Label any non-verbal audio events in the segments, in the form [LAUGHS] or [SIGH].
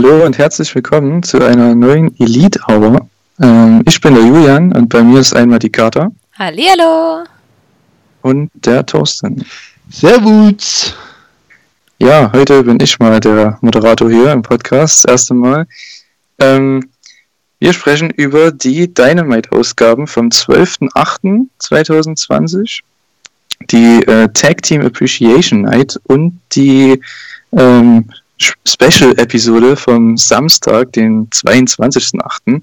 Hallo und herzlich willkommen zu einer neuen Elite Hour. Ähm, ich bin der Julian und bei mir ist einmal die Kata. Hallihallo. Und der Thorsten. Servus. Ja, heute bin ich mal der Moderator hier im Podcast, das erste Mal. Ähm, wir sprechen über die Dynamite-Ausgaben vom 12.08.2020, die äh, Tag Team Appreciation Night und die ähm, Special-Episode vom Samstag, den 22.08.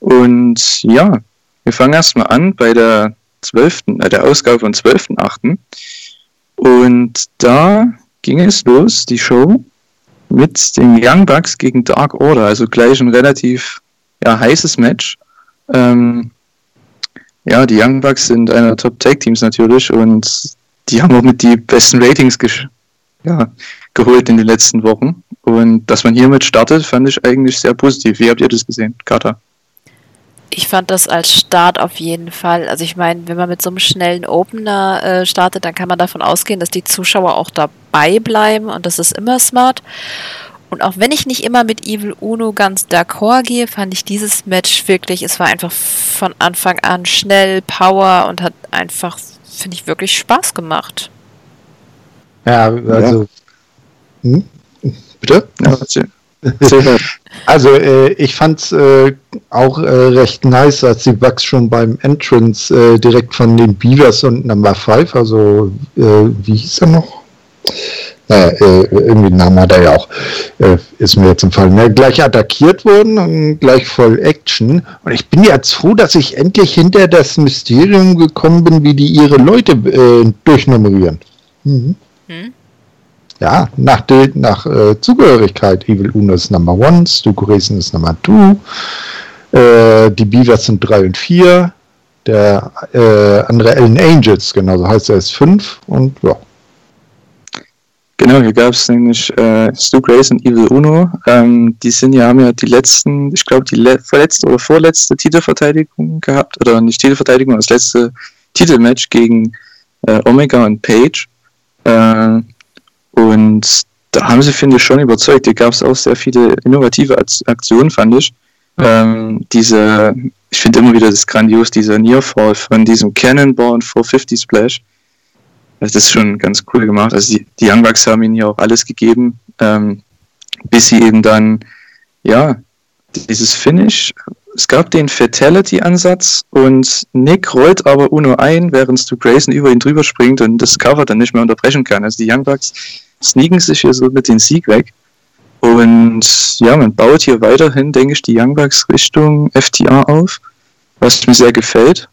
Und ja, wir fangen erstmal an bei der 12., äh, der Ausgabe von 12.08. Und da ging es los, die Show, mit den Young Bucks gegen Dark Order, also gleich ein relativ ja, heißes Match. Ähm, ja, die Young Bucks sind einer der Top Tag Teams natürlich und die haben auch mit die besten Ratings ja, geholt in den letzten Wochen. Und dass man hiermit startet, fand ich eigentlich sehr positiv. Wie habt ihr das gesehen, Kata? Ich fand das als Start auf jeden Fall. Also ich meine, wenn man mit so einem schnellen Opener äh, startet, dann kann man davon ausgehen, dass die Zuschauer auch dabei bleiben und das ist immer smart. Und auch wenn ich nicht immer mit Evil Uno ganz d'accord gehe, fand ich dieses Match wirklich, es war einfach von Anfang an schnell, Power und hat einfach, finde ich, wirklich Spaß gemacht. Ja, also. Ja. Hm? Bitte? Ja, [LAUGHS] also äh, ich fand es äh, auch äh, recht nice, als die Bugs schon beim Entrance äh, direkt von den Beavers und Number 5, also äh, wie hieß er noch? Naja, äh, irgendwie Name hat er ja auch, ist mir jetzt im Fall, ne? gleich attackiert wurden und gleich voll Action. Und ich bin jetzt froh, dass ich endlich hinter das Mysterium gekommen bin, wie die ihre Leute durchnummerieren. Mhm. Hm? Ja, nach, de, nach äh, Zugehörigkeit. Evil Uno ist Number One, Stu Grayson ist Nummer Two, äh, die Beavers sind drei und vier, der äh, andere Ellen Angels, genau so heißt er, ist fünf und ja. Genau, hier gab es nämlich äh, Stu Grayson und Evil Uno. Ähm, die sind ja, haben ja die letzten, ich glaube, die le verletzte oder vorletzte Titelverteidigung gehabt, oder nicht Titelverteidigung, das letzte Titelmatch gegen äh, Omega und Page. Äh, und da haben sie, finde ich, schon überzeugt. Hier gab es auch sehr viele innovative Aktionen, fand ich. Ähm, diese, ich finde immer wieder das grandios, dieser Nearfall von diesem Cannonball und 450 Splash. Das ist schon ganz cool gemacht. Also die, die Young Bucks haben ihnen ja auch alles gegeben, ähm, bis sie eben dann, ja, dieses Finish, es gab den Fatality-Ansatz und Nick rollt aber Uno ein, während Stu Grayson über ihn drüber springt und das Cover dann nicht mehr unterbrechen kann. Also die Young Bucks sneaken sich hier so mit den Sieg weg. Und ja, man baut hier weiterhin, denke ich, die Young Bucks Richtung FTA auf, was mir sehr gefällt.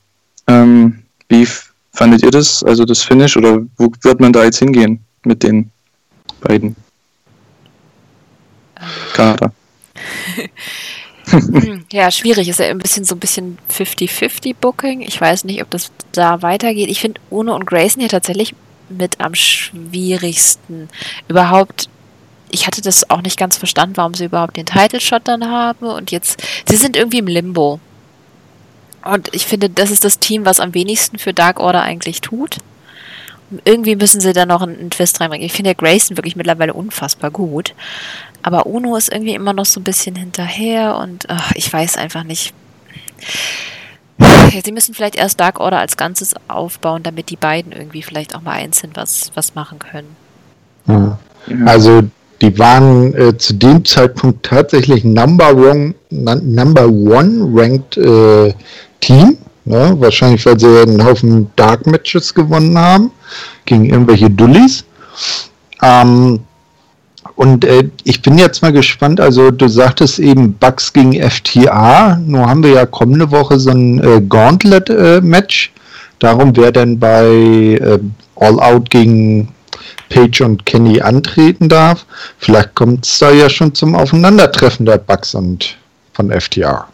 Ähm, wie fandet ihr das, also das Finish, oder wo wird man da jetzt hingehen mit den beiden? Kader. [LAUGHS] ja, schwierig. Ist ja ein bisschen so ein bisschen 50-50 Booking. Ich weiß nicht, ob das da weitergeht. Ich finde Uno und Grayson hier tatsächlich mit am schwierigsten. Überhaupt, ich hatte das auch nicht ganz verstanden, warum sie überhaupt den Title Shot dann haben. Und jetzt, sie sind irgendwie im Limbo. Und ich finde, das ist das Team, was am wenigsten für Dark Order eigentlich tut. Und irgendwie müssen sie da noch einen, einen Twist reinbringen. Ich finde ja Grayson wirklich mittlerweile unfassbar gut. Aber Uno ist irgendwie immer noch so ein bisschen hinterher und ach, ich weiß einfach nicht. [LAUGHS] Sie müssen vielleicht erst Dark Order als Ganzes aufbauen, damit die beiden irgendwie vielleicht auch mal einzeln was, was machen können. Ja. Also die waren äh, zu dem Zeitpunkt tatsächlich Number One, Number One ranked äh, Team. Ne? Wahrscheinlich, weil sie einen Haufen Dark Matches gewonnen haben gegen irgendwelche Dullis. Ähm, und äh, ich bin jetzt mal gespannt, also du sagtest eben Bugs gegen FTA, nur haben wir ja kommende Woche so ein äh, Gauntlet-Match. Äh, Darum, wer denn bei äh, All Out gegen Page und Kenny antreten darf. Vielleicht kommt es da ja schon zum Aufeinandertreffen der Bugs und von FTA.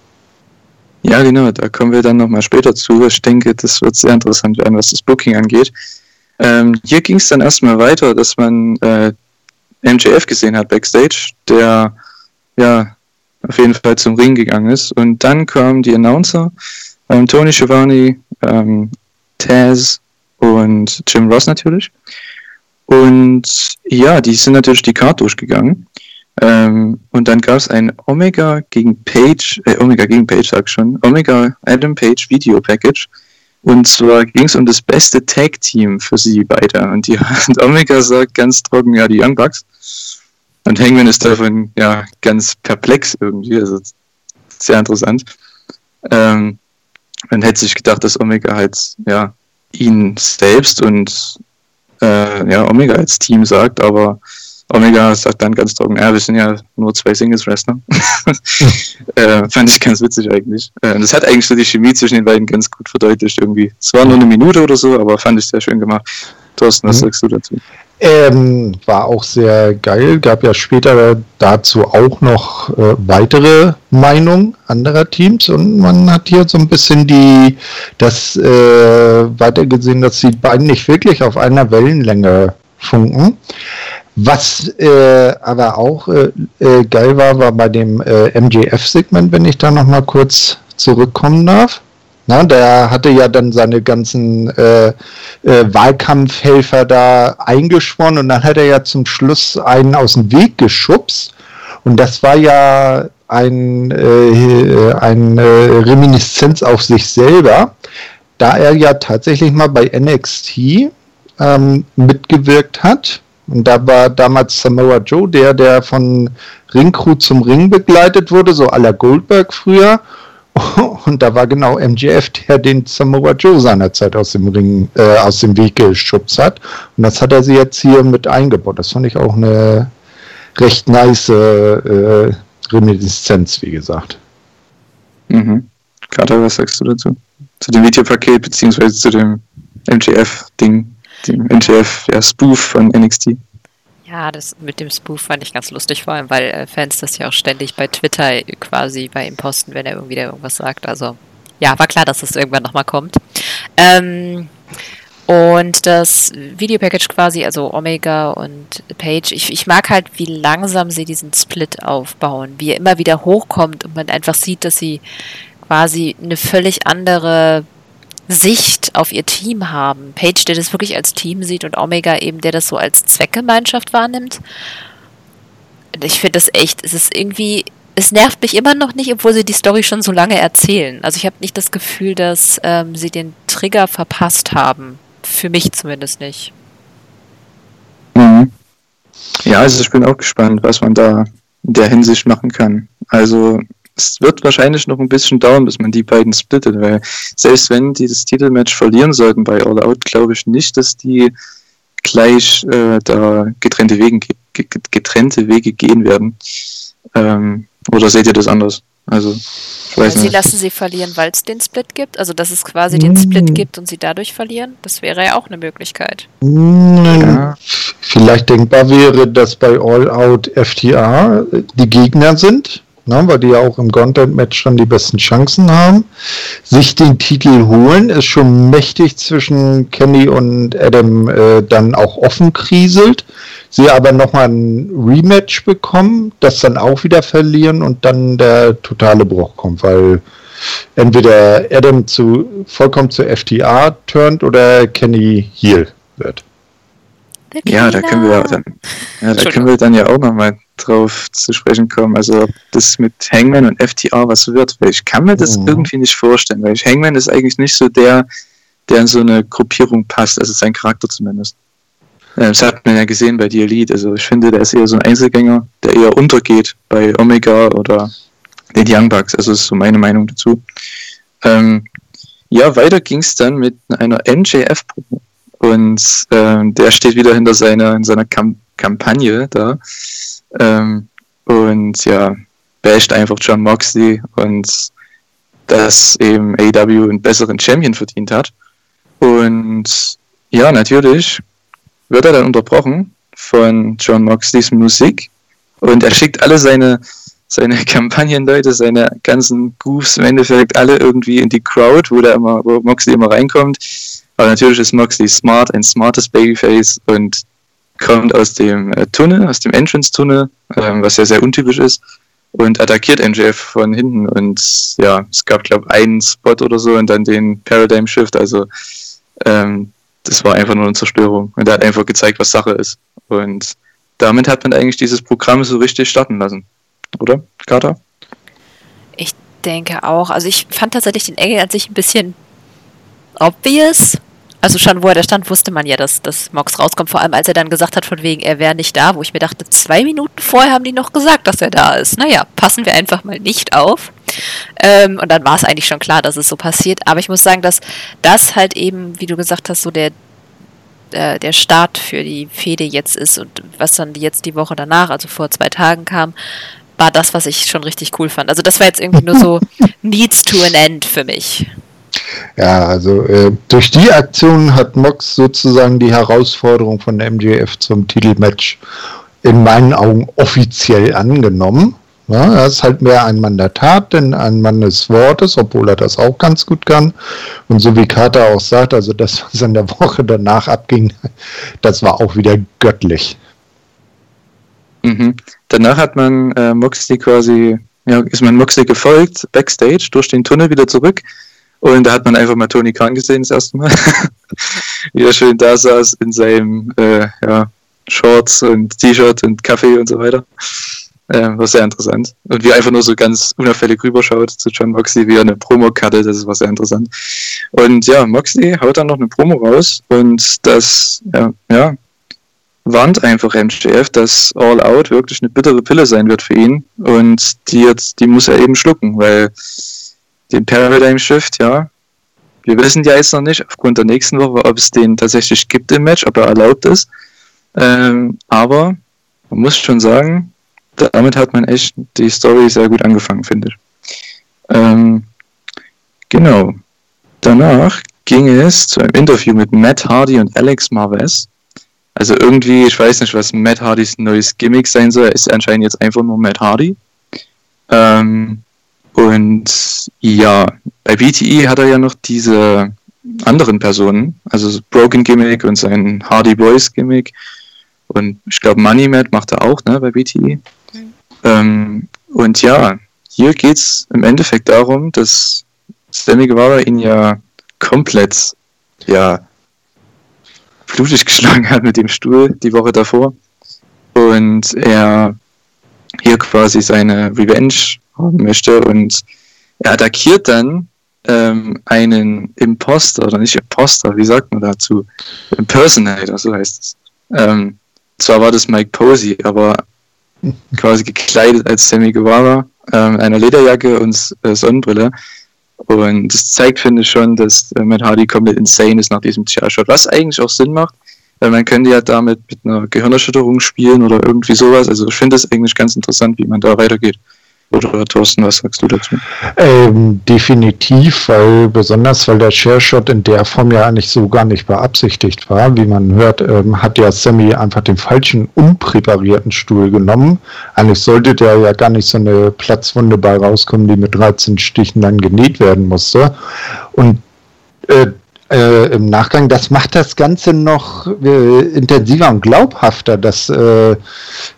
Ja, genau, da kommen wir dann nochmal später zu. Ich denke, das wird sehr interessant werden, was das Booking angeht. Ähm, hier ging es dann erstmal weiter, dass man äh, MJF gesehen hat backstage, der ja auf jeden Fall zum Ring gegangen ist. Und dann kamen die Announcer, ähm, Tony Schiavone, ähm, Taz und Jim Ross natürlich. Und ja, die sind natürlich die Card durchgegangen. Ähm, und dann gab es ein Omega gegen Page, äh, Omega gegen Page, sag ich schon, Omega Adam Page Video Package. Und zwar ging es um das beste Tag-Team für sie beide. Und die [LAUGHS] und Omega sagt ganz trocken, ja, die Young Bucks. Und Hangman ist davon ja ganz perplex irgendwie, also sehr interessant. Ähm, man hätte sich gedacht, dass Omega halt ja ihn selbst und äh, ja Omega als Team sagt, aber Omega sagt dann ganz trocken, ja, wir sind ja nur zwei Singles-Wrestler. [LAUGHS] äh, fand ich ganz witzig eigentlich. Äh, das hat eigentlich so die Chemie zwischen den beiden ganz gut verdeutlicht irgendwie. Es war nur eine Minute oder so, aber fand ich sehr schön gemacht. Thorsten, was mhm. sagst du dazu? Ähm, war auch sehr geil. Gab ja später dazu auch noch äh, weitere Meinungen anderer Teams und man hat hier so ein bisschen die das äh, weitergesehen, dass die beiden nicht wirklich auf einer Wellenlänge funken. Was äh, aber auch äh, äh, geil war, war bei dem äh, MJF-Segment, wenn ich da noch mal kurz zurückkommen darf. Na, der hatte ja dann seine ganzen äh, äh, Wahlkampfhelfer da eingeschworen und dann hat er ja zum Schluss einen aus dem Weg geschubst. Und das war ja ein, äh, ein äh, Reminiszenz auf sich selber, da er ja tatsächlich mal bei NXT ähm, mitgewirkt hat. Und da war damals Samoa Joe der, der von Ringcrew zum Ring begleitet wurde, so à la Goldberg früher. [LAUGHS] Und da war genau MJF, der den Samoa Joe seinerzeit aus dem Ring, äh, aus dem Weg geschubst hat. Und das hat er sie jetzt hier mit eingebaut. Das fand ich auch eine recht nice äh, Reminiszenz, wie gesagt. Mhm. Carter, was sagst du dazu? Zu dem Videopaket, beziehungsweise zu dem MJF-Ding, dem MJF, ja, Spoof von NXT? Ja, das mit dem Spoof fand ich ganz lustig, vor allem, weil äh, Fans das ja auch ständig bei Twitter quasi bei ihm posten, wenn er irgendwie da irgendwas sagt. Also, ja, war klar, dass das irgendwann nochmal kommt. Ähm, und das Videopackage quasi, also Omega und Page, ich, ich mag halt, wie langsam sie diesen Split aufbauen, wie er immer wieder hochkommt und man einfach sieht, dass sie quasi eine völlig andere Sicht auf ihr Team haben. Page, der das wirklich als Team sieht und Omega eben, der das so als Zweckgemeinschaft wahrnimmt. Ich finde das echt, es ist irgendwie, es nervt mich immer noch nicht, obwohl sie die Story schon so lange erzählen. Also ich habe nicht das Gefühl, dass ähm, sie den Trigger verpasst haben. Für mich zumindest nicht. Mhm. Ja, also ich bin auch gespannt, was man da in der Hinsicht machen kann. Also es wird wahrscheinlich noch ein bisschen dauern, bis man die beiden splittet, weil selbst wenn die das Titelmatch verlieren sollten bei All Out, glaube ich nicht, dass die gleich äh, da getrennte Wege, getrennte Wege gehen werden. Ähm, oder seht ihr das anders? Also, ich weiß sie nicht. lassen sie verlieren, weil es den Split gibt? Also, dass es quasi den Split mm. gibt und sie dadurch verlieren? Das wäre ja auch eine Möglichkeit. Ja. Vielleicht denkbar wäre, dass bei All Out FTA die Gegner sind ne, weil die ja auch im Content-Match schon die besten Chancen haben. Sich den Titel holen ist schon mächtig zwischen Kenny und Adam äh, dann auch offen kriselt. Sie aber nochmal ein Rematch bekommen, das dann auch wieder verlieren und dann der totale Bruch kommt, weil entweder Adam zu vollkommen zu FTA turnt oder Kenny Heel wird. Ja, da können wir dann, ja, da können wir dann ja auch nochmal drauf zu sprechen kommen. Also ob das mit Hangman und FTR was wird, weil ich kann mir das mhm. irgendwie nicht vorstellen, weil ich, Hangman ist eigentlich nicht so der, der in so eine Gruppierung passt, also sein Charakter zumindest. Das hat man ja gesehen bei The Elite. Also ich finde, der ist eher so ein Einzelgänger, der eher untergeht bei Omega oder den Young Bucks. Also das ist so meine Meinung dazu. Ähm, ja, weiter ging es dann mit einer NJF-Promo. Und ähm, der steht wieder hinter seiner, in seiner Kamp Kampagne da. Ähm, und ja, basht einfach John Moxley und dass eben AW einen besseren Champion verdient hat. Und ja, natürlich wird er dann unterbrochen von John Moxleys Musik und er schickt alle seine, seine [LAUGHS] Kampagnenleute, seine ganzen Goofs im Endeffekt alle irgendwie in die Crowd, wo, der immer, wo Moxley immer reinkommt aber natürlich ist Moxley smart, ein smartes Babyface und kommt aus dem äh, Tunnel, aus dem Entrance-Tunnel, ähm, was ja sehr untypisch ist, und attackiert NJF von hinten. Und ja, es gab, glaube ich, einen Spot oder so und dann den Paradigm Shift. Also ähm, das war einfach nur eine Zerstörung. Und er hat einfach gezeigt, was Sache ist. Und damit hat man eigentlich dieses Programm so richtig starten lassen. Oder, Carter? Ich denke auch. Also ich fand tatsächlich den Engel an sich ein bisschen obvious. Also schon, wo er da stand, wusste man ja, dass, dass Mox rauskommt. Vor allem, als er dann gesagt hat, von wegen, er wäre nicht da, wo ich mir dachte, zwei Minuten vorher haben die noch gesagt, dass er da ist. Naja, passen wir einfach mal nicht auf. Ähm, und dann war es eigentlich schon klar, dass es so passiert. Aber ich muss sagen, dass das halt eben, wie du gesagt hast, so der, äh, der Start für die Fehde jetzt ist und was dann jetzt die Woche danach, also vor zwei Tagen kam, war das, was ich schon richtig cool fand. Also das war jetzt irgendwie nur so [LAUGHS] needs to an end für mich. Ja, also äh, durch die Aktion hat Mox sozusagen die Herausforderung von MJF zum Titelmatch in meinen Augen offiziell angenommen. Ja, er ist halt mehr ein Mann der Tat, denn ein Mann des Wortes, obwohl er das auch ganz gut kann. Und so wie Carter auch sagt, also das, was in der Woche danach abging, das war auch wieder göttlich. Mhm. Danach hat man äh, Moxley quasi, ja, ist man Moxley gefolgt, backstage, durch den Tunnel wieder zurück. Und da hat man einfach mal Tony Khan gesehen das erste Mal. [LAUGHS] wie er schön da saß in seinem äh, ja, Shorts und T-Shirt und Kaffee und so weiter. Äh, war sehr interessant. Und wie er einfach nur so ganz unauffällig rüberschaut zu John Moxley, wie er eine Promo hatte, das war sehr interessant. Und ja, Moxley haut dann noch eine Promo raus und das, ja, ja warnt einfach MJF, dass All Out wirklich eine bittere Pille sein wird für ihn. Und die jetzt, die muss er eben schlucken, weil den Paradigm Shift, ja. Wir wissen ja jetzt noch nicht, aufgrund der nächsten Woche, ob es den tatsächlich gibt im Match, ob er erlaubt ist. Ähm, aber man muss schon sagen, damit hat man echt die Story sehr gut angefangen, finde ich. Ähm, genau. Danach ging es zu einem Interview mit Matt Hardy und Alex Marvez. Also irgendwie, ich weiß nicht, was Matt Hardys neues Gimmick sein soll. Er ist anscheinend jetzt einfach nur Matt Hardy. Ähm, und ja, bei BTE hat er ja noch diese anderen Personen, also Broken Gimmick und sein Hardy Boys Gimmick. Und ich glaube, Money Matt macht er auch, ne, bei BTE. Mhm. Ähm, und ja, hier geht es im Endeffekt darum, dass Sammy Guevara ihn ja komplett, ja, blutig geschlagen hat mit dem Stuhl die Woche davor. Und er hier quasi seine Revenge haben möchte und er attackiert dann ähm, einen Imposter oder nicht Imposter, wie sagt man dazu? Impersonator, so heißt es. Ähm, zwar war das Mike Posey, aber [LAUGHS] quasi gekleidet als Sammy Guevara, ähm, einer Lederjacke und äh, Sonnenbrille. Und das zeigt, finde ich, schon, dass äh, Matt Hardy komplett insane ist nach diesem Chair-Shot, was eigentlich auch Sinn macht, weil man könnte ja damit mit einer Gehirnerschütterung spielen oder irgendwie sowas. Also ich finde es eigentlich ganz interessant, wie man da weitergeht. Oder Thorsten, was sagst du dazu? Ähm, definitiv, weil besonders weil der Share-Shot in der Form ja eigentlich so gar nicht beabsichtigt war. Wie man hört, ähm, hat ja Sammy einfach den falschen, unpräparierten Stuhl genommen. Eigentlich sollte der ja gar nicht so eine Platzwunde bei rauskommen, die mit 13 Stichen dann genäht werden musste. Und äh, äh, im Nachgang, das macht das Ganze noch äh, intensiver und glaubhafter, dass äh,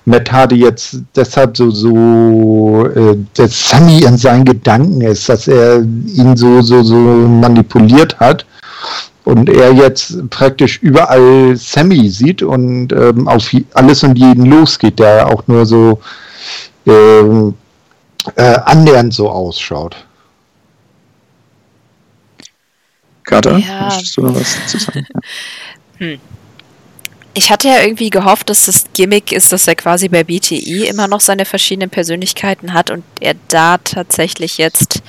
Matt Hardy jetzt deshalb so, so äh, der Sammy in seinen Gedanken ist, dass er ihn so, so, so manipuliert hat und er jetzt praktisch überall Sammy sieht und ähm, auf alles und jeden losgeht, der auch nur so ähm, äh, annähernd so ausschaut. Kater, ja. möchtest du noch was zu sagen? [LAUGHS] hm. Ich hatte ja irgendwie gehofft, dass das Gimmick ist, dass er quasi bei BTE immer noch seine verschiedenen Persönlichkeiten hat und er da tatsächlich jetzt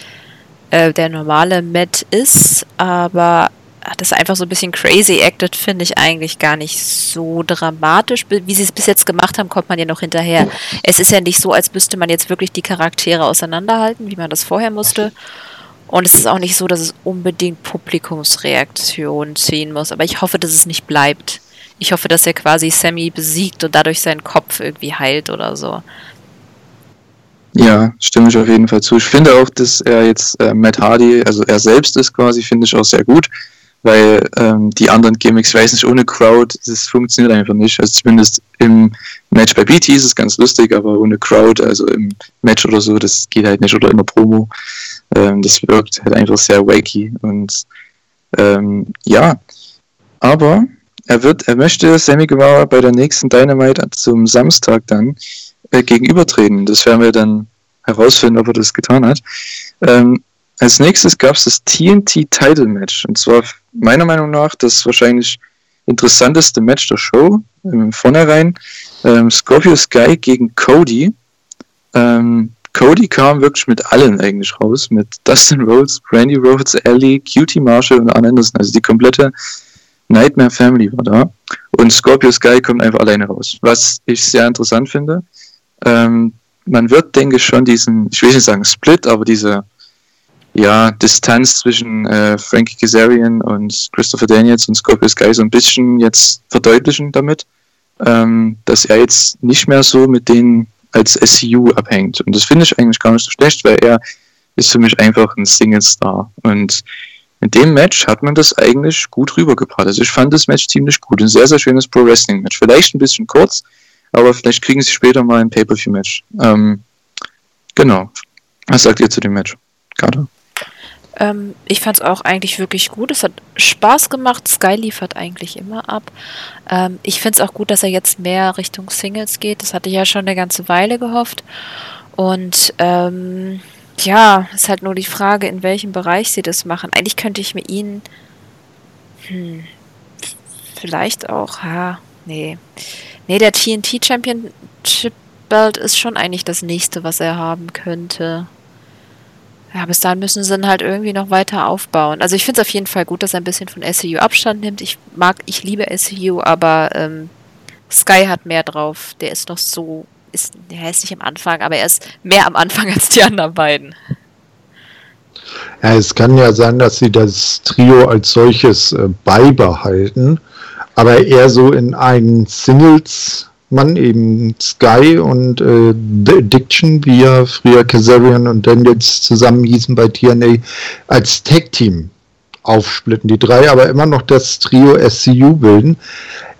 äh, der normale Matt ist, aber das einfach so ein bisschen crazy acted, finde ich eigentlich gar nicht so dramatisch. Wie sie es bis jetzt gemacht haben, kommt man ja noch hinterher. Es ist ja nicht so, als müsste man jetzt wirklich die Charaktere auseinanderhalten, wie man das vorher musste. Und es ist auch nicht so, dass es unbedingt Publikumsreaktionen ziehen muss. Aber ich hoffe, dass es nicht bleibt. Ich hoffe, dass er quasi Sammy besiegt und dadurch seinen Kopf irgendwie heilt oder so. Ja, stimme ich auf jeden Fall zu. Ich finde auch, dass er jetzt äh, Matt Hardy, also er selbst ist quasi, finde ich auch sehr gut, weil ähm, die anderen Gimmicks, ich weiß nicht, ohne Crowd, das funktioniert einfach nicht. Also zumindest im Match bei BT ist es ganz lustig, aber ohne Crowd, also im Match oder so, das geht halt nicht oder in der Promo. Ähm, das wirkt halt einfach sehr wakey und ähm, ja, aber er wird, er möchte Sammy Guevara bei der nächsten Dynamite zum Samstag dann äh, gegenübertreten. Das werden wir dann herausfinden, ob er das getan hat. Ähm, als nächstes gab es das TNT Title Match. Und zwar meiner Meinung nach das wahrscheinlich interessanteste Match der Show. Im Vornherein ähm, Scorpio Sky gegen Cody. Ähm, Cody kam wirklich mit allen eigentlich raus. Mit Dustin Rhodes, Randy Rhodes, Ellie, Cutie Marshall und Arn Anderson. Also die komplette Nightmare Family war da. Und Scorpio Sky kommt einfach alleine raus. Was ich sehr interessant finde. Ähm, man wird, denke ich, schon diesen, ich will nicht sagen Split, aber diese ja, Distanz zwischen äh, Frankie Kazarian und Christopher Daniels und Scorpio Sky so ein bisschen jetzt verdeutlichen damit, ähm, dass er jetzt nicht mehr so mit denen als SCU abhängt. Und das finde ich eigentlich gar nicht so schlecht, weil er ist für mich einfach ein Single-Star. Und in dem Match hat man das eigentlich gut rübergebracht. Also ich fand das Match ziemlich gut. Ein sehr, sehr schönes Pro-Wrestling-Match. Vielleicht ein bisschen kurz, aber vielleicht kriegen sie später mal ein Pay-Per-View-Match. Ähm, genau. Was sagt ihr zu dem Match, Kater? Ähm, ich fand es auch eigentlich wirklich gut. Es hat Spaß gemacht. Sky liefert eigentlich immer ab. Ähm, ich finde es auch gut, dass er jetzt mehr Richtung Singles geht. Das hatte ich ja schon eine ganze Weile gehofft. Und ähm, ja, ist halt nur die Frage, in welchem Bereich sie das machen. Eigentlich könnte ich mir ihn hm, vielleicht auch, ha, nee. Nee, der TNT Championship Belt ist schon eigentlich das nächste, was er haben könnte. Ja, bis dahin müssen sie dann halt irgendwie noch weiter aufbauen. Also ich finde es auf jeden Fall gut, dass er ein bisschen von SCU Abstand nimmt. Ich mag, ich liebe SCU, aber ähm, Sky hat mehr drauf. Der ist noch so, ist, der ist nicht am Anfang, aber er ist mehr am Anfang [LAUGHS] als die anderen beiden. Ja, es kann ja sein, dass sie das Trio als solches äh, beibehalten, aber eher so in einen Singles Mann, eben Sky und äh, Addiction, wie ja früher Kazarian und Daniels zusammen hießen bei TNA, als Tag-Team aufsplitten. Die drei aber immer noch das Trio SCU bilden.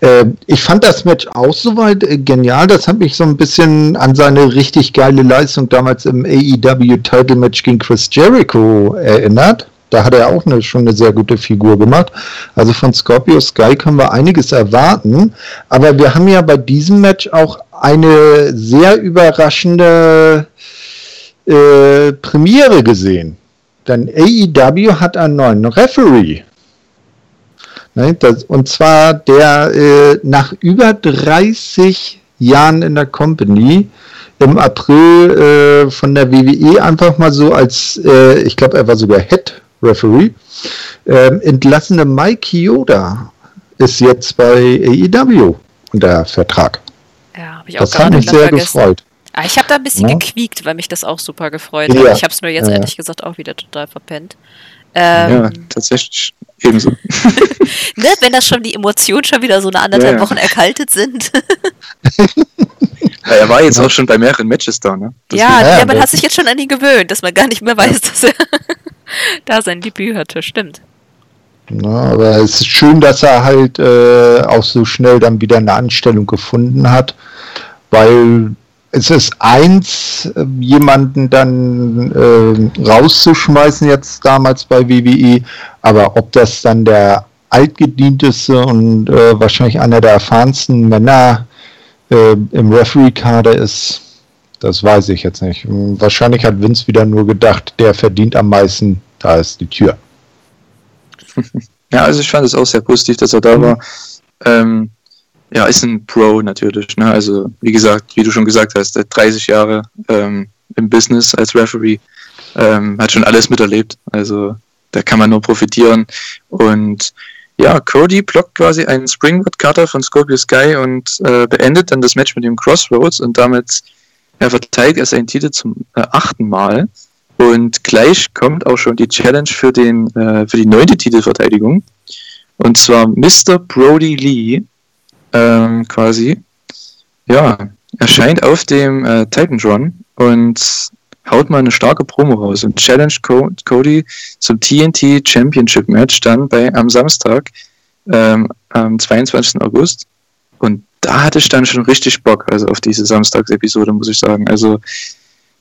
Äh, ich fand das Match auch soweit äh, genial. Das hat mich so ein bisschen an seine richtig geile Leistung damals im AEW Title Match gegen Chris Jericho erinnert. Da hat er auch eine, schon eine sehr gute Figur gemacht. Also von Scorpio Sky können wir einiges erwarten. Aber wir haben ja bei diesem Match auch eine sehr überraschende äh, Premiere gesehen. Denn AEW hat einen neuen Referee. Ne, das, und zwar der äh, nach über 30 Jahren in der Company im April äh, von der WWE einfach mal so als, äh, ich glaube, er war sogar Head Referee. Ähm, entlassene Mike Yoda ist jetzt bei AEW unter Vertrag. Ja, habe ich auch Das hat mich sehr vergessen. gefreut. Ah, ich habe da ein bisschen ja. gequiekt, weil mich das auch super gefreut hat. Ja. Ich habe es nur jetzt ja. ehrlich gesagt auch wieder total verpennt. Ähm, ja, tatsächlich ebenso. [LAUGHS] ne, wenn das schon die Emotionen schon wieder so eine anderthalb Wochen erkaltet sind. [LAUGHS] Ja, er war jetzt auch schon bei mehreren Matches da, ne? Das ja, ja, man hat sich jetzt schon an ihn gewöhnt, dass man gar nicht mehr weiß, dass er [LAUGHS] da sein Debüt hatte, stimmt. Na, aber es ist schön, dass er halt äh, auch so schnell dann wieder eine Anstellung gefunden hat, weil es ist eins, jemanden dann äh, rauszuschmeißen jetzt damals bei WWE, aber ob das dann der altgedienteste und äh, wahrscheinlich einer der erfahrensten Männer äh, im Referee-Kader ist, das weiß ich jetzt nicht. Wahrscheinlich hat Vince wieder nur gedacht, der verdient am meisten, da ist die Tür. [LAUGHS] Ja, also ich fand es auch sehr positiv, dass er da mhm. war. Ähm, ja, ist ein Pro natürlich. Ne? Also wie gesagt, wie du schon gesagt hast, 30 Jahre ähm, im Business als Referee, ähm, hat schon alles miterlebt. Also da kann man nur profitieren. Und ja, Cody blockt quasi einen Springboard Cutter von Scorpio Sky und äh, beendet dann das Match mit dem Crossroads und damit er verteilt er seinen Titel zum äh, achten Mal. Und gleich kommt auch schon die Challenge für, den, äh, für die neunte Titelverteidigung. Und zwar Mr. Brody Lee, ähm, quasi, ja, erscheint auf dem äh, Titantron und haut mal eine starke Promo raus und challenge Co Cody zum TNT Championship Match dann bei, am Samstag, ähm, am 22. August. Und da hatte ich dann schon richtig Bock, also auf diese Samstagsepisode, muss ich sagen. Also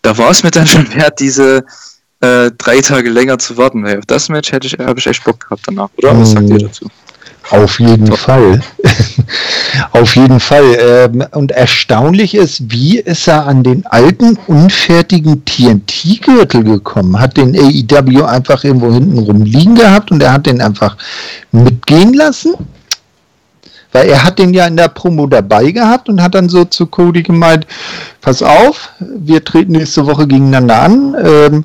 da war es mir dann [LAUGHS] schon wert, diese äh, drei Tage länger zu warten, weil auf das Match hätte ich, habe ich echt Bock gehabt danach, oder? Was sagt ihr dazu? Auf jeden Doch. Fall. [LAUGHS] Auf jeden Fall. Ähm, und erstaunlich ist, wie ist er an den alten, unfertigen TNT-Gürtel gekommen? Hat den AEW einfach irgendwo hinten rumliegen gehabt und er hat den einfach mitgehen lassen? Weil er hat den ja in der Promo dabei gehabt und hat dann so zu Cody gemeint, pass auf, wir treten nächste Woche gegeneinander an ähm,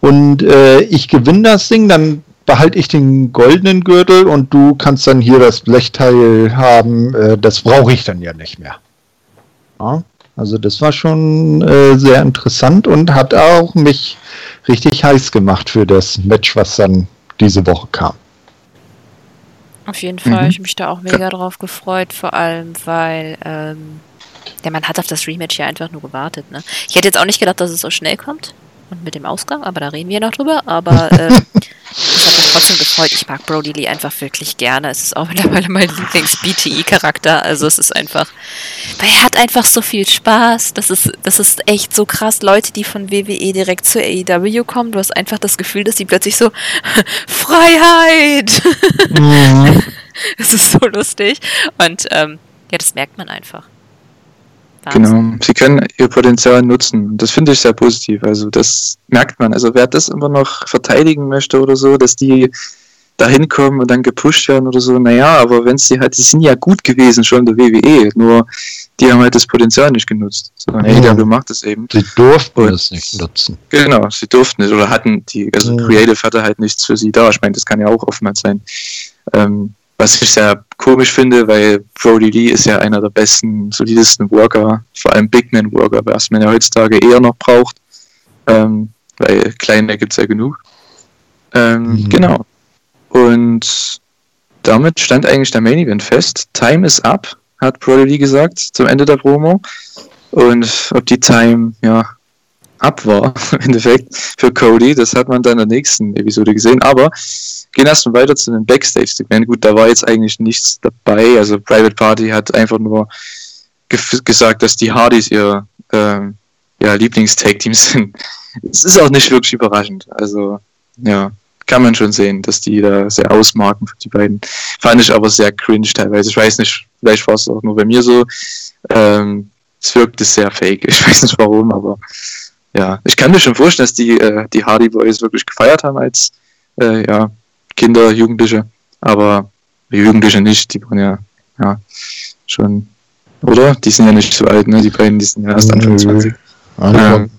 und äh, ich gewinne das Ding, dann behalte ich den goldenen Gürtel und du kannst dann hier das Blechteil haben. Äh, das brauche ich dann ja nicht mehr. Ja, also das war schon äh, sehr interessant und hat auch mich richtig heiß gemacht für das Match, was dann diese Woche kam. Auf jeden Fall, mhm. ich habe mich da auch mega ja. drauf gefreut, vor allem weil ähm, der Mann hat auf das Rematch ja einfach nur gewartet. Ne? Ich hätte jetzt auch nicht gedacht, dass es so schnell kommt und mit dem Ausgang, aber da reden wir noch drüber. Aber [LAUGHS] äh, ich habe mich trotzdem gefreut. Ich mag Brody Lee einfach wirklich gerne. Es ist auch [LAUGHS] mittlerweile mein Lieblings-BTE-Charakter. Also es ist einfach, weil er hat einfach so viel Spaß. Das ist, das ist echt so krass. Leute, die von WWE direkt zur AEW kommen, du hast einfach das Gefühl, dass die plötzlich so [LAUGHS] Freiheit. Mhm. [LAUGHS] das ist so lustig. Und ähm, ja, das merkt man einfach. Genau, sie können ihr Potenzial nutzen. Das finde ich sehr positiv. Also das merkt man. Also wer das immer noch verteidigen möchte oder so, dass die da hinkommen und dann gepusht werden oder so, naja, aber wenn sie halt, die sind ja gut gewesen schon der WWE, nur die haben halt das Potenzial nicht genutzt. So, hey, mhm. macht es eben. Sie durften und, es nicht nutzen. Genau, sie durften nicht oder hatten die, also mhm. Creative hatte halt nichts für sie da. Ich meine, das kann ja auch oftmals sein. Ähm, was ich sehr komisch finde, weil Brody Lee ist ja einer der besten, solidesten Worker, vor allem Big Man Worker, was man ja heutzutage eher noch braucht, ähm, weil kleine gibt es ja genug. Ähm, mhm. Genau. Und damit stand eigentlich der Main Event fest. Time is up, hat Lee gesagt zum Ende der Promo. Und ob die Time, ja, ab war, [LAUGHS] im Endeffekt, für Cody, das hat man dann in der nächsten Episode gesehen. Aber gehen erstmal weiter zu den Backstage-Segmenten. Gut, da war jetzt eigentlich nichts dabei. Also Private Party hat einfach nur gesagt, dass die Hardys ihr ähm, ja, Lieblings-Tag-Team sind. [LAUGHS] Es ist auch nicht wirklich überraschend. Also, ja, kann man schon sehen, dass die da sehr ausmarken für die beiden. Fand ich aber sehr cringe teilweise. Ich weiß nicht, vielleicht war es auch nur bei mir so. Ähm, es wirkte sehr fake. [LAUGHS] Ich weiß nicht warum, aber ja, ich kann mir schon vorstellen, dass die, äh, die Hardy Boys wirklich gefeiert haben als äh, ja, Kinder, Jugendliche, aber Jugendliche nicht, die waren ja, ja schon, oder? Die sind ja nicht so alt, ne? Die beiden, die sind ja erst Anfang 20. Ähm,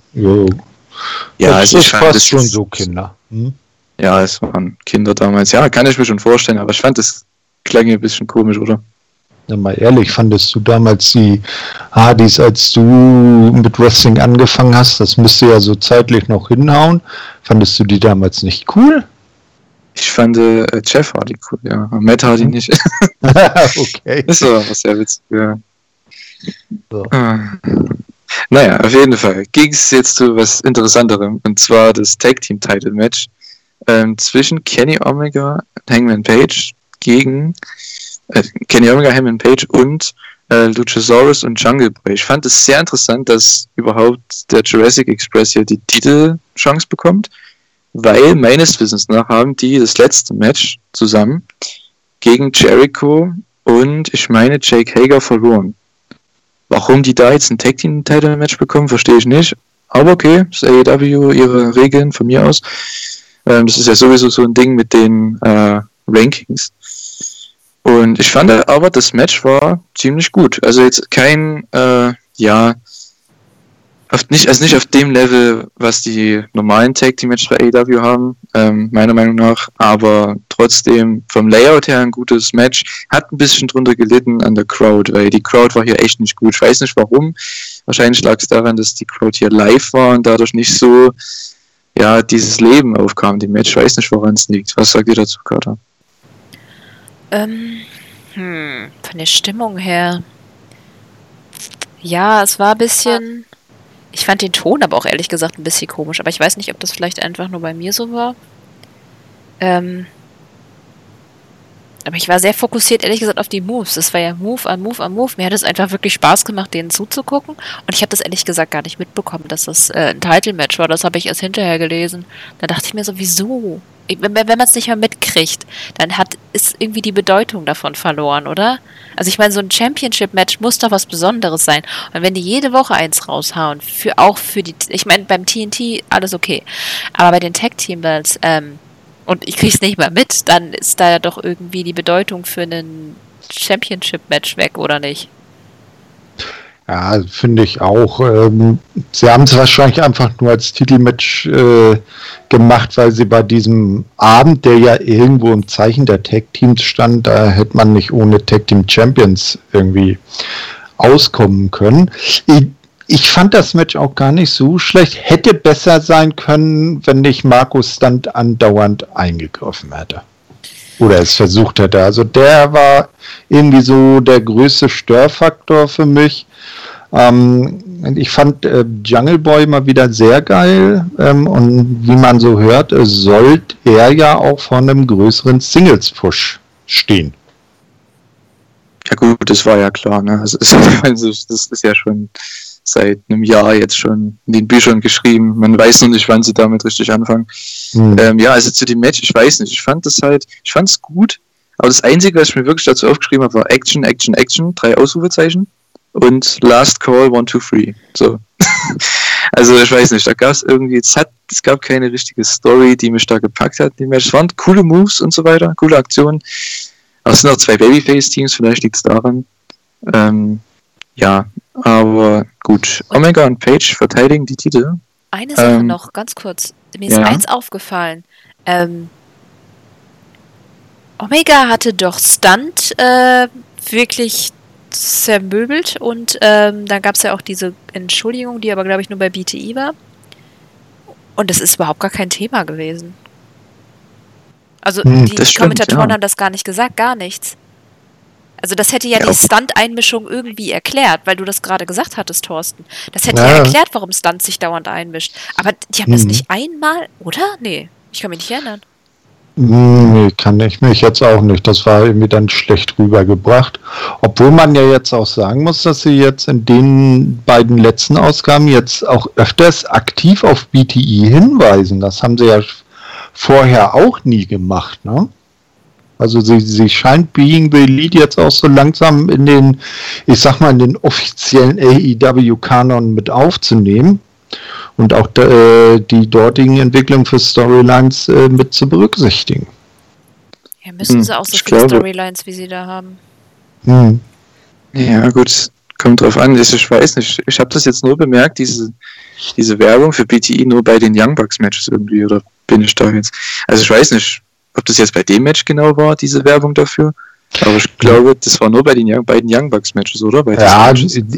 ja, also ich fand das schon so Kinder. Hm? Ja, es waren Kinder damals. Ja, kann ich mir schon vorstellen, aber ich fand das klang ein bisschen komisch, oder? Ja, mal ehrlich, fandest du damals die Hardys, als du mit Wrestling angefangen hast, das müsste ja so zeitlich noch hinhauen, fandest du die damals nicht cool? Ich fand äh, Jeff Hardy cool, ja. Matt Hardy hm. nicht. [LAUGHS] okay. Das war was sehr witzig, ja. So. Ah. Naja, auf jeden Fall ging es jetzt zu was Interessanterem, und zwar das Tag Team Title Match ähm, zwischen Kenny Omega und Hangman Page gegen äh, Kenny Omega, Hangman Page und äh, Luchasaurus und Jungle Boy. Ich fand es sehr interessant, dass überhaupt der Jurassic Express hier die Titelchance bekommt weil meines Wissens nach haben die das letzte Match zusammen gegen Jericho und ich meine Jake Hager verloren. Warum die da jetzt ein Tag Team Title Match bekommen, verstehe ich nicht. Aber okay, das AEW, ihre Regeln von mir aus. Ähm, das ist ja sowieso so ein Ding mit den äh, Rankings. Und ich fand aber, das Match war ziemlich gut. Also jetzt kein, äh, ja, auf nicht, also nicht auf dem Level, was die normalen Tag Team Matches bei AEW haben, ähm, meiner Meinung nach, aber trotzdem vom Layout her ein gutes Match. Hat ein bisschen drunter gelitten an der Crowd, weil die Crowd war hier echt nicht gut. Ich weiß nicht warum. Wahrscheinlich lag es daran, dass die Crowd hier live war und dadurch nicht so, ja, dieses Leben aufkam, die Match. Ich weiß nicht, woran es liegt. Was sagt ihr dazu, Carter? Ähm, hm, von der Stimmung her. Ja, es war ein bisschen ich fand den Ton aber auch ehrlich gesagt ein bisschen komisch, aber ich weiß nicht, ob das vielleicht einfach nur bei mir so war. Ähm aber ich war sehr fokussiert, ehrlich gesagt, auf die Moves. Es war ja Move an Move an Move. Mir hat es einfach wirklich Spaß gemacht, denen zuzugucken. Und ich habe das ehrlich gesagt gar nicht mitbekommen, dass das äh, ein Title-Match war. Das habe ich erst hinterher gelesen. Da dachte ich mir so, wieso? Wenn, wenn man es nicht mehr mitkriegt, dann hat ist irgendwie die Bedeutung davon verloren, oder? Also ich meine, so ein Championship-Match muss doch was Besonderes sein. Und wenn die jede Woche eins raushauen, für auch für die, ich meine, beim TNT alles okay, aber bei den Tag-Team-Belts, ähm, und ich krieg's nicht mal mit, dann ist da ja doch irgendwie die Bedeutung für einen Championship-Match weg, oder nicht? Ja, finde ich auch. Ähm, sie haben es wahrscheinlich einfach nur als Titelmatch äh, gemacht, weil sie bei diesem Abend, der ja irgendwo im Zeichen der Tag-Teams stand, da hätte man nicht ohne Tag-Team-Champions irgendwie auskommen können. Ich, ich fand das Match auch gar nicht so schlecht. Hätte besser sein können, wenn nicht Markus Stunt andauernd eingegriffen hätte. Oder es versucht hätte. Also der war irgendwie so der größte Störfaktor für mich. Ähm, ich fand äh, Jungle Boy mal wieder sehr geil. Ähm, und wie man so hört, äh, sollte er ja auch von einem größeren Singles-Push stehen. Ja gut, das war ja klar. Ne? Das, ist, [LAUGHS] das ist ja schon seit einem Jahr jetzt schon in den Büchern geschrieben. Man weiß noch nicht, wann sie damit richtig anfangen. Mhm. Ähm, ja, also zu dem Match, ich weiß nicht. Ich fand das halt, ich fand es gut. Aber das Einzige, was ich mir wirklich dazu aufgeschrieben habe, war Action, Action, Action, drei Ausrufezeichen und Last Call, One, Two, Three. So. [LAUGHS] also ich weiß nicht, da gab es irgendwie, es, hat, es gab keine richtige Story, die mich da gepackt hat. Es waren coole Moves und so weiter, coole Aktionen. Aber es sind auch zwei Babyface-Teams, vielleicht liegt es daran. Ähm, ja, aber gut. Omega und Page verteidigen die Titel. Eine Sache ähm, noch, ganz kurz. Mir ist ja. eins aufgefallen. Ähm, Omega hatte doch Stunt äh, wirklich zermöbelt und ähm, dann gab es ja auch diese Entschuldigung, die aber glaube ich nur bei BTI war. Und das ist überhaupt gar kein Thema gewesen. Also hm, die stimmt, Kommentatoren ja. haben das gar nicht gesagt, gar nichts. Also das hätte ja, ja die Stunt-Einmischung irgendwie erklärt, weil du das gerade gesagt hattest, Thorsten. Das hätte ja, ja erklärt, warum Stunt sich dauernd einmischt. Aber die haben mhm. das nicht einmal, oder? Nee, ich kann mich nicht erinnern. Nee, kann ich mich jetzt auch nicht. Das war irgendwie dann schlecht rübergebracht. Obwohl man ja jetzt auch sagen muss, dass sie jetzt in den beiden letzten Ausgaben jetzt auch öfters aktiv auf BTI hinweisen. Das haben sie ja vorher auch nie gemacht, ne? Also sie, sie scheint Being the Elite jetzt auch so langsam in den, ich sag mal, in den offiziellen AEW-Kanon mit aufzunehmen und auch äh, die dortigen Entwicklungen für Storylines äh, mit zu berücksichtigen. Ja, müssen hm, sie auch so viele Storylines, wie sie da haben. Hm. Ja, gut, kommt drauf an. Ich weiß nicht, ich habe das jetzt nur bemerkt, diese, diese Werbung für BTI nur bei den Young Bucks Matches irgendwie, oder bin ich da jetzt? Also ich weiß nicht, ob das jetzt bei dem Match genau war, diese Werbung dafür. Aber ich glaube, das war nur bei den Young, beiden Young Bucks Matches, oder? ja,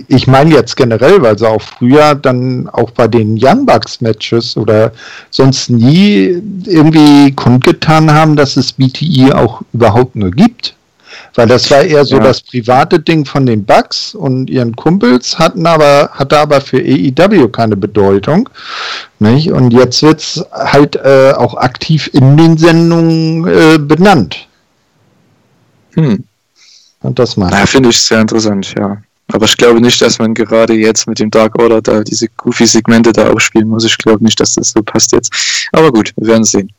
ich meine jetzt generell, weil sie auch früher dann auch bei den Young Bucks Matches oder sonst nie irgendwie kundgetan haben, dass es BTI auch überhaupt nur gibt. Weil das war eher so ja. das private Ding von den Bucks und ihren Kumpels, hatten aber, hatte aber für EIW keine Bedeutung. Nicht? Und jetzt wird es halt äh, auch aktiv in den Sendungen äh, benannt. Hm. Und das mal. Ja, finde ich sehr interessant, ja. Aber ich glaube nicht, dass man gerade jetzt mit dem Dark Order da diese Goofy-Segmente da aufspielen muss. Ich glaube nicht, dass das so passt jetzt. Aber gut, wir werden sehen.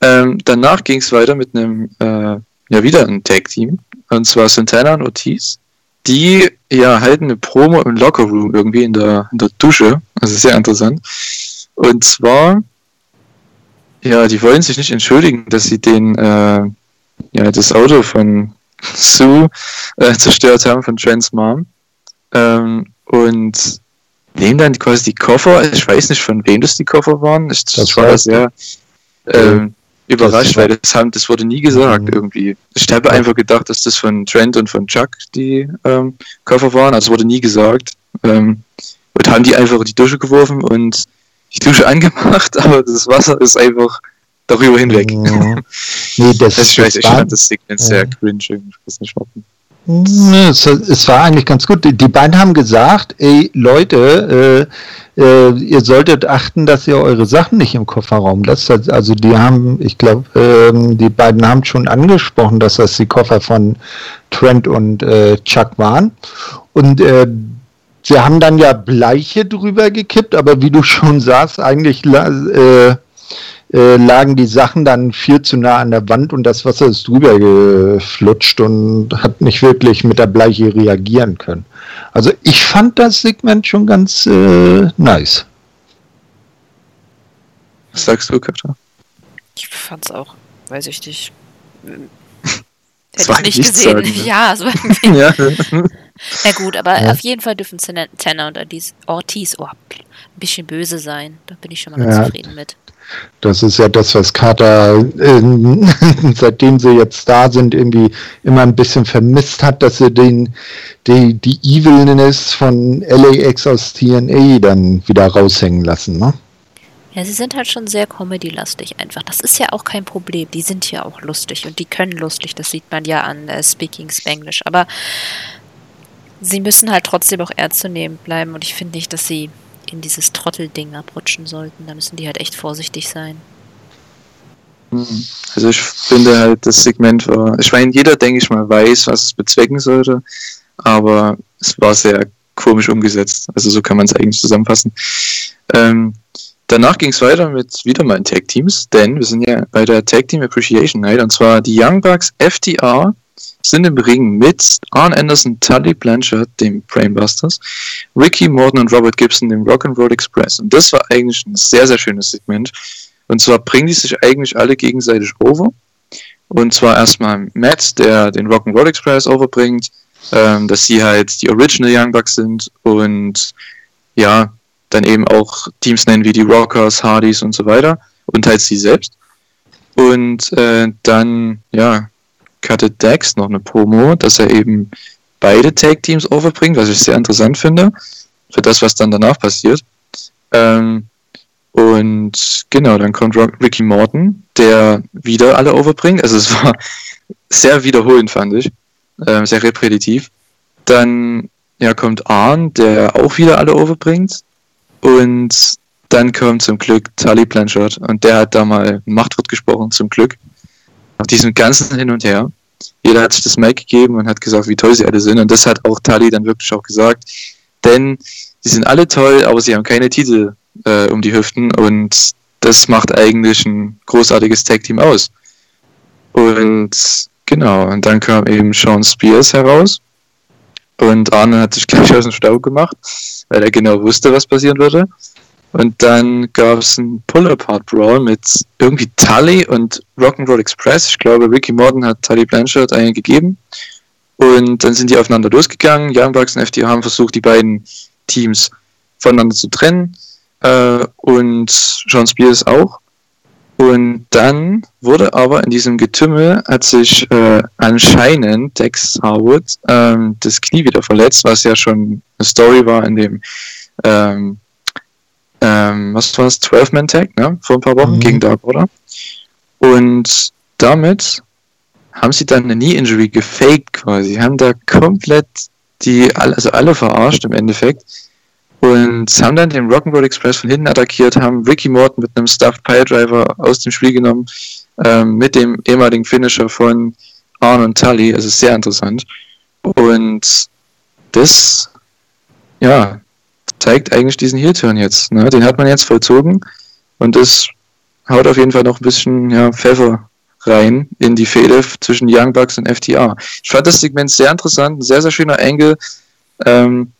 Ähm, danach ging es weiter mit einem äh, ja wieder ein Tag-Team. Und zwar Santana und Ortiz. Die ja halten eine Promo im Locker-Room irgendwie in der, in der Dusche. Also sehr interessant. Und zwar, ja, die wollen sich nicht entschuldigen, dass sie den, äh, ja, das Auto von [LAUGHS] Sue äh, zerstört haben, von Trans Mom. Ähm, und nehmen dann quasi die Koffer. Ich weiß nicht, von wem das die Koffer waren. Ich, das, das war sehr. Ähm, überrascht, weil das, haben, das wurde nie gesagt mhm. irgendwie. Ich habe einfach gedacht, dass das von Trent und von Chuck die ähm, Koffer waren, also wurde nie gesagt. Ähm, und haben die einfach in die Dusche geworfen und die Dusche [LAUGHS] angemacht, aber das Wasser ist einfach darüber hinweg. Ja. Nee, das, das, [LAUGHS] ich weiß, ich fand das Segment sehr cringe. Ich weiß nicht warum. Es, war eigentlich ganz gut. Die beiden haben gesagt, ey Leute, äh, äh, ihr solltet achten, dass ihr eure Sachen nicht im Kofferraum lasst. Also die haben, ich glaube, äh, die beiden haben schon angesprochen, dass das die Koffer von Trent und äh, Chuck waren. Und äh, sie haben dann ja Bleiche drüber gekippt, aber wie du [LAUGHS] schon sagst, eigentlich äh, äh, lagen die Sachen dann viel zu nah an der Wand und das Wasser ist drüber geflutscht und hat nicht wirklich mit der Bleiche reagieren können. Also ich fand das Segment schon ganz äh, nice. Was sagst du, Katja? Ich fand's auch, weiß ich nicht. [LAUGHS] Hätte ich nicht gesehen. Sagen, ne? [LAUGHS] Ja, so [LAUGHS] ja. Na gut, aber ja. auf jeden Fall dürfen Tanner und Ortiz oh, ein bisschen böse sein. Da bin ich schon mal ganz ja. zufrieden mit. Das ist ja das, was Carter, äh, [LAUGHS] seitdem sie jetzt da sind, irgendwie immer ein bisschen vermisst hat, dass sie den, die, die Evilness von LAX aus TNA dann wieder raushängen lassen, ne? Ja, sie sind halt schon sehr comedy-lastig einfach. Das ist ja auch kein Problem. Die sind ja auch lustig und die können lustig. Das sieht man ja an äh, Speaking Spanglish. Aber sie müssen halt trotzdem auch ernst zu nehmen bleiben und ich finde nicht, dass sie in dieses Trottelding abrutschen sollten. Da müssen die halt echt vorsichtig sein. Hm. Also ich finde halt, das Segment war, ich meine, jeder, denke ich mal, weiß, was es bezwecken sollte, aber es war sehr komisch umgesetzt. Also so kann man es eigentlich zusammenfassen. Ähm, danach ging es weiter mit wieder mal Tag Teams, denn wir sind ja bei der Tag Team Appreciation Night und zwar die Young Bucks FTR sind im Ring mit Arn Anderson, Tully Blanchard, dem Brainbusters, Ricky Morton und Robert Gibson, dem Rock'n'Roll Express. Und das war eigentlich ein sehr, sehr schönes Segment. Und zwar bringen die sich eigentlich alle gegenseitig over. Und zwar erstmal Matt, der den Rock'n'Roll Express overbringt, ähm, dass sie halt die Original Young Bucks sind und ja, dann eben auch Teams nennen wie die Rockers, Hardys und so weiter und halt sie selbst. Und äh, dann, ja, cuttet Dex noch eine Promo, dass er eben beide Tag-Teams overbringt, was ich sehr interessant finde, für das, was dann danach passiert. Ähm, und genau, dann kommt Ricky Morton, der wieder alle overbringt. Also es war [LAUGHS] sehr wiederholend, fand ich. Ähm, sehr repetitiv. Dann ja, kommt Arn, der auch wieder alle overbringt. Und dann kommt zum Glück Tully Blanchard und der hat da mal ein Machtwort gesprochen, zum Glück. Nach diesem ganzen Hin und Her. Jeder hat sich das Mic gegeben und hat gesagt, wie toll sie alle sind. Und das hat auch Tali dann wirklich auch gesagt. Denn sie sind alle toll, aber sie haben keine Titel äh, um die Hüften. Und das macht eigentlich ein großartiges Tag-Team aus. Und genau, und dann kam eben Sean Spears heraus. Und Arne hat sich gleich aus dem Staub gemacht, weil er genau wusste, was passieren würde. Und dann gab es einen Pull-Apart-Brawl mit irgendwie Tully und Rock'n'Roll Express. Ich glaube, Ricky Morton hat Tully Blanchard einen gegeben. Und dann sind die aufeinander losgegangen. Young Bucks und FD haben versucht, die beiden Teams voneinander zu trennen. Äh, und Sean Spears auch. Und dann wurde aber in diesem Getümmel hat sich äh, anscheinend Dex Harwood ähm, das Knie wieder verletzt, was ja schon eine Story war in dem ähm, ähm, was war das, 12-Man-Tag, ne? Vor ein paar Wochen mhm. gegen Dark Order. Und damit haben sie dann eine Knee-Injury gefaked quasi, haben da komplett die, also alle verarscht im Endeffekt. Und haben dann den Rock'n'Roll Express von hinten attackiert, haben Ricky Morton mit einem Stuffed Piledriver aus dem Spiel genommen, ähm, mit dem ehemaligen Finisher von Arn und Tully. Es ist sehr interessant. Und das, ja, zeigt eigentlich diesen Heel-Turn jetzt. Ne? Den hat man jetzt vollzogen und das haut auf jeden Fall noch ein bisschen ja, Pfeffer rein in die Fehde zwischen Young Bucks und FTA. Ich fand das Segment sehr interessant, ein sehr, sehr schöner Angle, ähm,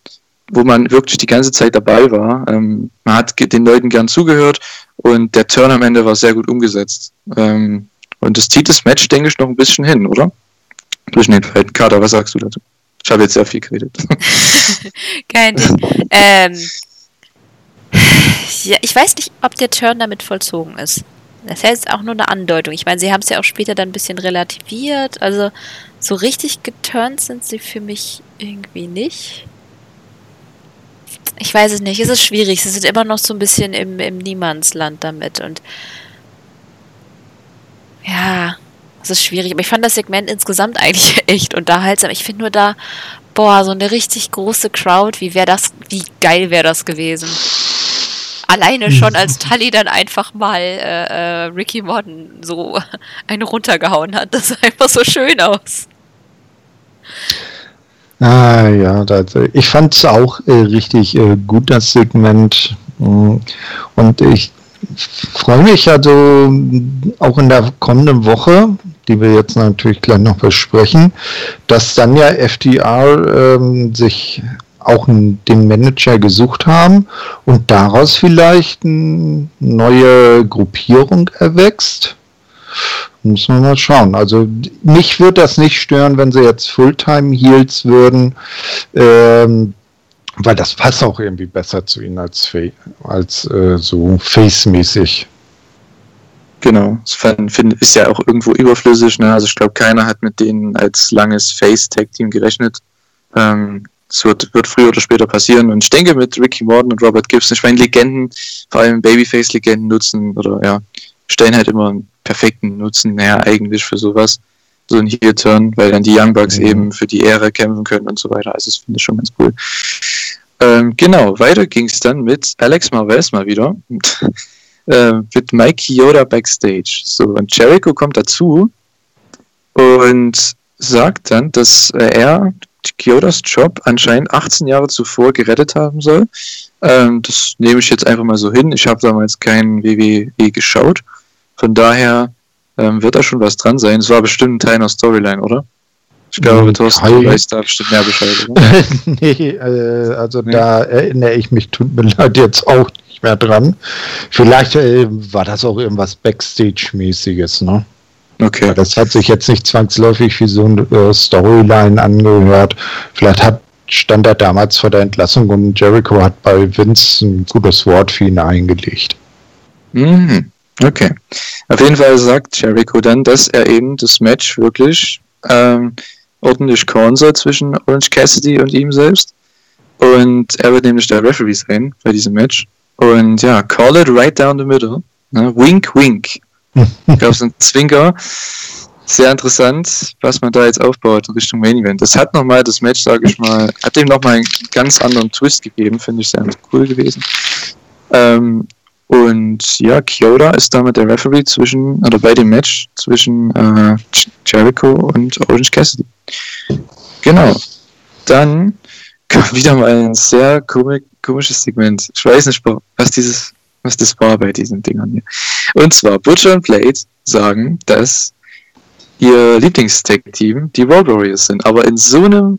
wo man wirklich die ganze Zeit dabei war. Ähm, man hat den Leuten gern zugehört und der Turn am Ende war sehr gut umgesetzt. Ähm, und das zieht das Match, denke ich, noch ein bisschen hin, oder? Zwischen den beiden. Kader, was sagst du dazu? Ich habe jetzt sehr viel geredet. [LAUGHS] Kein Ding. Ähm, ja, ich weiß nicht, ob der Turn damit vollzogen ist. Das jetzt auch nur eine Andeutung. Ich meine, sie haben es ja auch später dann ein bisschen relativiert. Also so richtig geturnt sind sie für mich irgendwie nicht. Ich weiß es nicht. Es ist schwierig. Sie sind immer noch so ein bisschen im, im Niemandsland damit. Und ja, Das ist schwierig, aber ich fand das Segment insgesamt eigentlich [LAUGHS] echt unterhaltsam. Ich finde nur da, boah, so eine richtig große Crowd, wie wäre das, wie geil wäre das gewesen? Alleine schon als Tully dann einfach mal äh, äh, Ricky Morton so [LAUGHS] eine runtergehauen hat. Das sah einfach so schön aus. Ah ja, das, ich fand es auch äh, richtig äh, gut, das Segment. Mm, und ich freue mich also auch in der kommenden Woche, die wir jetzt natürlich gleich noch besprechen, dass dann ja FDR ähm, sich auch den Manager gesucht haben und daraus vielleicht eine neue Gruppierung erwächst. Muss man mal schauen. Also mich würde das nicht stören, wenn sie jetzt Fulltime Heels würden, ähm, weil das passt auch irgendwie besser zu ihnen als, als äh, so Face-mäßig. Genau, ist ja auch irgendwo überflüssig. Ne? Also ich glaube, keiner hat mit denen als langes Face-Tag-Team gerechnet. Ähm, es wird, wird früher oder später passieren. Und ich denke, mit Ricky Morton und Robert Gibson, ich meine, Legenden, vor allem Babyface-Legenden nutzen oder ja, stellen halt immer einen perfekten Nutzen her eigentlich für sowas. So ein Heel-Turn, weil dann die Young Bucks mhm. eben für die Ehre kämpfen können und so weiter. Also das finde ich schon ganz cool. Ähm, genau, weiter ging es dann mit Alex Marvez mal wieder. [LAUGHS] äh, mit Mike Yoda backstage. So, und Jericho kommt dazu und sagt dann, dass äh, er Kyodas Job anscheinend 18 Jahre zuvor gerettet haben soll. Ähm, das nehme ich jetzt einfach mal so hin. Ich habe damals kein WWE geschaut. Von daher ähm, wird da schon was dran sein. Es war bestimmt ein Teil einer Storyline, oder? Ich glaube, Thorsten, du weißt da bestimmt mehr Bescheid, [LAUGHS] nee, äh, also nee. da erinnere ich mich, tut mir [LAUGHS] leid, jetzt auch nicht mehr dran. Vielleicht äh, war das auch irgendwas Backstage-mäßiges, ne? Okay. Das hat sich jetzt nicht zwangsläufig wie so eine äh, Storyline angehört. Vielleicht hat, stand er damals vor der Entlassung und Jericho hat bei Vince ein gutes Wort für ihn eingelegt. Mhm. Okay. Auf jeden Fall sagt Jericho dann, dass er eben das Match wirklich ähm, ordentlich soll zwischen Orange Cassidy und ihm selbst. Und er wird nämlich der Referee sein bei diesem Match. Und ja, call it right down the middle. Ne? Wink, wink. gab es einen Zwinker. Sehr interessant, was man da jetzt aufbaut in Richtung Main Event. Das hat nochmal das Match, sage ich mal, hat dem nochmal einen ganz anderen Twist gegeben, finde ich sehr cool gewesen. Ähm, und ja, Kyoda ist damit der Referee zwischen, oder bei dem Match zwischen äh, Jericho und Orange Cassidy. Genau. Dann kam wieder mal ein sehr komisches Segment. Ich weiß nicht, was dieses was das war bei diesen Dingern hier. Und zwar Butcher und Blade sagen, dass ihr Lieblingstag-Team die Road Warriors sind, aber in so einem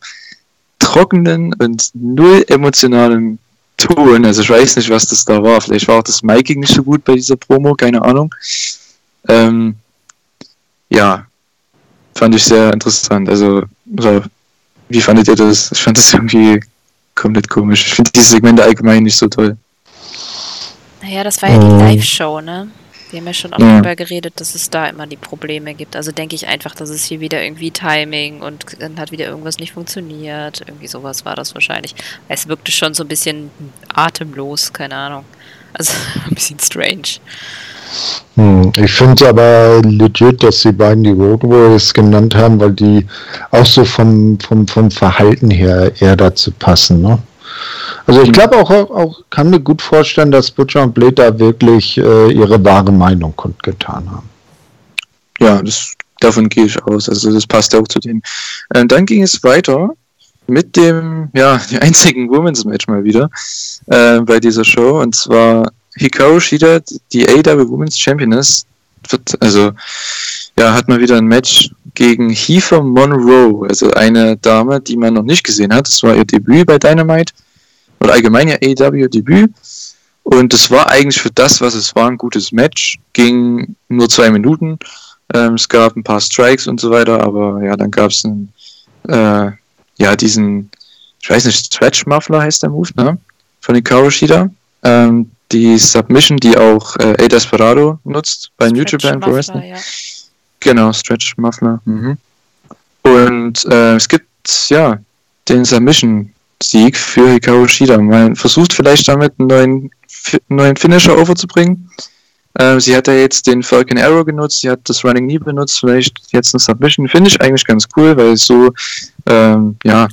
trockenen und null emotionalen Ton, also ich weiß nicht, was das da war, vielleicht war auch das Miking nicht so gut bei dieser Promo, keine Ahnung. Ähm, ja, fand ich sehr interessant. Also, also, wie fandet ihr das? Ich fand das irgendwie komplett komisch. Ich finde diese Segmente allgemein nicht so toll. Naja, das war ja die ähm. Live-Show, ne? Wir haben ja schon auch ja. darüber geredet, dass es da immer die Probleme gibt. Also denke ich einfach, dass es hier wieder irgendwie Timing und dann hat wieder irgendwas nicht funktioniert. Irgendwie sowas war das wahrscheinlich. Es wirkte schon so ein bisschen atemlos, keine Ahnung. Also [LAUGHS] ein bisschen strange. Hm, ich finde es aber legit, dass die beiden die Road Warriors genannt haben, weil die auch so vom, vom, vom Verhalten her eher dazu passen, ne? Also ich glaube auch, auch, kann mir gut vorstellen, dass Butcher und Blade da wirklich äh, ihre wahre Meinung kundgetan haben. Ja, das, davon gehe ich aus. Also das passt auch zu denen. Äh, dann ging es weiter mit dem, ja, [LAUGHS] einzigen Women's Match mal wieder äh, bei dieser Show. Und zwar Hikaru Shida, die AW Women's Championess, wird, also ja, hat mal wieder ein Match gegen Heather Monroe, also eine Dame, die man noch nicht gesehen hat. Das war ihr Debüt bei Dynamite oder allgemein ihr AEW-Debüt. Und es war eigentlich für das, was es war, ein gutes Match. Ging nur zwei Minuten. Ähm, es gab ein paar Strikes und so weiter, aber ja, dann gab es einen, äh, ja, diesen, ich weiß nicht, Stretch Muffler heißt der Move, ne? Von den Shida. Ähm, die Submission, die auch äh, A Desperado nutzt bei New Japan Pro Wrestling. Ja. Genau, Stretch Muffler. Mhm. Und äh, es gibt ja den Submission Sieg für Hikaru Shida. Man versucht vielleicht damit einen neuen, neuen Finisher overzubringen. Äh, sie hat ja jetzt den Falcon Arrow genutzt, sie hat das Running Knee benutzt, vielleicht jetzt eine Submission. Finde ich eigentlich ganz cool, weil so, ähm, ja,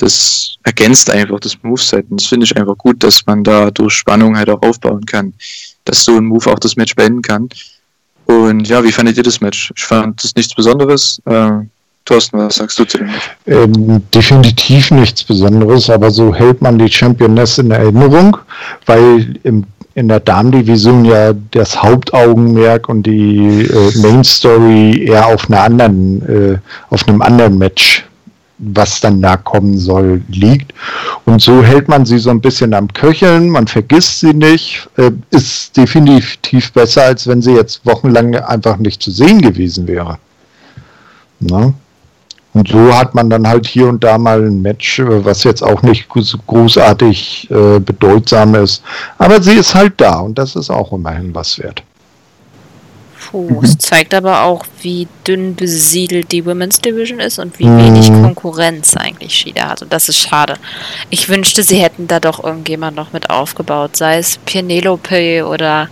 das ergänzt einfach das Moveset. Und das finde ich einfach gut, dass man da durch Spannung halt auch aufbauen kann, dass so ein Move auch das Match beenden kann. Und ja, wie fandet ihr das Match? Ich fand das nichts Besonderes. Äh, Thorsten, was sagst du zu dem Match? Ähm, definitiv nichts Besonderes, aber so hält man die Championess in Erinnerung, weil im, in der Damendivision ja das Hauptaugenmerk und die äh, Main Story eher auf einer anderen, äh, auf einem anderen Match was dann da kommen soll, liegt. Und so hält man sie so ein bisschen am Köcheln, man vergisst sie nicht, äh, ist definitiv besser, als wenn sie jetzt wochenlang einfach nicht zu sehen gewesen wäre. Na? Und so hat man dann halt hier und da mal ein Match, äh, was jetzt auch nicht großartig äh, bedeutsam ist. Aber sie ist halt da und das ist auch immerhin was wert. Puh, es zeigt aber auch, wie dünn besiedelt die Women's Division ist und wie mhm. wenig Konkurrenz eigentlich Shida hat. Und das ist schade. Ich wünschte, sie hätten da doch irgendjemand noch mit aufgebaut. Sei es Penelope oder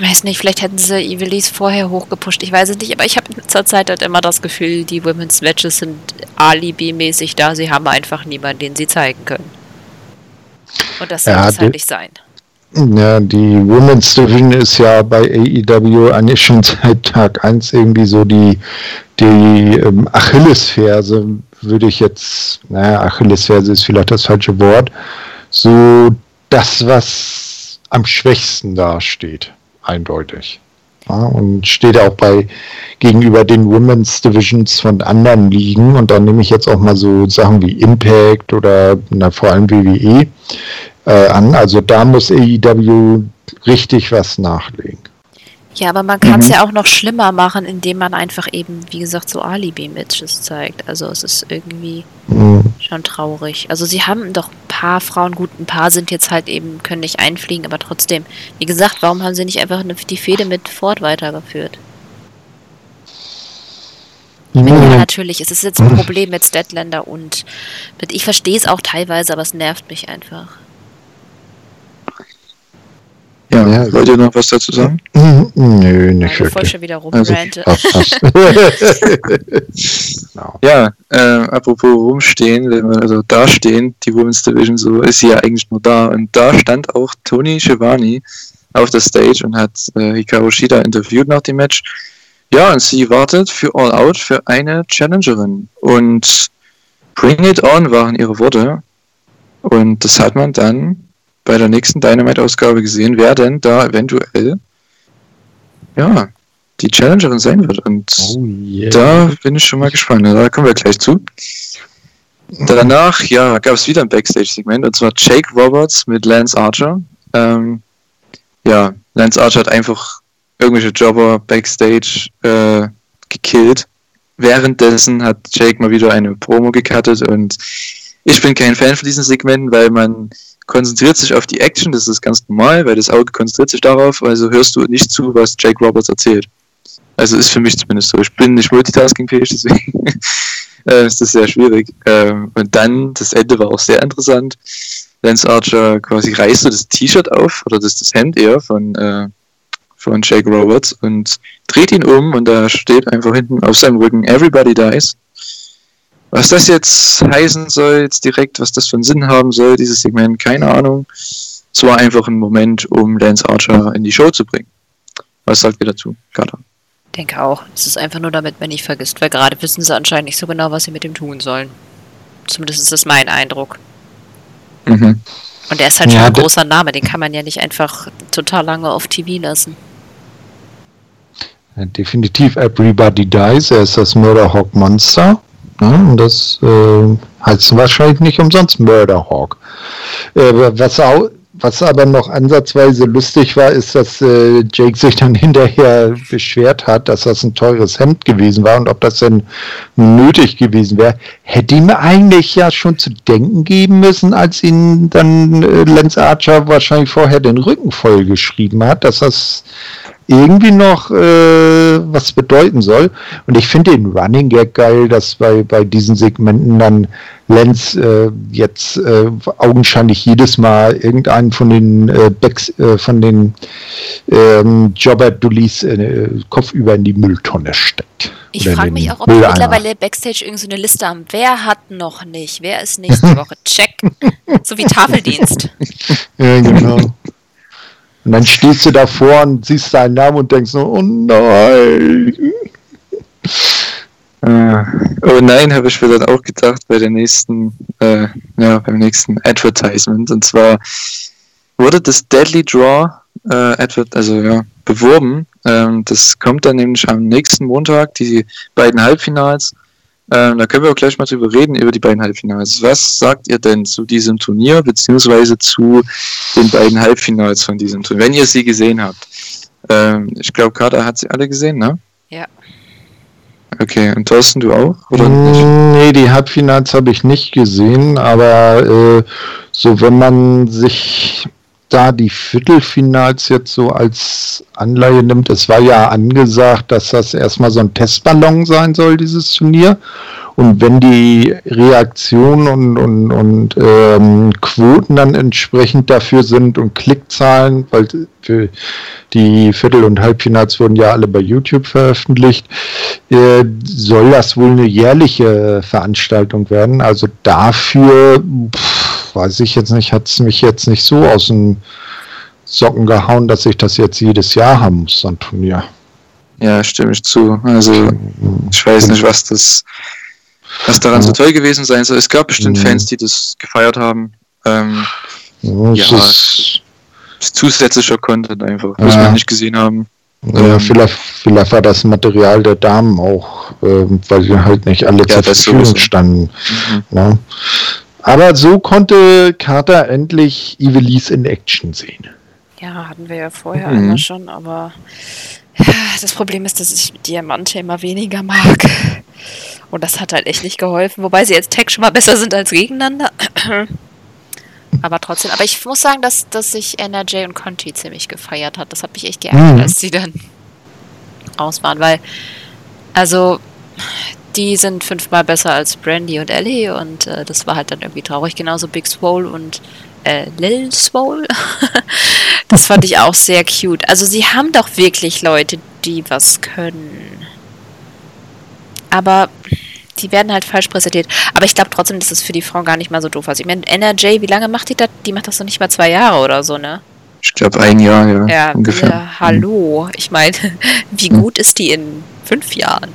weiß nicht, vielleicht hätten sie Evilise vorher hochgepusht. Ich weiß es nicht, aber ich habe zur Zeit halt immer das Gefühl, die Women's Matches sind Alibi-mäßig da. Sie haben einfach niemanden, den sie zeigen können. Und das soll ja, es halt nicht sein. Ja, die Women's Division ist ja bei AEW eigentlich schon [LAUGHS] seit Tag 1 irgendwie so die, die ähm, Achillesferse, würde ich jetzt, naja, Achillesferse ist vielleicht das falsche Wort, so das, was am schwächsten dasteht, eindeutig. Ja, und steht auch bei gegenüber den Women's Divisions von anderen Ligen und dann nehme ich jetzt auch mal so Sachen wie Impact oder na, vor allem WWE äh, an. Also da muss AEW richtig was nachlegen. Ja, aber man kann es mhm. ja auch noch schlimmer machen, indem man einfach eben, wie gesagt, so Alibi-Matches zeigt. Also es ist irgendwie mhm. schon traurig. Also sie haben doch ein paar Frauen, gut, ein paar sind jetzt halt eben, können nicht einfliegen, aber trotzdem, wie gesagt, warum haben sie nicht einfach die Fehde mit Ford weitergeführt? Mhm. Ja, natürlich, es ist jetzt ein Problem mit Statlander und mit, ich verstehe es auch teilweise, aber es nervt mich einfach. Ja, ja, wollt ihr noch was dazu sagen? Nö, nicht ja, wirklich. schon wieder rumrante. [LAUGHS] genau. Ja, äh, apropos rumstehen, wenn wir also da stehen, die Women's Division so, ist sie ja eigentlich nur da. Und da stand auch Tony Schiavone auf der Stage und hat äh, Hikaru Shida interviewt nach dem Match. Ja, und sie wartet für All Out für eine Challengerin. Und Bring It On waren ihre Worte. Und das hat man dann bei der nächsten Dynamite-Ausgabe gesehen, wer denn da eventuell ja, die Challengerin sein wird. Und oh yeah. da bin ich schon mal gespannt. Da kommen wir gleich zu. Danach, ja, gab es wieder ein Backstage-Segment und zwar Jake Roberts mit Lance Archer. Ähm, ja, Lance Archer hat einfach irgendwelche Jobber Backstage äh, gekillt. Währenddessen hat Jake mal wieder eine Promo gecuttet und ich bin kein Fan von diesen Segmenten, weil man konzentriert sich auf die Action, das ist ganz normal, weil das Auge konzentriert sich darauf, also hörst du nicht zu, was Jake Roberts erzählt. Also ist für mich zumindest so. Ich bin nicht multitaskingfähig, [LAUGHS] deswegen äh, ist das sehr schwierig. Ähm, und dann, das Ende war auch sehr interessant. Lance Archer quasi reißt so das T-Shirt auf, oder das, das Hemd eher von, äh, von Jake Roberts und dreht ihn um und da steht einfach hinten auf seinem Rücken Everybody Dies. Was das jetzt heißen soll, jetzt direkt, was das für einen Sinn haben soll, dieses Segment, keine Ahnung. Es war einfach ein Moment, um Lance Archer in die Show zu bringen. Was sagt ihr dazu? Ich denke auch. Es ist einfach nur, damit man nicht vergisst, weil gerade wissen sie anscheinend nicht so genau, was sie mit ihm tun sollen. Zumindest ist das mein Eindruck. Mhm. Und er ist halt ja, schon ein großer Name, den kann man ja nicht einfach total lange auf TV lassen. definitiv Everybody Dies, er ist das Murderhawk Monster. Ne? Das äh, heißt wahrscheinlich nicht umsonst Murderhawk. Äh, was, auch, was aber noch ansatzweise lustig war, ist, dass äh, Jake sich dann [LAUGHS] hinterher beschwert hat, dass das ein teures Hemd gewesen war und ob das denn nötig gewesen wäre. Hätte ihm eigentlich ja schon zu denken geben müssen, als ihn dann äh, Lance Archer wahrscheinlich vorher den Rücken voll geschrieben hat, dass das irgendwie noch äh, was bedeuten soll. Und ich finde den Running Gag geil, dass bei, bei diesen Segmenten dann Lenz äh, jetzt äh, augenscheinlich jedes Mal irgendeinen von den äh, Backs, äh, von den ähm, Jobber Dullis äh, kopfüber in die Mülltonne steckt. Ich frage mich auch, ob wir mittlerweile Backstage irgendeine so Liste haben. Wer hat noch nicht? Wer ist nächste [LAUGHS] Woche? Check. so wie Tafeldienst. [LAUGHS] ja, genau. Und dann stehst du davor und siehst seinen Namen und denkst so, oh nein. [LAUGHS] Äh, oh nein, habe ich mir dann auch gedacht bei der nächsten, äh, ja, beim nächsten Advertisement. Und zwar wurde das Deadly Draw äh, Advert, also ja, beworben. Ähm, das kommt dann nämlich am nächsten Montag, die beiden Halbfinals. Ähm, da können wir auch gleich mal drüber reden, über die beiden Halbfinals. Was sagt ihr denn zu diesem Turnier, beziehungsweise zu den beiden Halbfinals von diesem Turnier, wenn ihr sie gesehen habt? Ähm, ich glaube, Kader hat sie alle gesehen, ne? Ja. Okay, und Thorsten, du auch? Oder nicht? Nee, die Halbfinals habe ich nicht gesehen, aber äh, so wenn man sich da die Viertelfinals jetzt so als Anleihe nimmt, es war ja angesagt, dass das erstmal so ein Testballon sein soll, dieses Turnier. Und wenn die Reaktionen und, und, und ähm, Quoten dann entsprechend dafür sind und Klickzahlen, weil für die Viertel- und Halbfinals wurden ja alle bei YouTube veröffentlicht, äh, soll das wohl eine jährliche Veranstaltung werden. Also dafür, pff, weiß ich jetzt nicht, hat es mich jetzt nicht so aus den Socken gehauen, dass ich das jetzt jedes Jahr haben muss, so ein Turnier. Ja, stimme ich zu. Also ich weiß nicht, was das was daran so toll gewesen sein soll. Es gab bestimmt mhm. Fans, die das gefeiert haben. Ähm, ja, ja ist, ist zusätzlicher Content einfach, was ja. wir nicht gesehen haben. Ja, ähm, vielleicht, vielleicht war das Material der Damen auch, ähm, weil sie halt nicht alle ja, zur Verfügung standen. Mhm. Ne? Aber so konnte Carter endlich Ivelisse in Action sehen. Ja, hatten wir ja vorher mhm. einmal schon, aber das Problem ist, dass ich Diamante immer weniger mag. Und das hat halt echt nicht geholfen. Wobei sie jetzt Tag schon mal besser sind als gegeneinander. [CLEARS THROAT] aber trotzdem. Aber ich muss sagen, dass, dass sich NRJ und Conti ziemlich gefeiert hat. Das hat mich echt geärgert, mhm. als sie dann raus waren. Weil, also, die sind fünfmal besser als Brandy und Ellie. Und äh, das war halt dann irgendwie traurig. Genauso Big Swole und äh, Lil Swole. [LAUGHS] das fand ich auch sehr cute. Also, sie haben doch wirklich Leute, die was können. Aber die werden halt falsch präsentiert. Aber ich glaube trotzdem, dass es für die Frau gar nicht mal so doof ist. Ich meine, NRJ, wie lange macht die das? Die macht das noch nicht mal zwei Jahre oder so, ne? Ich glaube ein Jahr, ja. Ja, ungefähr. Ja, hallo. Ich meine, [LAUGHS] wie gut ist die in fünf Jahren?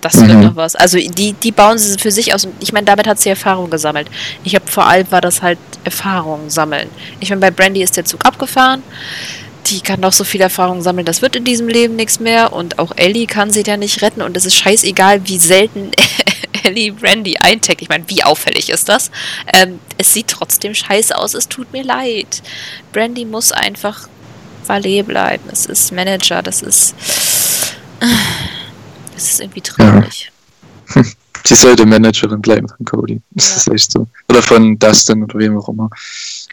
Das wird mhm. noch was. Also die, die bauen sie für sich aus. Ich meine, damit hat sie Erfahrung gesammelt. Ich habe vor allem war das halt Erfahrung sammeln. Ich meine, bei Brandy ist der Zug abgefahren die kann noch so viel Erfahrung sammeln, das wird in diesem Leben nichts mehr. Und auch Ellie kann sie da nicht retten. Und es ist scheißegal, wie selten [LAUGHS] Ellie Brandy einteckt. Ich meine, wie auffällig ist das? Ähm, es sieht trotzdem scheiße aus, es tut mir leid. Brandy muss einfach Valet bleiben. Es ist Manager, das ist. Das ist irgendwie traurig. Ja. [LAUGHS] Sie sollte Managerin bleiben von Cody. Das ja. ist echt so. Oder von Dustin oder wem auch immer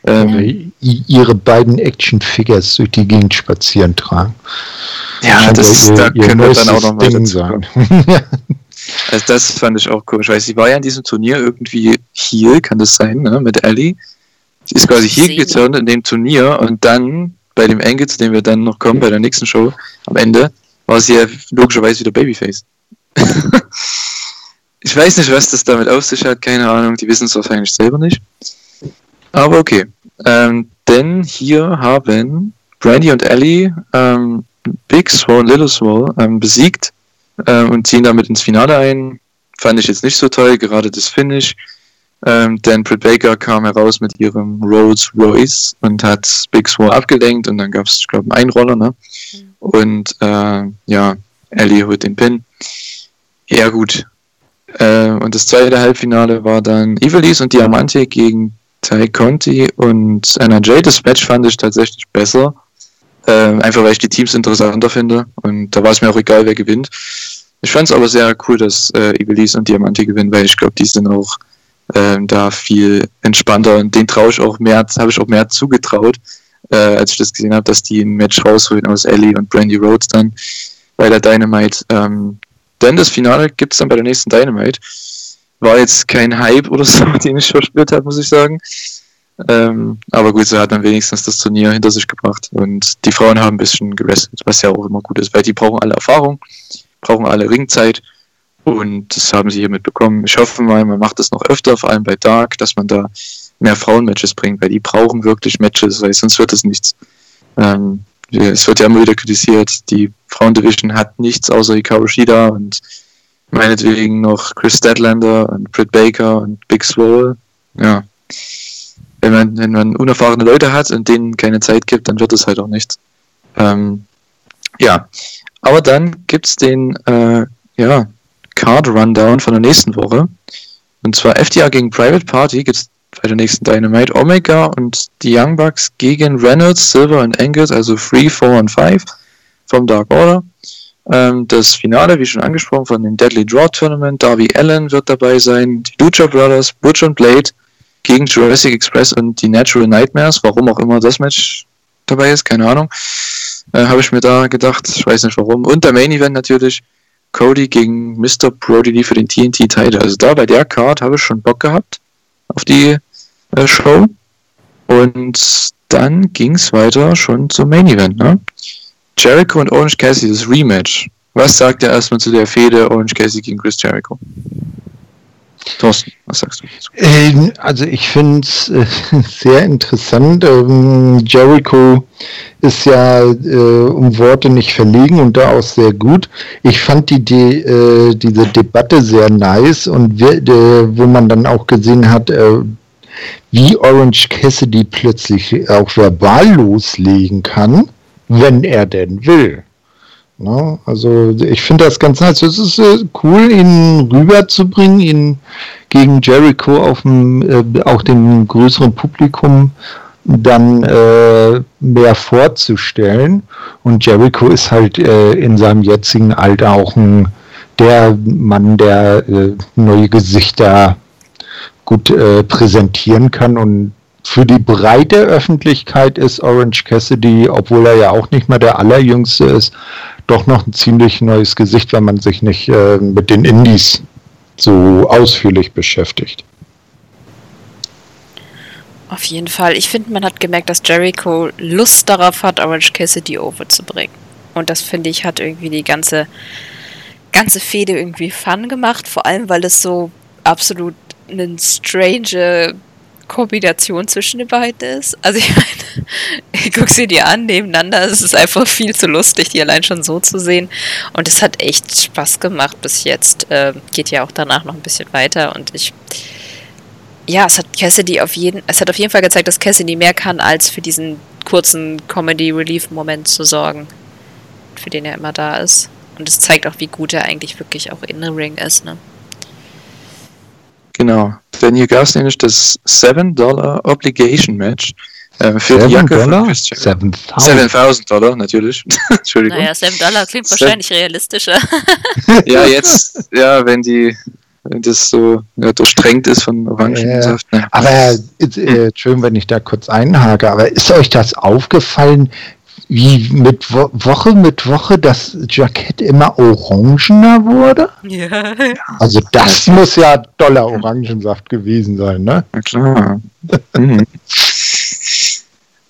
ähm, ihre beiden Action-Figures durch die Gegend spazieren tragen. Ja, das, ihr, da können wir dann auch noch mal dazu sagen. also das fand ich auch komisch, weil sie war ja in diesem Turnier irgendwie hier, kann das sein, ne, mit Ellie. Sie ist quasi hier geturnt in dem Turnier und dann bei dem Engel, zu dem wir dann noch kommen, bei der nächsten Show, am Ende, war sie ja logischerweise wieder Babyface. [LAUGHS] ich weiß nicht, was das damit auf sich hat, keine Ahnung, die wissen es wahrscheinlich selber nicht. Aber okay. Ähm, denn hier haben Brandy und Ellie ähm, Big Swole und Little Swole ähm, besiegt ähm, und ziehen damit ins Finale ein. Fand ich jetzt nicht so toll, gerade das Finish. Ähm, denn Britt Baker kam heraus mit ihrem Rolls Royce und hat Big Swole abgelenkt und dann gab es, ich glaube, einen Einroller, ne? Mhm. Und äh, ja, Ellie holt den Pin. Ja, gut. Äh, und das zweite Halbfinale war dann Evilise und Diamante gegen Ty Conti und NRJ. Das Match fand ich tatsächlich besser. Ähm, einfach weil ich die Teams interessanter finde. Und da war es mir auch egal, wer gewinnt. Ich fand es aber sehr cool, dass äh, Ibeliz und Diamante gewinnen, weil ich glaube, die sind auch ähm, da viel entspannter und den traue ich auch mehr, habe ich auch mehr zugetraut äh, als ich das gesehen habe, dass die ein Match rausholen aus Ellie und Brandy Rhodes dann bei der Dynamite. Ähm, denn das Finale gibt es dann bei der nächsten Dynamite. War jetzt kein Hype oder so, [LAUGHS] den ich verspürt habe, muss ich sagen. Ähm, aber gut, so hat man wenigstens das Turnier hinter sich gebracht und die Frauen haben ein bisschen gewrestelt, was ja auch immer gut ist, weil die brauchen alle Erfahrung, brauchen alle Ringzeit und das haben sie hier mitbekommen. Ich hoffe mal, man macht das noch öfter, vor allem bei Dark, dass man da mehr Frauenmatches bringt, weil die brauchen wirklich Matches, weil sonst wird es nichts. Ähm, es wird ja immer wieder kritisiert, die Frauendivision hat nichts außer Hikaru Shida und meinetwegen noch Chris Statlander und Britt Baker und Big Swole. Ja. Wenn man, wenn man unerfahrene Leute hat und denen keine Zeit gibt, dann wird es halt auch nichts. Ähm, ja. Aber dann gibt es den äh, ja, Card Rundown von der nächsten Woche. Und zwar FDR gegen Private Party gibt es bei der nächsten Dynamite Omega und die Young Bucks gegen Reynolds, Silver und Angus, also 3, 4 und 5 vom Dark Order. Ähm, das Finale, wie schon angesprochen, von dem Deadly Draw Tournament. Darby Allen wird dabei sein. Die Lucha Brothers, Butch und Blade gegen Jurassic Express und die Natural Nightmares. Warum auch immer das Match dabei ist, keine Ahnung. Äh, Habe ich mir da gedacht. Ich weiß nicht warum. Und der Main Event natürlich. Cody gegen Mr. Brody für den TNT-Title. Also da bei der Card habe ich schon Bock gehabt auf die äh, Show. Und dann ging es weiter schon zum Main Event. Ne? Jericho und Orange Cassidy, das Rematch. Was sagt er erstmal zu der Fehde Orange Cassidy gegen Chris Jericho? Thorsten, was sagst du? Ähm, also ich finde es äh, [LAUGHS] sehr interessant. Ähm, Jericho ist ja äh, um Worte nicht verlegen und da auch sehr gut. Ich fand die, die äh, diese Debatte sehr nice und äh, wo man dann auch gesehen hat, äh, wie Orange Cassidy plötzlich auch verbal loslegen kann, wenn er denn will. Ne? Also ich finde das ganz nice. Es ist äh, cool, ihn rüberzubringen, ihn gegen Jericho auf dem, äh, auch dem größeren Publikum dann äh, mehr vorzustellen. Und Jericho ist halt äh, in seinem jetzigen Alter auch ein der Mann, der äh, neue Gesichter gut äh, präsentieren kann und für die breite Öffentlichkeit ist Orange Cassidy, obwohl er ja auch nicht mehr der allerjüngste ist, doch noch ein ziemlich neues Gesicht, wenn man sich nicht äh, mit den Indies so ausführlich beschäftigt. Auf jeden Fall. Ich finde, man hat gemerkt, dass Jericho Lust darauf hat, Orange Cassidy overzubringen. Und das finde ich hat irgendwie die ganze ganze Fehde irgendwie fun gemacht, vor allem weil es so absolut eine strange Kombination zwischen den beiden ist. Also ich meine, [LAUGHS] ich guck sie dir an nebeneinander, es ist einfach viel zu lustig, die allein schon so zu sehen. Und es hat echt Spaß gemacht bis jetzt. Äh, geht ja auch danach noch ein bisschen weiter und ich ja, es hat Cassidy auf jeden, es hat auf jeden Fall gezeigt, dass Cassidy mehr kann, als für diesen kurzen Comedy-Relief-Moment zu sorgen, für den er immer da ist. Und es zeigt auch, wie gut er eigentlich wirklich auch in the Ring ist, ne? Genau. Denn hier gab es nämlich das 7-Dollar Obligation Match. Äh, für die Jacke Dollar? von 7000 Dollar, natürlich. [LAUGHS] Entschuldigung. Naja, 7 Dollar klingt wahrscheinlich realistischer. [LAUGHS] ja, [LAUGHS] jetzt, ja, wenn die, wenn das so ja, durchdrängt ist von Orangensaft. Äh, aber, äh, Entschuldigung, wenn ich da kurz einhake, aber ist euch das aufgefallen, wie mit Wo Woche mit Woche das Jackett immer orangener wurde. Ja. Also das muss ja doller Orangensaft gewesen sein, ne? Na klar. mhm.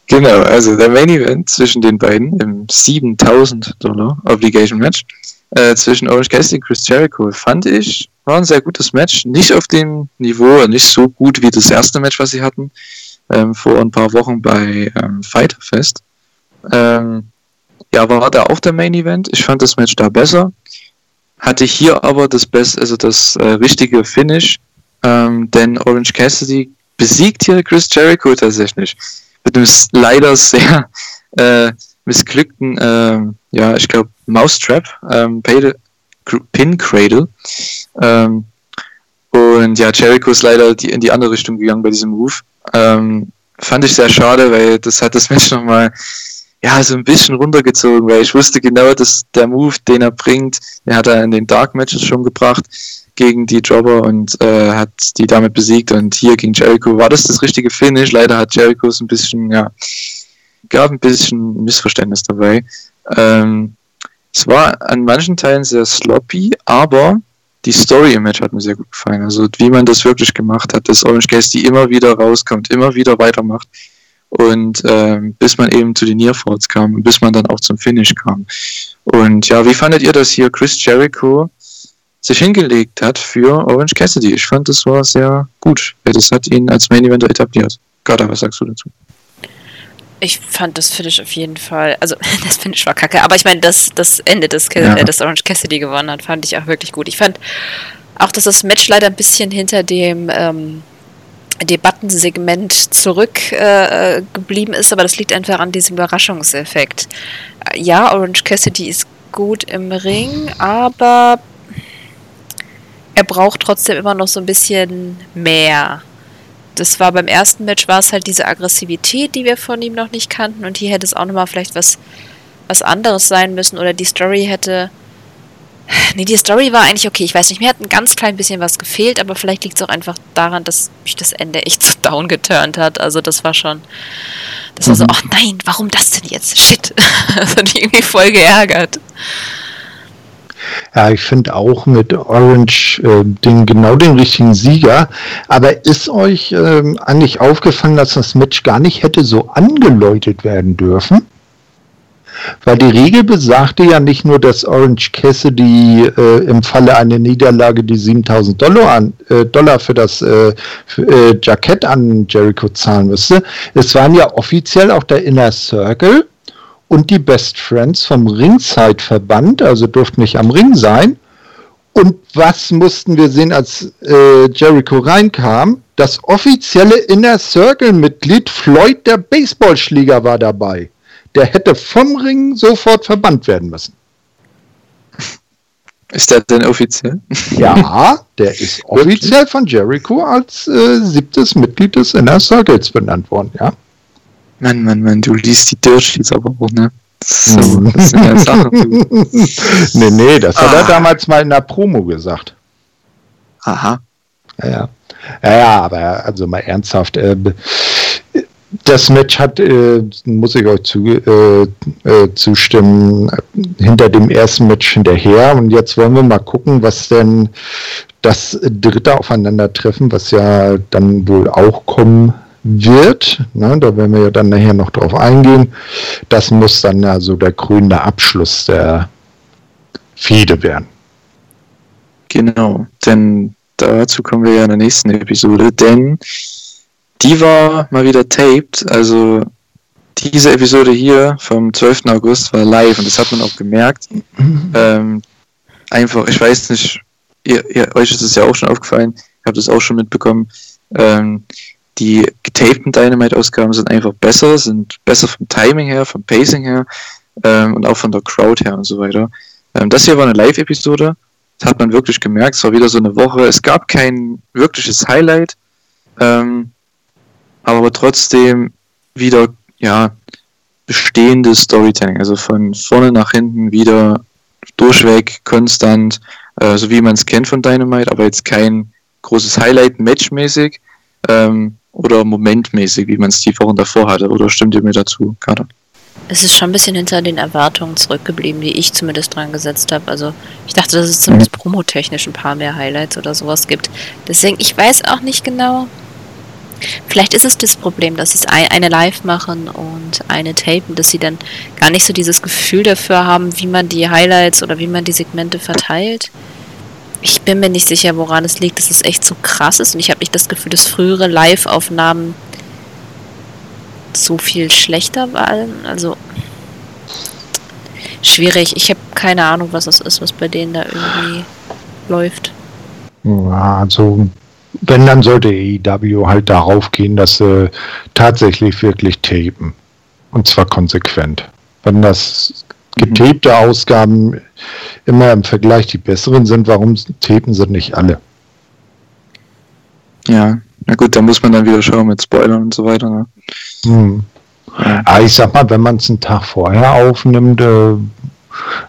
Genau, also der Main Event zwischen den beiden im 7000 Dollar Obligation Match äh, zwischen Orange Cassidy und Chris Jericho fand ich war ein sehr gutes Match. Nicht auf dem Niveau, nicht so gut wie das erste Match, was sie hatten ähm, vor ein paar Wochen bei ähm, Fighter Fest. Ähm, ja, war da auch der Main Event. Ich fand das Match da besser. Hatte hier aber das beste, also das äh, richtige Finish, ähm, denn Orange Cassidy besiegt hier Chris Jericho tatsächlich. Mit einem leider sehr äh, missglückten, äh, ja, ich glaube, Mousetrap, ähm, Pin Cradle. Ähm, und ja, Jericho ist leider die, in die andere Richtung gegangen bei diesem Move. Ähm, fand ich sehr schade, weil das hat das Match nochmal ja, so ein bisschen runtergezogen, weil ich wusste genau, dass der Move, den er bringt, den hat er in den Dark Matches schon gebracht gegen die Jobber und äh, hat die damit besiegt und hier gegen Jericho war das das richtige Finish. Leider hat Jericho es ein bisschen, ja, gab ein bisschen Missverständnis dabei. Ähm, es war an manchen Teilen sehr sloppy, aber die Story im Match hat mir sehr gut gefallen. Also wie man das wirklich gemacht hat, dass Orange Cassidy immer wieder rauskommt, immer wieder weitermacht und ähm, bis man eben zu den Nearfalls kam und bis man dann auch zum Finish kam. Und ja, wie fandet ihr, dass hier Chris Jericho sich hingelegt hat für Orange Cassidy? Ich fand, das war sehr gut. Das hat ihn als Main Eventer etabliert. Gada, was sagst du dazu? Ich fand das Finish auf jeden Fall, also [LAUGHS] das Finish war kacke, aber ich meine, das, das Ende, das, ja. äh, das Orange Cassidy gewonnen hat, fand ich auch wirklich gut. Ich fand auch, dass das Match leider ein bisschen hinter dem ähm, Debattensegment zurückgeblieben äh, ist, aber das liegt einfach an diesem Überraschungseffekt. Ja, Orange Cassidy ist gut im Ring, aber er braucht trotzdem immer noch so ein bisschen mehr. Das war beim ersten Match war es halt diese Aggressivität, die wir von ihm noch nicht kannten und hier hätte es auch nochmal vielleicht was, was anderes sein müssen oder die Story hätte Nee, die Story war eigentlich okay. Ich weiß nicht, mir hat ein ganz klein bisschen was gefehlt, aber vielleicht liegt es auch einfach daran, dass mich das Ende echt so [LAUGHS] down geturnt hat. Also das war schon. Das war so, ach mhm. oh nein, warum das denn jetzt? Shit. [LAUGHS] Das hat mich irgendwie voll geärgert. Ja, ich finde auch mit Orange äh, den, genau den richtigen Sieger. Aber ist euch äh, eigentlich aufgefallen, dass das Match gar nicht hätte so angeläutet werden dürfen? Weil die Regel besagte ja nicht nur, dass Orange Cassidy äh, im Falle einer Niederlage die 7000 Dollar, an, äh, Dollar für das äh, für, äh, Jackett an Jericho zahlen müsste. Es waren ja offiziell auch der Inner Circle und die Best Friends vom Ringside-Verband, also durften nicht am Ring sein. Und was mussten wir sehen, als äh, Jericho reinkam? Das offizielle Inner Circle-Mitglied Floyd, der Baseballschläger, war dabei der hätte vom Ring sofort verbannt werden müssen. [LAUGHS] Ist der denn offiziell? Ja, [LAUGHS] der ist offiziell von Jericho als äh, siebtes Mitglied des Inner Circles benannt worden, ja. Mann, Mann, Mann, du liest die Dirtsheets aber auch, ne? So, [LAUGHS] das sind ja Sachen. nee, nee, das ah. hat er ah. damals mal in der Promo gesagt. Aha. Ja, ja. Ja, ja, aber also mal ernsthaft. Äh, das Match hat, äh, muss ich euch zu, äh, äh, zustimmen, hinter dem ersten Match hinterher. Und jetzt wollen wir mal gucken, was denn das dritte Aufeinandertreffen, was ja dann wohl auch kommen wird. Ne, da werden wir ja dann nachher noch drauf eingehen. Das muss dann ja so der grüne Abschluss der Fehde werden. Genau, denn dazu kommen wir ja in der nächsten Episode, denn die war mal wieder taped, also diese Episode hier vom 12. August war live und das hat man auch gemerkt. Ähm, einfach, ich weiß nicht, ihr, ihr, euch ist es ja auch schon aufgefallen, ich habe das auch schon mitbekommen. Ähm, die getapten Dynamite-Ausgaben sind einfach besser, sind besser vom Timing her, vom Pacing her ähm, und auch von der Crowd her und so weiter. Ähm, das hier war eine Live-Episode, das hat man wirklich gemerkt, es war wieder so eine Woche, es gab kein wirkliches Highlight. Ähm, aber trotzdem wieder, ja, bestehendes Storytelling, also von vorne nach hinten wieder durchweg, konstant, äh, so wie man es kennt von Dynamite, aber jetzt kein großes Highlight matchmäßig ähm, oder momentmäßig, wie man es die Wochen davor hatte. Oder stimmt ihr mir dazu, Kader? Es ist schon ein bisschen hinter den Erwartungen zurückgeblieben, die ich zumindest dran gesetzt habe. Also ich dachte, dass es zumindest promotechnisch ein paar mehr Highlights oder sowas gibt. Deswegen, ich weiß auch nicht genau, Vielleicht ist es das Problem, dass sie eine live machen und eine tapen, dass sie dann gar nicht so dieses Gefühl dafür haben, wie man die Highlights oder wie man die Segmente verteilt. Ich bin mir nicht sicher, woran es liegt, dass es echt so krass ist und ich habe nicht das Gefühl, dass frühere Live-Aufnahmen so viel schlechter waren. Also schwierig. Ich habe keine Ahnung, was das ist, was bei denen da irgendwie läuft. Also wenn, dann sollte AEW halt darauf gehen, dass sie tatsächlich wirklich tapen. Und zwar konsequent. Wenn das getapte mhm. Ausgaben immer im Vergleich die besseren sind, warum tapen sie nicht alle? Ja, na gut, da muss man dann wieder schauen mit Spoilern und so weiter. Ne? Hm. Ja. Aber ich sag mal, wenn man es einen Tag vorher aufnimmt, äh,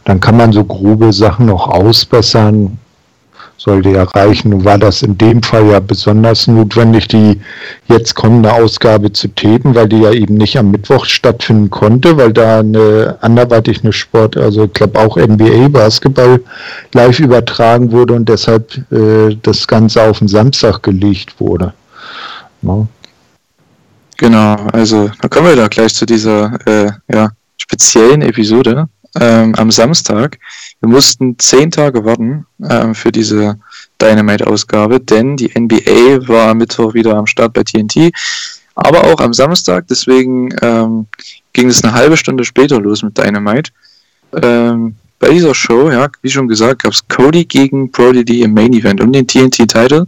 dann kann man so grobe Sachen noch ausbessern. Sollte ja reichen. Nun war das in dem Fall ja besonders notwendig, die jetzt kommende Ausgabe zu tapen, weil die ja eben nicht am Mittwoch stattfinden konnte, weil da eine anderweitig eine Sport, also ich glaube auch NBA Basketball live übertragen wurde und deshalb äh, das Ganze auf den Samstag gelegt wurde. No. Genau, also da kommen wir da gleich zu dieser äh, ja, speziellen Episode ähm, am Samstag. Wir mussten zehn Tage warten ähm, für diese Dynamite-Ausgabe, denn die NBA war am Mittwoch wieder am Start bei TNT, aber auch am Samstag, deswegen ähm, ging es eine halbe Stunde später los mit Dynamite. Ähm, bei dieser Show, ja, wie schon gesagt, gab es Cody gegen Brody im Main Event um den TNT-Title.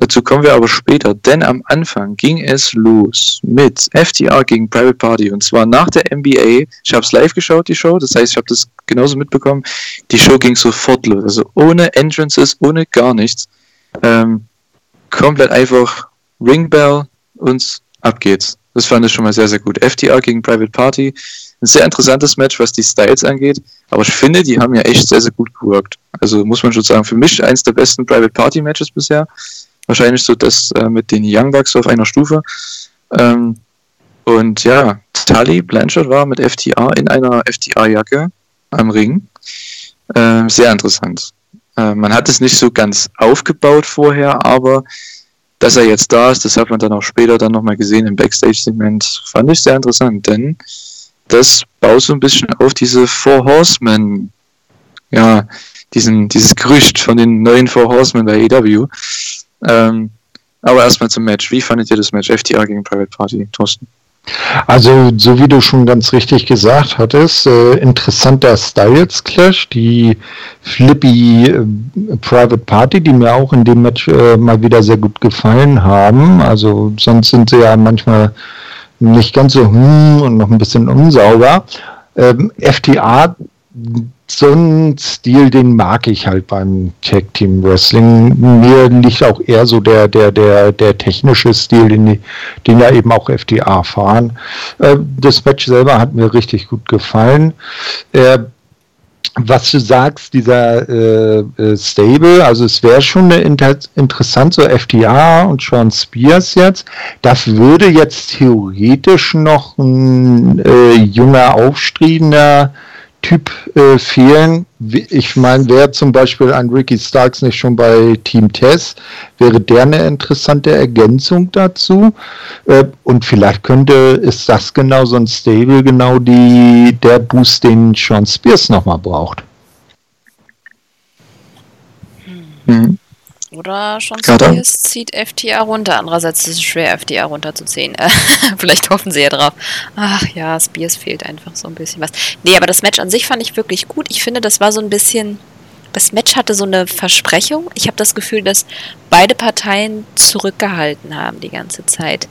Dazu kommen wir aber später, denn am Anfang ging es los mit FTR gegen Private Party und zwar nach der NBA. Ich habe es live geschaut, die Show, das heißt, ich habe das genauso mitbekommen. Die Show ging sofort los, also ohne Entrances, ohne gar nichts. Ähm, komplett einfach Ringbell und ab geht's. Das fand ich schon mal sehr, sehr gut. FTR gegen Private Party. Ein sehr interessantes Match, was die Styles angeht. Aber ich finde, die haben ja echt sehr, sehr gut geworkt. Also muss man schon sagen, für mich eins der besten Private Party Matches bisher wahrscheinlich so das äh, mit den Young Bucks auf einer Stufe. Ähm, und ja, Tully Blanchard war mit FTA in einer FTA-Jacke am Ring. Äh, sehr interessant. Äh, man hat es nicht so ganz aufgebaut vorher, aber dass er jetzt da ist, das hat man dann auch später dann nochmal gesehen im Backstage-Segment, fand ich sehr interessant, denn das baut so ein bisschen auf diese Four Horsemen, ja, diesen, dieses Gerücht von den neuen Four Horsemen bei AW. Ähm, aber erstmal zum Match. Wie fandet ihr das Match FTA gegen Private Party, Thorsten? Also, so wie du schon ganz richtig gesagt hattest, äh, interessanter Styles Clash, die Flippy äh, Private Party, die mir auch in dem Match äh, mal wieder sehr gut gefallen haben. Also, sonst sind sie ja manchmal nicht ganz so hm und noch ein bisschen unsauber. Ähm, FTA so ein Stil, den mag ich halt beim Tag Team Wrestling. Mir liegt auch eher so der, der, der, der technische Stil, den, den ja eben auch FDA fahren. Äh, das Match selber hat mir richtig gut gefallen. Äh, was du sagst, dieser äh, Stable, also es wäre schon inter interessant, so FDA und Sean Spears jetzt. Das würde jetzt theoretisch noch ein äh, junger, aufstrebender Typ äh, fehlen. Ich meine, wäre zum Beispiel ein Ricky Starks nicht schon bei Team Tess, wäre der eine interessante Ergänzung dazu. Äh, und vielleicht könnte, ist das genau so ein Stable, genau die, der Boost, den Sean Spears nochmal braucht. Hm. Oder schon Spears zieht FTA runter. Andererseits ist es schwer, FTA runterzuziehen. [LAUGHS] Vielleicht hoffen sie ja drauf. Ach ja, Spears fehlt einfach so ein bisschen was. Nee, aber das Match an sich fand ich wirklich gut. Ich finde, das war so ein bisschen. Das Match hatte so eine Versprechung. Ich habe das Gefühl, dass beide Parteien zurückgehalten haben die ganze Zeit.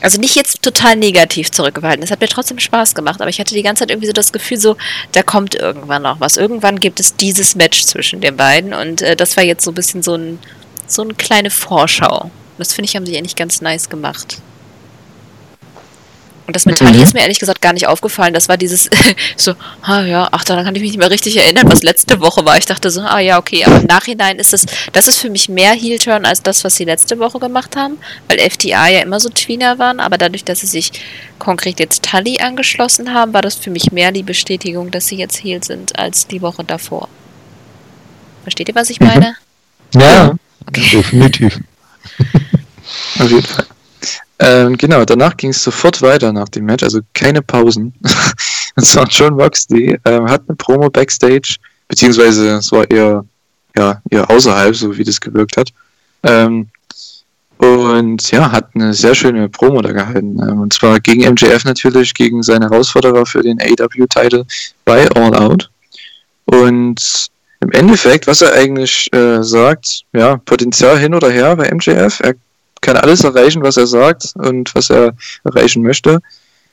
Also nicht jetzt total negativ zurückgehalten. Es hat mir trotzdem Spaß gemacht, aber ich hatte die ganze Zeit irgendwie so das Gefühl, so, da kommt irgendwann noch was. Irgendwann gibt es dieses Match zwischen den beiden und äh, das war jetzt so ein bisschen so ein so eine kleine Vorschau. Das finde ich, haben sie eigentlich ganz nice gemacht. Und das mit Tali mhm. ist mir ehrlich gesagt gar nicht aufgefallen. Das war dieses [LAUGHS] so, ah ja, ach, daran kann ich mich nicht mehr richtig erinnern, was letzte Woche war. Ich dachte so, ah ja, okay, aber im Nachhinein ist das, das ist für mich mehr Heel-Turn als das, was sie letzte Woche gemacht haben, weil FTA ja immer so Tweener waren, aber dadurch, dass sie sich konkret jetzt Tully angeschlossen haben, war das für mich mehr die Bestätigung, dass sie jetzt Heel sind, als die Woche davor. Versteht ihr, was ich meine? Ja, okay. definitiv. Auf jeden Fall. Ähm, genau, danach ging es sofort weiter nach dem Match, also keine Pausen. [LAUGHS] und zwar John Moxley ähm, hat eine Promo Backstage, beziehungsweise es war eher, ja, eher außerhalb, so wie das gewirkt hat. Ähm, und ja, hat eine sehr schöne Promo da gehalten. Ähm, und zwar gegen MJF natürlich, gegen seine Herausforderer für den AW-Title bei All Out. Und im Endeffekt, was er eigentlich äh, sagt, ja, Potenzial hin oder her bei MJF. Er kann alles erreichen, was er sagt und was er erreichen möchte.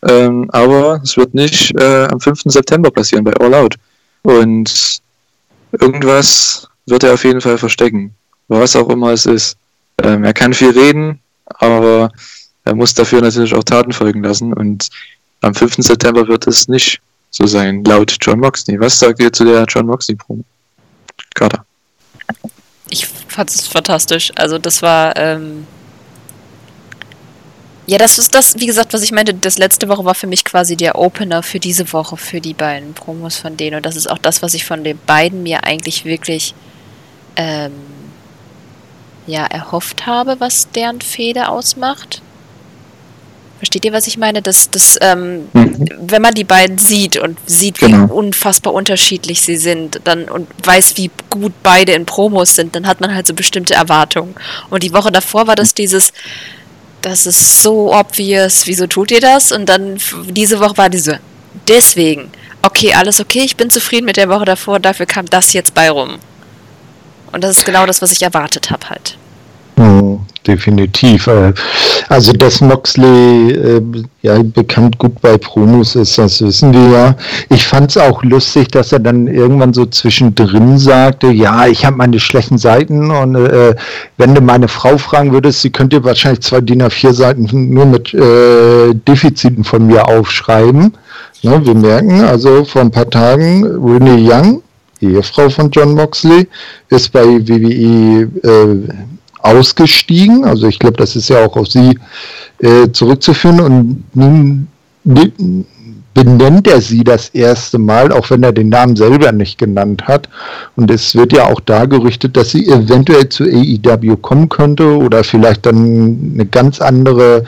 Ähm, aber es wird nicht äh, am 5. September passieren bei All Out. Und irgendwas wird er auf jeden Fall verstecken. Was auch immer es ist. Ähm, er kann viel reden, aber er muss dafür natürlich auch Taten folgen lassen. Und am 5. September wird es nicht so sein, laut John Moxley. Was sagt ihr zu der John Moxley-Promo? Carter. ich fand es fantastisch. Also das war, ähm ja, das ist das, wie gesagt, was ich meinte, das letzte Woche war für mich quasi der Opener für diese Woche, für die beiden Promos von denen. Und das ist auch das, was ich von den beiden mir eigentlich wirklich ähm, ja, erhofft habe, was deren Fehde ausmacht. Versteht ihr, was ich meine? Dass, dass ähm, mhm. wenn man die beiden sieht und sieht, wie genau. unfassbar unterschiedlich sie sind, dann und weiß, wie gut beide in Promos sind, dann hat man halt so bestimmte Erwartungen. Und die Woche davor war das dieses, das ist so obvious, wieso tut ihr das? Und dann diese Woche war diese, deswegen, okay, alles okay, ich bin zufrieden mit der Woche davor, dafür kam das jetzt bei rum. Und das ist genau das, was ich erwartet habe halt. Oh, definitiv. Äh, also, dass Moxley äh, ja bekannt gut bei Promos ist, das wissen wir ja. Ich fand es auch lustig, dass er dann irgendwann so zwischendrin sagte, ja, ich habe meine schlechten Seiten und äh, wenn du meine Frau fragen würdest, sie könnte wahrscheinlich zwei DIN A4 Seiten nur mit äh, Defiziten von mir aufschreiben. Ne, wir merken also vor ein paar Tagen, Renee Young, Ehefrau von John Moxley, ist bei WWE äh, ausgestiegen. Also ich glaube, das ist ja auch auf sie äh, zurückzuführen. Und nun benennt er sie das erste Mal, auch wenn er den Namen selber nicht genannt hat. Und es wird ja auch da gerüchtet, dass sie eventuell zu AEW kommen könnte oder vielleicht dann eine ganz andere,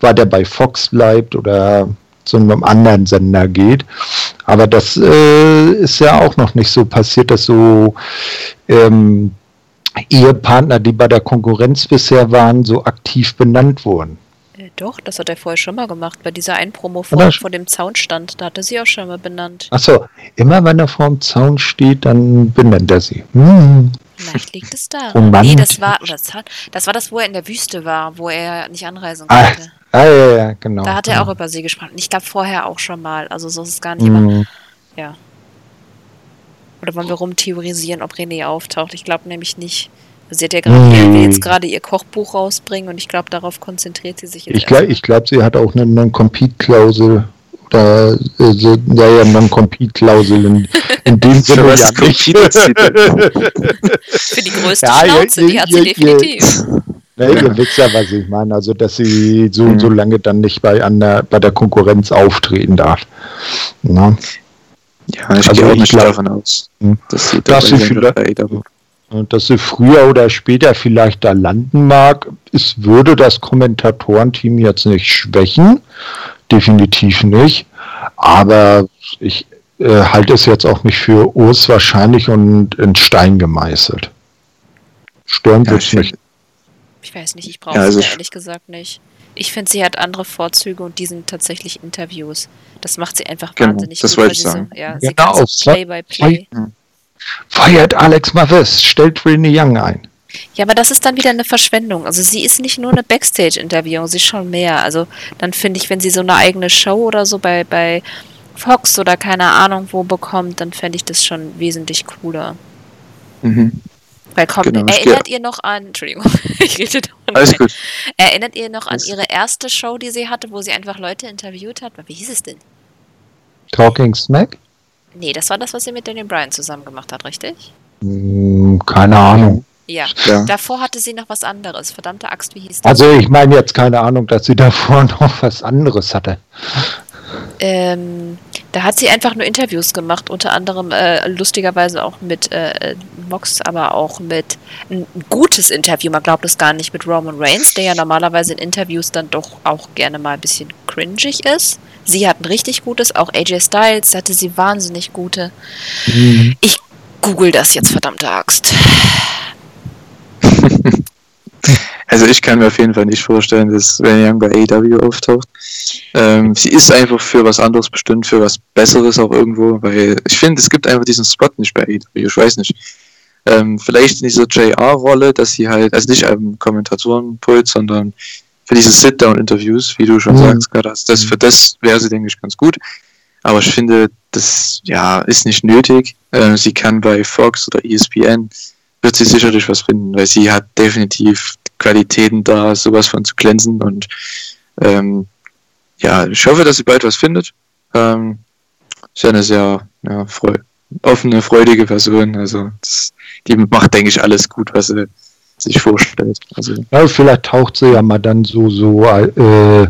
war der bei Fox bleibt oder zu einem anderen Sender geht. Aber das äh, ist ja auch noch nicht so passiert, dass so ähm, Ehepartner, die bei der Konkurrenz bisher waren, so aktiv benannt wurden. Äh, doch, das hat er vorher schon mal gemacht. Bei dieser einen Promo vor, vor dem Zaun stand, da hat er sie auch schon mal benannt. Achso, immer wenn er vor dem Zaun steht, dann benennt er sie. Hm. Vielleicht liegt es da. Nee, das war, das, das war das, wo er in der Wüste war, wo er nicht anreisen konnte. Ah, ah ja, ja, genau. Da hat er ja. auch über sie gesprochen. Ich glaube vorher auch schon mal. Also so ist es gar nicht mhm. immer. Ja. Oder wollen wir rumtheorisieren, ob René auftaucht? Ich glaube nämlich nicht. Sie hat ja gerade, hm. will jetzt gerade ihr Kochbuch rausbringen und ich glaube, darauf konzentriert sie sich jetzt. Ich glaube, glaub, sie hat auch eine Non-Compete-Klausel oder äh, ja, ja, Non-Compete-Klausel in, in dem [LAUGHS] Sinne ja nicht. [LAUGHS] Für die größte ja, Schnauze, ja, die hat sie definitiv. Ne, ihr wisst ja, was ich meine. Also, dass sie so und so lange dann nicht bei, an der, bei der Konkurrenz auftreten darf. Na? Ja, ich also gehe auch nicht glaub, davon aus, hm. dass sie, dass sie vielleicht, dass sie früher oder später vielleicht da landen mag. Es würde das Kommentatorenteam jetzt nicht schwächen, definitiv nicht. Aber ich äh, halte es jetzt auch nicht für Urs wahrscheinlich und in Stein gemeißelt. Sturm ja, wird nicht. Ich weiß nicht, ich brauche ja, also ehrlich gesagt nicht. Ich finde, sie hat andere Vorzüge und die sind tatsächlich Interviews. Das macht sie einfach genau, wahnsinnig das gut. Wollte ich sagen. So, ja, genau, sie kann so Play by Play. Feiert Alex Mavis, stellt Renee Young ein. Ja, aber das ist dann wieder eine Verschwendung. Also sie ist nicht nur eine Backstage-Interviewung, sie ist schon mehr. Also dann finde ich, wenn sie so eine eigene Show oder so bei, bei Fox oder keine Ahnung wo bekommt, dann fände ich das schon wesentlich cooler. Mhm. Weil komm, genau, erinnert ihr noch an, Entschuldigung, [LAUGHS] ich rede doch Alles gut. Erinnert ihr noch an ihre erste Show, die sie hatte, wo sie einfach Leute interviewt hat? Wie hieß es denn? Talking Smack? Nee, das war das, was sie mit Daniel Bryan zusammen gemacht hat, richtig? Hm, keine Ahnung. Ja. ja. davor hatte sie noch was anderes. Verdammte Axt, wie hieß das? Also ich meine jetzt keine Ahnung, dass sie davor [LAUGHS] noch was anderes hatte. Ähm, da hat sie einfach nur Interviews gemacht, unter anderem äh, lustigerweise auch mit äh, Mox, aber auch mit ein gutes Interview, man glaubt es gar nicht, mit Roman Reigns, der ja normalerweise in Interviews dann doch auch gerne mal ein bisschen cringig ist. Sie hat ein richtig gutes, auch AJ Styles hatte sie wahnsinnig gute. Mhm. Ich google das jetzt, verdammte Axt. [LAUGHS] Also ich kann mir auf jeden Fall nicht vorstellen, dass Renee Young bei AW auftaucht. Ähm, sie ist einfach für was anderes bestimmt, für was Besseres auch irgendwo, weil ich finde, es gibt einfach diesen Spot nicht bei AW, ich weiß nicht. Ähm, vielleicht in dieser JR-Rolle, dass sie halt, also nicht am Kommentatorenpult, sondern für diese Sit-Down-Interviews, wie du schon mhm. sagst, gerade, also das, für das wäre sie, denke ich, ganz gut. Aber ich finde, das ja, ist nicht nötig. Äh, sie kann bei Fox oder ESPN wird sie sicherlich was finden, weil sie hat definitiv Qualitäten da, sowas von zu glänzen und ähm, ja, ich hoffe, dass sie bald was findet. Ähm, ist ja eine sehr ja, freu offene, freudige Person. Also das, die macht, denke ich, alles gut, was sie sich vorstellt. Also, ja, vielleicht taucht sie ja mal dann so, so äh,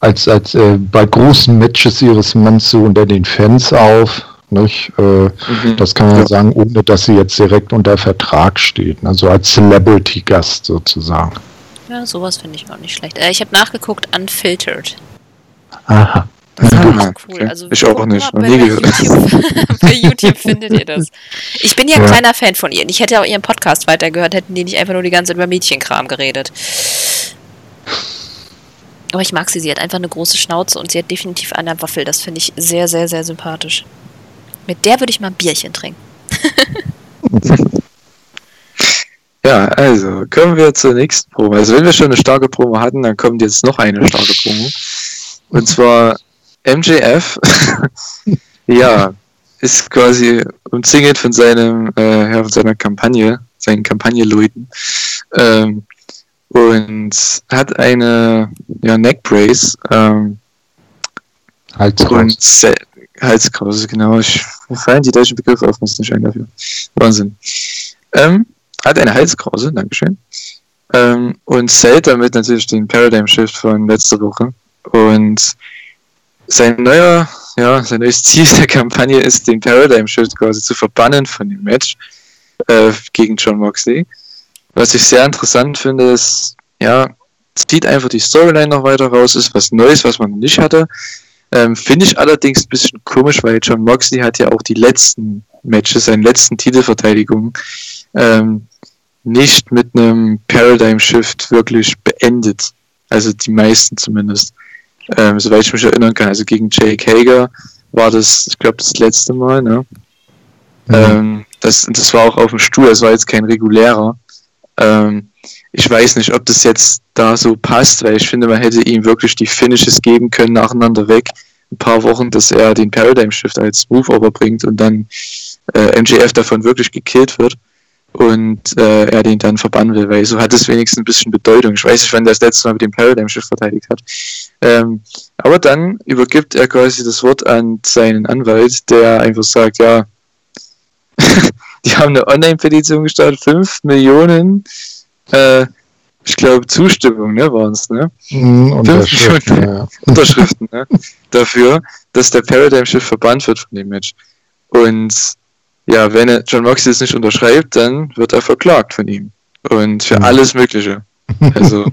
als, als äh, bei großen Matches ihres Manns so unter den Fans auf. Nicht? Äh, mhm. Das kann man ja. sagen, ohne dass sie jetzt direkt unter Vertrag steht. Also als Celebrity-Gast sozusagen. Ja, sowas finde ich auch nicht schlecht. Äh, ich habe nachgeguckt, Unfiltered. Aha. Das ist ah, cool. Okay. Also, ich auch nicht. Noch nie gehört. YouTube, [LAUGHS] bei YouTube findet ihr das. Ich bin ja ein ja. kleiner Fan von ihr. Ich hätte auch ihren Podcast weitergehört, hätten die nicht einfach nur die ganze Zeit über Mädchenkram geredet. Aber ich mag sie. Sie hat einfach eine große Schnauze und sie hat definitiv eine Waffel. Das finde ich sehr, sehr, sehr sympathisch. Mit der würde ich mal ein Bierchen trinken. [LAUGHS] ja, also kommen wir zur nächsten Promo. Also wenn wir schon eine starke Promo hatten, dann kommt jetzt noch eine starke Promo. Und zwar MJF, [LAUGHS] ja, ist quasi umzingelt von seinem, äh, ja, von seiner Kampagne, seinen Kampagneleuten. Ähm, und hat eine ja, Neckbrace. Ähm, Halskrause. Halskrause, genau. Ich fallen die deutschen Begriffe auf, muss nicht ein dafür. Wahnsinn. Ähm, hat eine Halskrause, Dankeschön. Ähm, und zählt damit natürlich den Paradigm Shift von letzter Woche. Und sein neuer, ja, sein neues Ziel der Kampagne ist, den Paradigm Shift quasi zu verbannen von dem Match äh, gegen John Moxley. Was ich sehr interessant finde, ist, ja, zieht einfach die Storyline noch weiter raus, ist was Neues, was man nicht hatte. Ähm, finde ich allerdings ein bisschen komisch, weil John Moxley hat ja auch die letzten Matches, seine letzten Titelverteidigungen, ähm, nicht mit einem Paradigm Shift wirklich beendet. Also die meisten zumindest ähm, soweit ich mich erinnern kann. Also gegen Jake Hager war das, ich glaube, das letzte Mal. Ne? Mhm. Ähm, das, das war auch auf dem Stuhl, das war jetzt kein regulärer. Ähm, ich weiß nicht, ob das jetzt da so passt, weil ich finde, man hätte ihm wirklich die Finishes geben können, nacheinander weg. Ein paar Wochen, dass er den Paradigm Shift als Move overbringt und dann äh, MJF davon wirklich gekillt wird und äh, er den dann verbannen will, weil so hat es wenigstens ein bisschen Bedeutung. Ich weiß nicht, wann der das letzte Mal mit dem Paradigm-Schiff verteidigt hat. Ähm, aber dann übergibt er quasi das Wort an seinen Anwalt, der einfach sagt, ja, [LAUGHS] die haben eine Online-Petition gestartet, 5 Millionen, äh, ich glaube, Zustimmung, ne, waren es, ne? Mm, Unterschriften, ja. [LAUGHS] Unterschriften, ne? Dafür, dass der Paradigm-Schiff verbannt wird von dem Match. Und ja, wenn er John Moxley es nicht unterschreibt, dann wird er verklagt von ihm. Und für mhm. alles Mögliche. Also,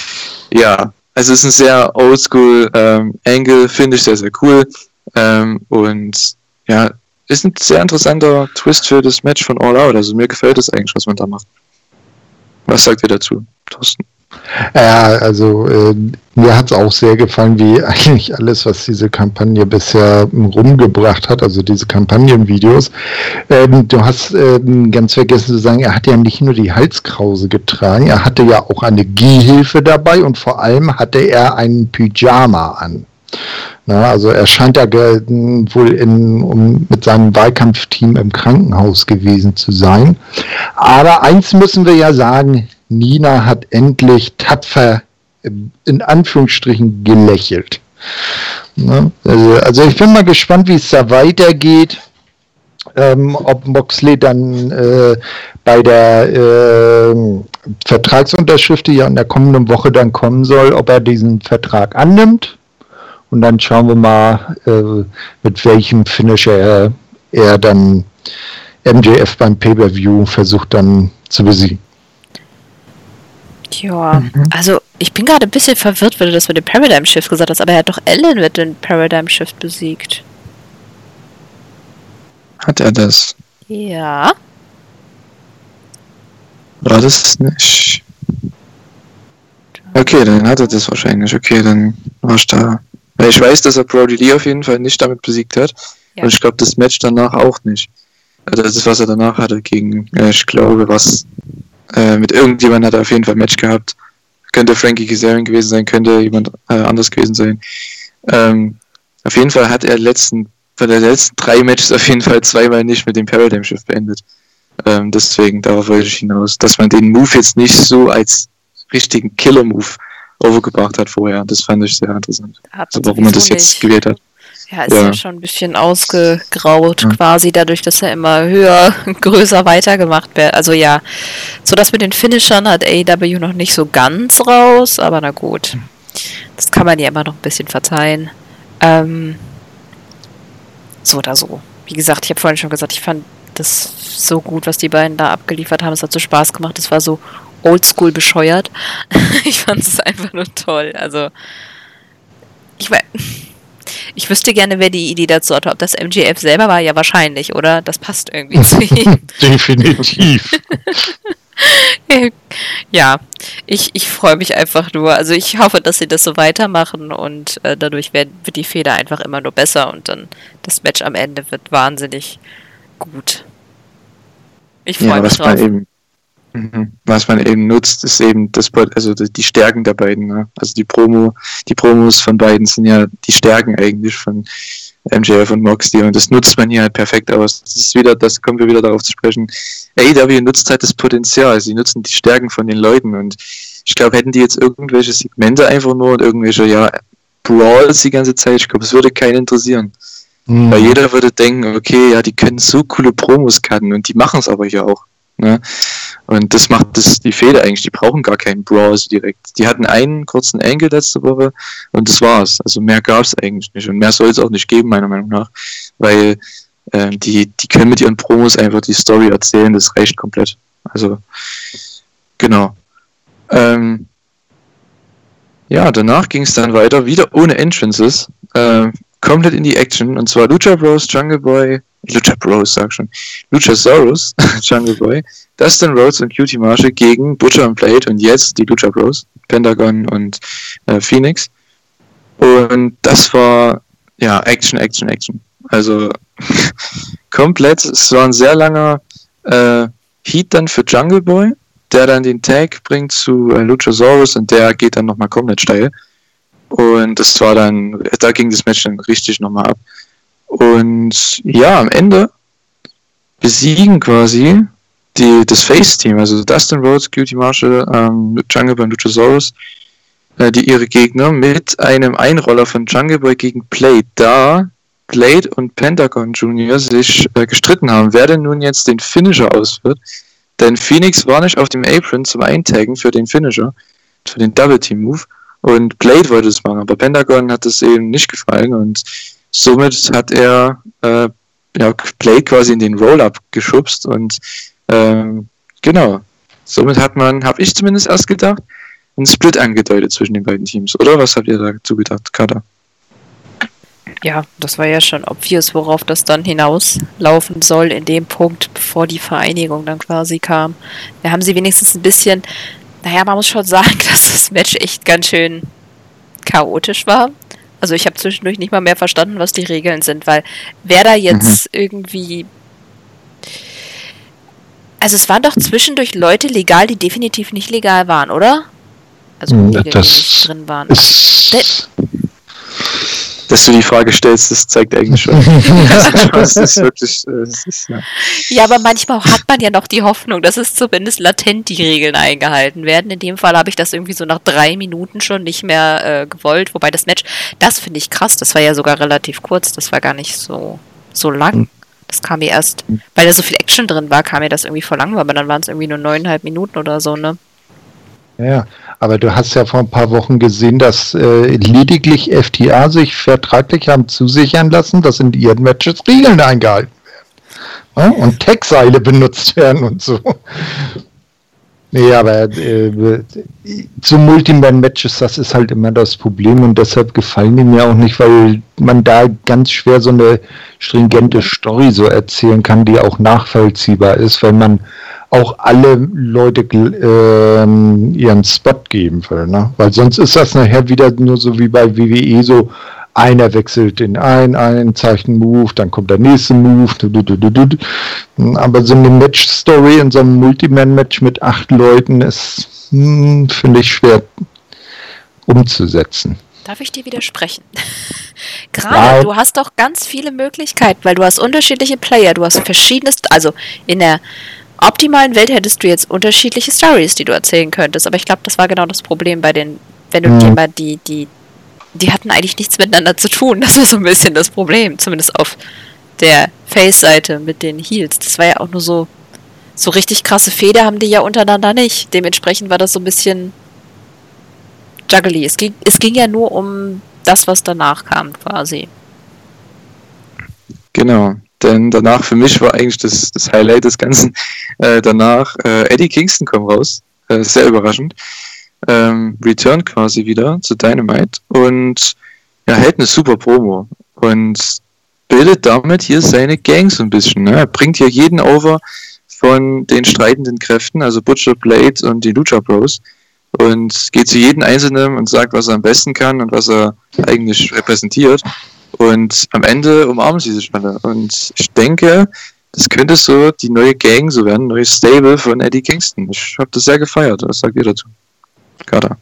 [LAUGHS] ja, also es ist ein sehr oldschool ähm, Angle, finde ich sehr, sehr cool. Ähm, und ja, ist ein sehr interessanter Twist für das Match von All Out. Also mir gefällt es eigentlich, was man da macht. Was sagt ihr dazu, Thorsten? Ja, also äh, mir hat es auch sehr gefallen, wie [LAUGHS] eigentlich alles, was diese Kampagne bisher rumgebracht hat, also diese Kampagnenvideos. Ähm, du hast ähm, ganz vergessen zu sagen, er hat ja nicht nur die Halskrause getragen, er hatte ja auch eine Gehhilfe dabei und vor allem hatte er einen Pyjama an. Na, also er scheint ja wohl in, um, mit seinem Wahlkampfteam im Krankenhaus gewesen zu sein. Aber eins müssen wir ja sagen, Nina hat endlich tapfer in Anführungsstrichen gelächelt. Ne? Also, also, ich bin mal gespannt, wie es da weitergeht. Ähm, ob Moxley dann äh, bei der äh, Vertragsunterschrift, die ja in der kommenden Woche dann kommen soll, ob er diesen Vertrag annimmt. Und dann schauen wir mal, äh, mit welchem Finisher er, er dann MJF beim Pay-Per-View versucht dann zu besiegen. Ja, mhm. also ich bin gerade ein bisschen verwirrt, weil du das mit dem Paradigm Shift gesagt hast, aber er hat doch Ellen mit dem Paradigm Shift besiegt. Hat er das? Ja. War das nicht? Okay, dann hat er das wahrscheinlich. Okay, dann war ich da. Weil ich weiß, dass er Brody Lee auf jeden Fall nicht damit besiegt hat. Ja. Und ich glaube, das Match danach auch nicht. Also das ist, was er danach hatte gegen, ich glaube, was äh, mit irgendjemandem hat er auf jeden Fall ein Match gehabt. Könnte Frankie Kazarian gewesen sein, könnte jemand äh, anders gewesen sein. Ähm, auf jeden Fall hat er letzten, bei der letzten drei Matches auf jeden Fall zweimal nicht mit dem Paradigm Shift beendet. Ähm, deswegen, darauf wollte ich hinaus, dass man den Move jetzt nicht so als richtigen Killer-Move overgebracht hat vorher. Das fand ich sehr interessant. Also warum man das jetzt nicht. gewählt hat. Ja, ist ja, ja schon ein bisschen ausgegraut ja. quasi, dadurch, dass er immer höher, [LAUGHS] größer weitergemacht wird. Also ja, so das mit den Finishern hat AEW noch nicht so ganz raus, aber na gut. Das kann man ja immer noch ein bisschen verzeihen. Ähm, so oder so. Wie gesagt, ich habe vorhin schon gesagt, ich fand das so gut, was die beiden da abgeliefert haben. Es hat so Spaß gemacht. Es war so oldschool bescheuert. [LAUGHS] ich fand es einfach nur toll. Also, ich weiß. Ich wüsste gerne, wer die Idee dazu hatte. Ob das MGF selber war, ja wahrscheinlich, oder? Das passt irgendwie zu [LAUGHS] ihm. Definitiv. [LAUGHS] ja, ich, ich freue mich einfach nur. Also ich hoffe, dass sie das so weitermachen und äh, dadurch wird, wird die Feder einfach immer nur besser und dann das Match am Ende wird wahnsinnig gut. Ich freue ja, mich drauf. Eben. Was man eben nutzt, ist eben das, also die Stärken der beiden. Ne? Also die Promo, die Promos von beiden sind ja die Stärken eigentlich von MJF und Moxley und das nutzt man hier halt perfekt aus. Das ist wieder, das kommen wir wieder darauf zu sprechen. AEW nutzt halt das Potenzial, sie nutzen die Stärken von den Leuten und ich glaube, hätten die jetzt irgendwelche Segmente einfach nur und irgendwelche, ja, Brawls die ganze Zeit, ich glaube, es würde keinen interessieren. Mhm. Weil jeder würde denken, okay, ja, die können so coole Promos cutten und die machen es aber hier auch. Ne? Und das macht das die Fehler eigentlich. Die brauchen gar keinen Browse direkt. Die hatten einen kurzen Angle letzte Woche und das war's. Also mehr gab's eigentlich nicht. Und mehr soll es auch nicht geben, meiner Meinung nach. Weil äh, die, die können mit ihren Promos einfach die Story erzählen, das reicht komplett. Also, genau. Ähm, ja, danach ging es dann weiter, wieder ohne Entrances, äh, komplett in die Action. Und zwar Lucha Bros, Jungle Boy, Lucha Bros, sag schon, Luchasaurus, [LAUGHS] Jungle Boy, Dustin Rhodes und Cutie Marshall gegen Butcher und Blade und jetzt die Lucha Bros, Pentagon und äh, Phoenix. Und das war, ja, Action, Action, Action. Also [LAUGHS] komplett, es war ein sehr langer äh, Heat dann für Jungle Boy, der dann den Tag bringt zu äh, Luchasaurus und der geht dann nochmal komplett steil. Und das war dann, da ging das Match dann richtig nochmal ab. Und ja, am Ende besiegen quasi die, das Face-Team, also Dustin Rhodes, Cutie Marshall, ähm, Jungle Boy und Luchasaurus, äh, die ihre Gegner mit einem Einroller von Jungle Boy gegen Blade, da Blade und Pentagon Jr. sich äh, gestritten haben, wer denn nun jetzt den Finisher ausführt. Denn Phoenix war nicht auf dem Apron zum Eintaggen für den Finisher, für den Double Team Move. Und Blade wollte es machen, aber Pentagon hat es eben nicht gefallen und somit hat er äh, ja, Blade quasi in den Roll-Up geschubst und ähm, genau. Somit hat man, habe ich zumindest erst gedacht, einen Split angedeutet zwischen den beiden Teams, oder? Was habt ihr dazu gedacht, Kada? Ja, das war ja schon obvious, worauf das dann hinauslaufen soll in dem Punkt, bevor die Vereinigung dann quasi kam. Da haben sie wenigstens ein bisschen, naja, man muss schon [LAUGHS] sagen, dass das Match echt ganz schön chaotisch war. Also ich habe zwischendurch nicht mal mehr verstanden, was die Regeln sind, weil wer da jetzt mhm. irgendwie. Also es waren doch zwischendurch Leute legal, die definitiv nicht legal waren, oder? Also ja, die nicht drin waren. Ist, dass du die Frage stellst, das zeigt eigentlich [LAUGHS] schon. das ist wirklich, äh, das ist, ja. ja, aber manchmal hat man ja noch die Hoffnung, dass es zumindest latent die Regeln eingehalten werden. In dem Fall habe ich das irgendwie so nach drei Minuten schon nicht mehr äh, gewollt. Wobei das Match, das finde ich krass, das war ja sogar relativ kurz, das war gar nicht so, so lang. Hm. Das kam mir erst, weil da so viel Action drin war, kam mir das irgendwie voll lang, aber dann waren es irgendwie nur neuneinhalb Minuten oder so, ne? Ja, aber du hast ja vor ein paar Wochen gesehen, dass äh, lediglich FTA sich vertraglich haben zusichern lassen, dass in ihren Matches Regeln eingehalten werden. Ja? Und Tech-Seile benutzt werden und so. Nee, aber äh, zu Multiman-Matches, das ist halt immer das Problem und deshalb gefallen die mir auch nicht, weil man da ganz schwer so eine stringente Story so erzählen kann, die auch nachvollziehbar ist, weil man auch alle Leute äh, ihren Spot geben will. Ne? Weil sonst ist das nachher wieder nur so wie bei WWE so, einer wechselt in ein, ein Zeichen Move, dann kommt der nächste Move. Aber so eine Match-Story in so einem Multiman-Match mit acht Leuten ist, hm, finde ich, schwer umzusetzen. Darf ich dir widersprechen? [LAUGHS] Gerade, du hast doch ganz viele Möglichkeiten, weil du hast unterschiedliche Player, du hast verschiedenes, also in der optimalen Welt hättest du jetzt unterschiedliche Stories, die du erzählen könntest. Aber ich glaube, das war genau das Problem bei den, wenn du dir mal die, die die hatten eigentlich nichts miteinander zu tun. Das war so ein bisschen das Problem, zumindest auf der Face-Seite mit den Heels. Das war ja auch nur so, so richtig krasse Feder haben die ja untereinander nicht. Dementsprechend war das so ein bisschen juggly. Es ging, es ging ja nur um das, was danach kam, quasi. Genau, denn danach für mich war eigentlich das, das Highlight des Ganzen. Äh, danach äh, Eddie Kingston kommt raus, äh, sehr überraschend. Ähm, Return quasi wieder zu Dynamite und er hält eine super Promo und bildet damit hier seine Gang so ein bisschen. Ne? Er bringt hier jeden over von den streitenden Kräften, also Butcher Blade und die Lucha Bros und geht zu jedem Einzelnen und sagt, was er am besten kann und was er eigentlich repräsentiert. Und am Ende umarmen sie sich alle. Und ich denke, das könnte so die neue Gang so werden, neue Stable von Eddie Kingston. Ich habe das sehr gefeiert. Was sagt ihr dazu? Kader.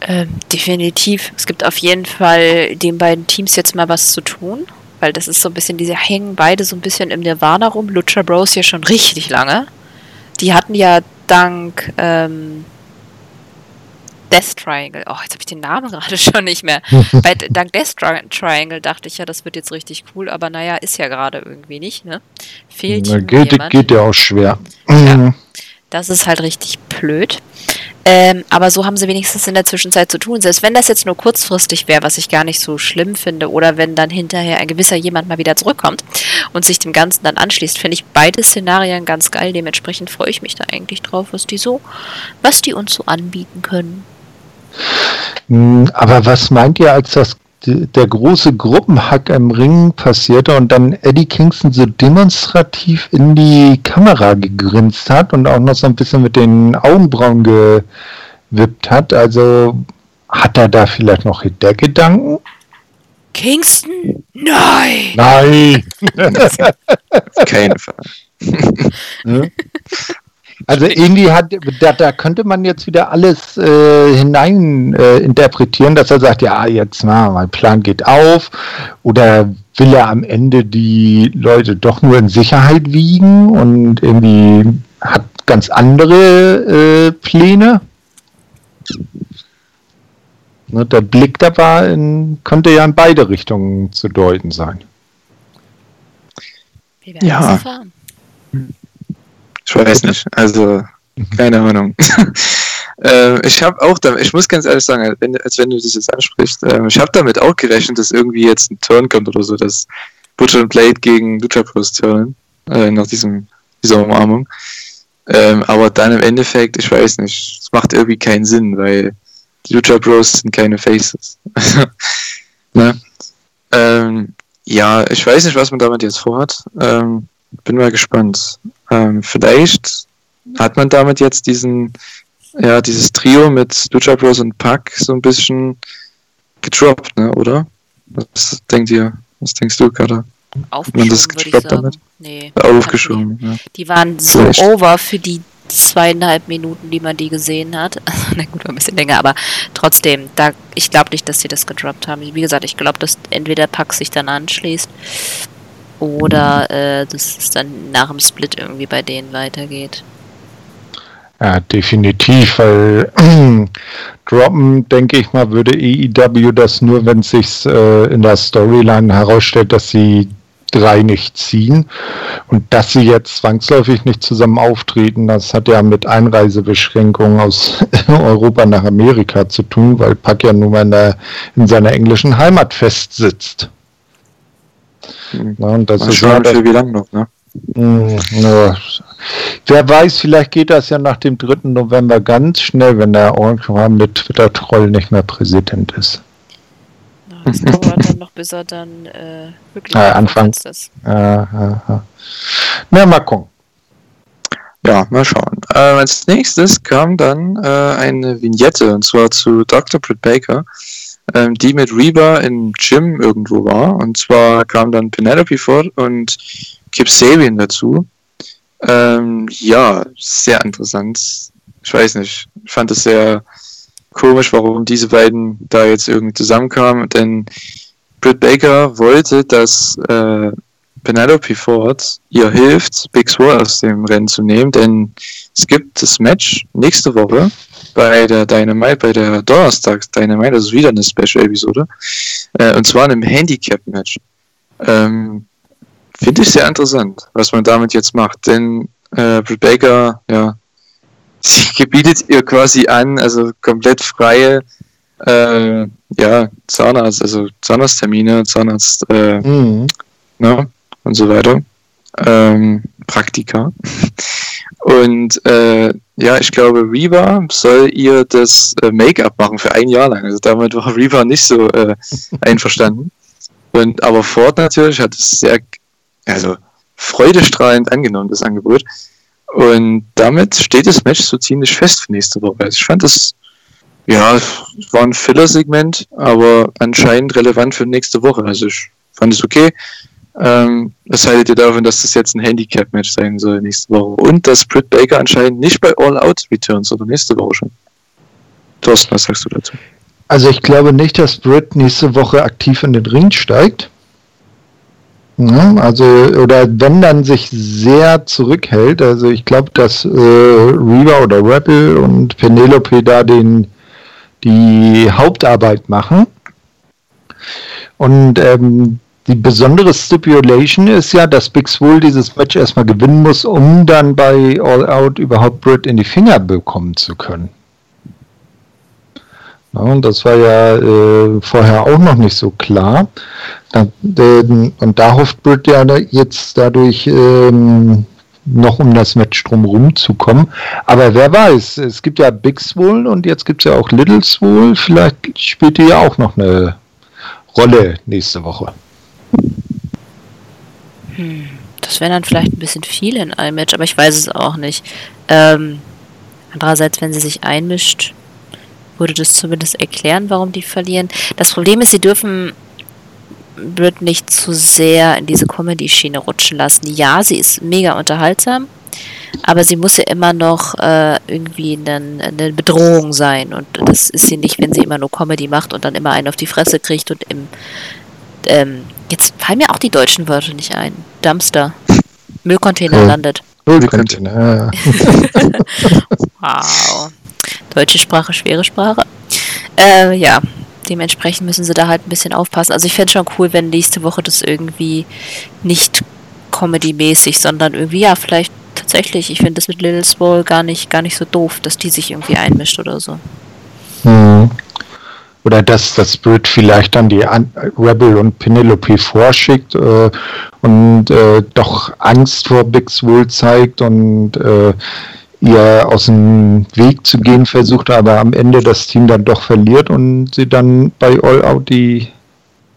Ähm, definitiv. Es gibt auf jeden Fall den beiden Teams jetzt mal was zu tun, weil das ist so ein bisschen, diese hängen beide so ein bisschen im Nirvana rum. Lucha Bros hier schon richtig lange. Die hatten ja dank ähm, Death Triangle. Oh, jetzt habe ich den Namen [LAUGHS] gerade schon nicht mehr. [LAUGHS] Bei, dank Death Triangle dachte ich ja, das wird jetzt richtig cool, aber naja, ist ja gerade irgendwie nicht, ne? Fehlt Na, geht, jemand. geht ja auch schwer. Ja, das ist halt richtig blöd. Ähm, aber so haben sie wenigstens in der Zwischenzeit zu tun. Selbst wenn das jetzt nur kurzfristig wäre, was ich gar nicht so schlimm finde, oder wenn dann hinterher ein gewisser jemand mal wieder zurückkommt und sich dem Ganzen dann anschließt, finde ich beide Szenarien ganz geil. Dementsprechend freue ich mich da eigentlich drauf, was die so, was die uns so anbieten können. Hm, aber was meint ihr, als das der große Gruppenhack im Ring passierte und dann Eddie Kingston so demonstrativ in die Kamera gegrinst hat und auch noch so ein bisschen mit den Augenbrauen gewippt hat. Also hat er da vielleicht noch Hintergedanken? Kingston? Nein! Nein! [LAUGHS] Keine Fall. [LAUGHS] Also irgendwie hat, da, da könnte man jetzt wieder alles äh, hinein äh, interpretieren, dass er sagt, ja, jetzt na, mein Plan geht auf. Oder will er am Ende die Leute doch nur in Sicherheit wiegen und irgendwie hat ganz andere äh, Pläne? Ne, der Blick da war in, könnte ja in beide Richtungen zu deuten sein. Wir werden ja. Ich weiß nicht. Also, keine Ahnung. [LAUGHS] äh, ich habe auch damit, ich muss ganz ehrlich sagen, als wenn, als wenn du das jetzt ansprichst, äh, ich habe damit auch gerechnet, dass irgendwie jetzt ein Turn kommt oder so, dass Butcher und Blade gegen Lucha Bros turnen, äh, nach diesem, dieser Umarmung. Ähm, aber dann im Endeffekt, ich weiß nicht, es macht irgendwie keinen Sinn, weil die Lucha Bros sind keine Faces. [LAUGHS] ne? ähm, ja, ich weiß nicht, was man damit jetzt vorhat. Ähm, bin mal gespannt. Ähm, vielleicht hat man damit jetzt diesen, ja, dieses Trio mit Lucha Bros und Pack so ein bisschen gedroppt, ne, oder? Was denkt ihr? Was denkst du, Kader? Aufgeschoben, das gedroppt damit? Nee. Aufgeschoben, ja. Die waren so Vielleicht. over für die zweieinhalb Minuten, die man die gesehen hat. [LAUGHS] Na gut, ein bisschen länger, aber trotzdem, da, ich glaube nicht, dass sie das gedroppt haben. Wie gesagt, ich glaube, dass entweder Pack sich dann anschließt oder äh, dass es dann nach dem Split irgendwie bei denen weitergeht. Ja, definitiv, weil [CLEARS THROAT] droppen, denke ich mal, würde EEW das nur, wenn es sich äh, in der Storyline herausstellt, dass sie drei nicht ziehen und dass sie jetzt zwangsläufig nicht zusammen auftreten, das hat ja mit Einreisebeschränkungen aus [LAUGHS] Europa nach Amerika zu tun, weil Pack ja nun mal in, der, in seiner englischen Heimat festsitzt. Mhm. Na, und das Mal ist schauen, für wie lange noch, ne? Hm, ja. Wer weiß, vielleicht geht das ja nach dem 3. November ganz schnell, wenn der mit Twitter-Troll nicht mehr Präsident ist. Das dauert dann noch, bis er dann äh, wirklich ja, Anfang. ist. Ja, ja, ja. Na, mal gucken. Ja, mal schauen. Äh, als nächstes kam dann äh, eine Vignette, und zwar zu Dr. Britt Baker ähm, die mit Reba im Gym irgendwo war. Und zwar kam dann Penelope vor und Kip Sabian dazu. Ähm, ja, sehr interessant. Ich weiß nicht. Ich fand es sehr komisch, warum diese beiden da jetzt irgendwie zusammenkamen. Denn Britt Baker wollte, dass äh, Penelope Ford ihr hilft, Big Sword aus dem Rennen zu nehmen, denn es gibt das Match nächste Woche bei der Dynamite, bei der Donnerstags Dynamite, das ist wieder eine Special-Episode, äh, und zwar in einem Handicap-Match. Ähm, Finde ich sehr interessant, was man damit jetzt macht, denn äh, Britt Baker, ja, [LAUGHS] sie gebietet ihr quasi an, also komplett freie äh, ja, Zahnarzt, also Zahnarzttermine, Zahnarzt, äh, mhm. ne, und so weiter. Ähm, Praktika. Und äh, ja, ich glaube, Reba soll ihr das äh, Make-up machen für ein Jahr lang. Also damit war Reba nicht so äh, [LAUGHS] einverstanden. Und aber Ford natürlich hat es sehr, also freudestrahlend angenommen, das Angebot. Und damit steht das Match so ziemlich fest für nächste Woche. Also ich fand das, ja, es war ein Filler-Segment, aber anscheinend relevant für nächste Woche. Also ich fand es okay. Ähm, was haltet ihr davon, dass das jetzt ein Handicap-Match sein soll nächste Woche? Und dass Britt Baker anscheinend nicht bei All Out returns oder nächste Woche schon. Thorsten, was sagst du dazu? Also ich glaube nicht, dass Britt nächste Woche aktiv in den Ring steigt. Ja, also, oder wenn dann sich sehr zurückhält. Also ich glaube, dass äh, Reba oder Rebel und Penelope da den, die Hauptarbeit machen. Und ähm, die besondere Stipulation ist ja, dass Big Swole dieses Match erstmal gewinnen muss, um dann bei All Out überhaupt Britt in die Finger bekommen zu können. Ja, und das war ja äh, vorher auch noch nicht so klar. Da, äh, und da hofft Britt ja jetzt dadurch ähm, noch um das Match drumherum zu kommen. Aber wer weiß, es gibt ja Big Swole und jetzt gibt es ja auch Little Swole. Vielleicht spielt die ja auch noch eine Rolle nächste Woche. Hm, das wäre dann vielleicht ein bisschen viel in einem Match, aber ich weiß es auch nicht. Ähm, andererseits, wenn sie sich einmischt, würde das zumindest erklären, warum die verlieren. Das Problem ist, sie dürfen wird nicht zu sehr in diese Comedy-Schiene rutschen lassen. Ja, sie ist mega unterhaltsam, aber sie muss ja immer noch äh, irgendwie eine, eine Bedrohung sein. Und das ist sie nicht, wenn sie immer nur Comedy macht und dann immer einen auf die Fresse kriegt und im ähm, jetzt fallen mir auch die deutschen Wörter nicht ein. Dumpster. Müllcontainer landet. Müllcontainer, ja. [LAUGHS] wow. Deutsche Sprache, schwere Sprache. Äh, ja, dementsprechend müssen sie da halt ein bisschen aufpassen. Also ich fände schon cool, wenn nächste Woche das irgendwie nicht comedy-mäßig, sondern irgendwie, ja, vielleicht tatsächlich, ich finde das mit Little Swole gar nicht, gar nicht so doof, dass die sich irgendwie einmischt oder so. Hm oder dass das Spirit vielleicht dann die An Rebel und Penelope vorschickt äh, und äh, doch Angst vor Big Swole zeigt und äh, ihr aus dem Weg zu gehen versucht, aber am Ende das Team dann doch verliert und sie dann bei All Out die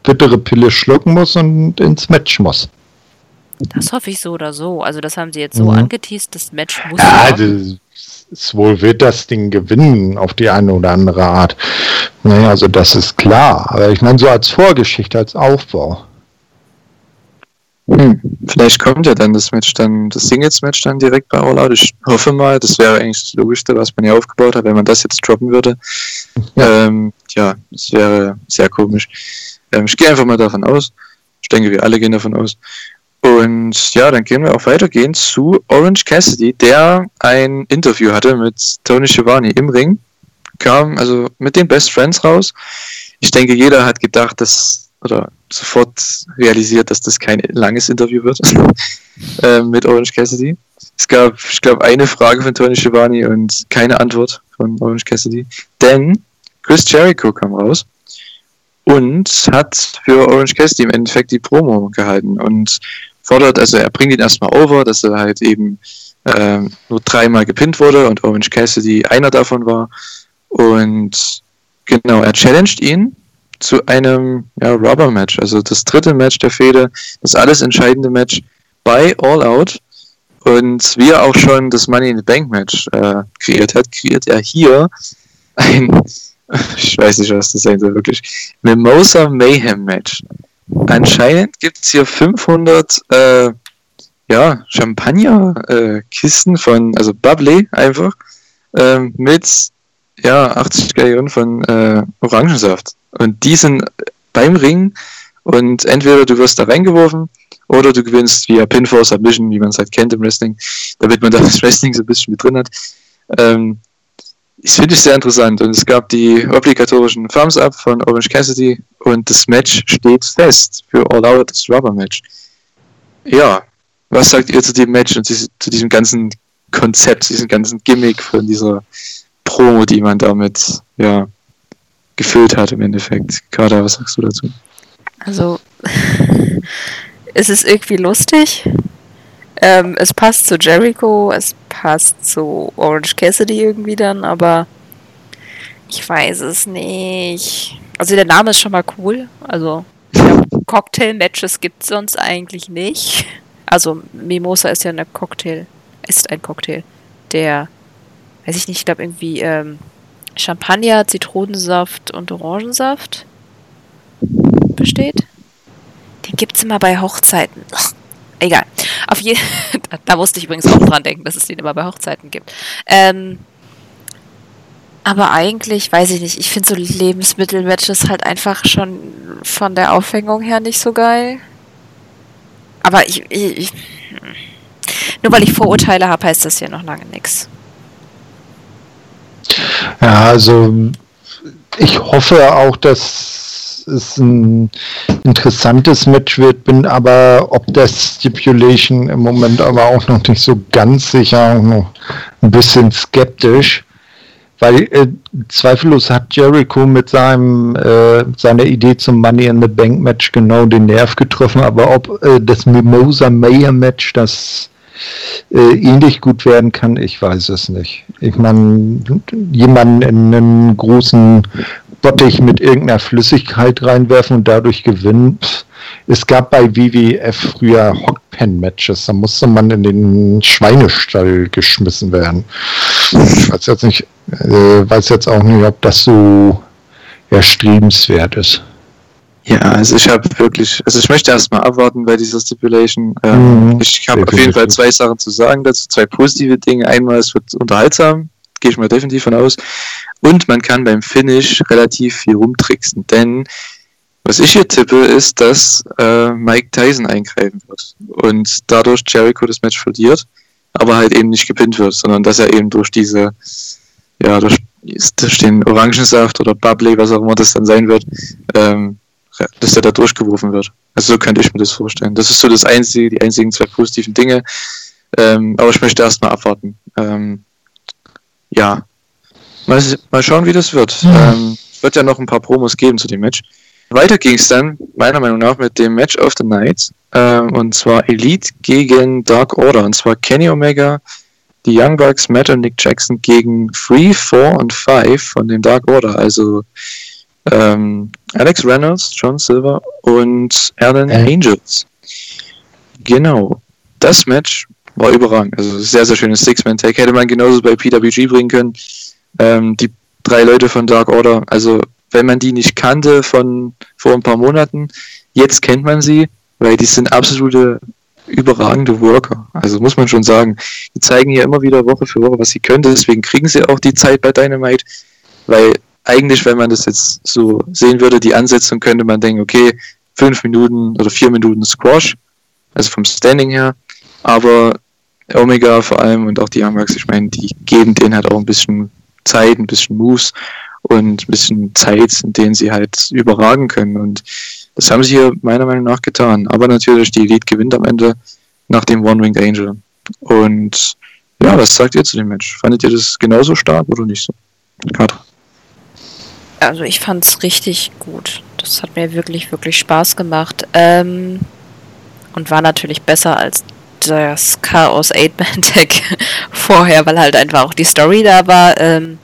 bittere Pille schlucken muss und ins Match muss. Das hoffe ich so oder so. Also das haben sie jetzt so mhm. angeteased, das Match muss. Ja, wohl wird das Ding gewinnen auf die eine oder andere Art. Naja, also das ist klar. Aber ich meine, so als Vorgeschichte, als Aufbau. Hm, vielleicht kommt ja dann das Match dann, das Singles-Match dann direkt bei All Out. Ich hoffe mal, das wäre eigentlich das Logischste, was man hier aufgebaut hat, wenn man das jetzt droppen würde. Ja, ähm, ja das wäre sehr komisch. Ähm, ich gehe einfach mal davon aus. Ich denke, wir alle gehen davon aus. Und ja, dann gehen wir auch weitergehen zu Orange Cassidy, der ein Interview hatte mit Tony Schiavone im Ring. Kam also mit den Best Friends raus. Ich denke, jeder hat gedacht, dass, oder sofort realisiert, dass das kein langes Interview wird [LAUGHS] äh, mit Orange Cassidy. Es gab, ich glaube, eine Frage von Tony Schiavone und keine Antwort von Orange Cassidy. Denn Chris Jericho kam raus und hat für Orange Cassidy im Endeffekt die Promo gehalten. Und fordert, also er bringt ihn erstmal over, dass er halt eben äh, nur dreimal gepinnt wurde und Orange Cassidy einer davon war. Und genau, er challenged ihn zu einem ja, Rubber-Match, also das dritte Match der Fehde, das alles entscheidende Match bei All Out. Und wie er auch schon das Money in the Bank Match äh, kreiert hat, kreiert er hier ein, [LAUGHS] ich weiß nicht, was das sein soll, wirklich, Mimosa Mayhem Match. Anscheinend gibt es hier 500 äh, ja, Champagner-Kisten äh, von, also Bubbly einfach, äh, mit ja, 80 Gallionen von äh, Orangensaft. Und die sind beim Ring und entweder du wirst da reingeworfen oder du gewinnst via Pinfall Submission, wie man es halt kennt im Wrestling, damit man das [LAUGHS] Wrestling so ein bisschen mit drin hat. Ähm, ich finde es sehr interessant und es gab die obligatorischen Thumbs Up von Orange Cassidy und das Match steht fest für All Out, das Rubber Match. Ja, was sagt ihr zu dem Match und zu diesem ganzen Konzept, diesem ganzen Gimmick von dieser Promo, die man damit ja gefüllt hat im Endeffekt? Kader, was sagst du dazu? Also, [LAUGHS] es ist irgendwie lustig. Ähm, es passt zu Jericho, es passt zu Orange Cassidy irgendwie dann, aber ich weiß es nicht. Also der Name ist schon mal cool. Also [LAUGHS] Cocktail-Matches gibt es sonst eigentlich nicht. Also Mimosa ist ja eine Cocktail, ist ein Cocktail, der, weiß ich nicht, ich glaube irgendwie ähm, Champagner, Zitronensaft und Orangensaft besteht. Den gibt es immer bei Hochzeiten. Egal. Auf je [LAUGHS] da musste ich übrigens auch dran denken, dass es den immer bei Hochzeiten gibt. Ähm, aber eigentlich, weiß ich nicht, ich finde so Lebensmittelmatches halt einfach schon von der Aufhängung her nicht so geil. Aber ich, ich, ich nur weil ich Vorurteile habe, heißt das ja noch lange nichts. Ja, also ich hoffe auch, dass es ein interessantes Match wird, bin aber ob das Stipulation im Moment aber auch noch nicht so ganz sicher, auch noch ein bisschen skeptisch. Weil äh, zweifellos hat Jericho mit seinem äh, seiner Idee zum Money in the Bank Match genau den Nerv getroffen, aber ob äh, das Mimosa Mayer Match das äh, ähnlich gut werden kann, ich weiß es nicht. Ich meine, jemanden in einen großen Bottich mit irgendeiner Flüssigkeit reinwerfen und dadurch gewinnen. Es gab bei WWF früher Hockpen-Matches, da musste man in den Schweinestall geschmissen werden. Ich weiß jetzt nicht, äh, weiß jetzt auch nicht, ob das so erstrebenswert ist. Ja, also ich habe wirklich, also ich möchte erstmal abwarten bei dieser Stipulation. Ähm, mhm, ich habe auf jeden Fall zwei Sachen zu sagen dazu, zwei positive Dinge. Einmal, es wird unterhaltsam, gehe ich mal definitiv von aus. Und man kann beim Finish relativ viel rumtricksen, denn was ich hier tippe, ist, dass äh, Mike Tyson eingreifen wird und dadurch Jericho das Match verliert, aber halt eben nicht gepinnt wird, sondern dass er eben durch diese ja, durch, durch den Orangensaft oder Bubbly, was auch immer das dann sein wird, ähm, dass der da durchgeworfen wird. Also so könnte ich mir das vorstellen. Das ist so das einzige, die einzigen zwei positiven Dinge. Ähm, aber ich möchte erstmal abwarten. Ähm, ja. Mal, mal schauen, wie das wird. Mhm. Ähm, wird ja noch ein paar Promos geben zu dem Match. Weiter ging es dann, meiner Meinung nach, mit dem Match of the Night. Ähm, und zwar Elite gegen Dark Order. Und zwar Kenny Omega, die Young Bucks, Matt und Nick Jackson gegen 3, 4 und 5 von dem Dark Order. Also ähm, Alex Reynolds, John Silver und Alan äh. Angels. Genau. Das Match war überragend. Also sehr, sehr schönes Six-Man-Tag. Hätte man genauso bei PWG bringen können. Ähm, die drei Leute von Dark Order, also wenn man die nicht kannte von vor ein paar Monaten, jetzt kennt man sie, weil die sind absolute überragende Worker. Also muss man schon sagen. Die zeigen hier immer wieder Woche für Woche, was sie können. Deswegen kriegen sie auch die Zeit bei Dynamite, weil eigentlich, wenn man das jetzt so sehen würde, die Ansetzung könnte man denken, okay, fünf Minuten oder vier Minuten Squash, also vom Standing her, aber Omega vor allem und auch die Young Bucks, ich meine, die geben denen halt auch ein bisschen Zeit, ein bisschen Moves und ein bisschen Zeit, in denen sie halt überragen können und das haben sie hier meiner Meinung nach getan. Aber natürlich, die Elite gewinnt am Ende nach dem One-Winged Angel. Und ja, was sagt ihr zu dem Match? Fandet ihr das genauso stark oder nicht so? Katra. Also ich fand es richtig gut. Das hat mir wirklich, wirklich Spaß gemacht. Ähm, und war natürlich besser als das Chaos 8-Man-Tag [LAUGHS] vorher, weil halt einfach auch die Story da war. Ähm,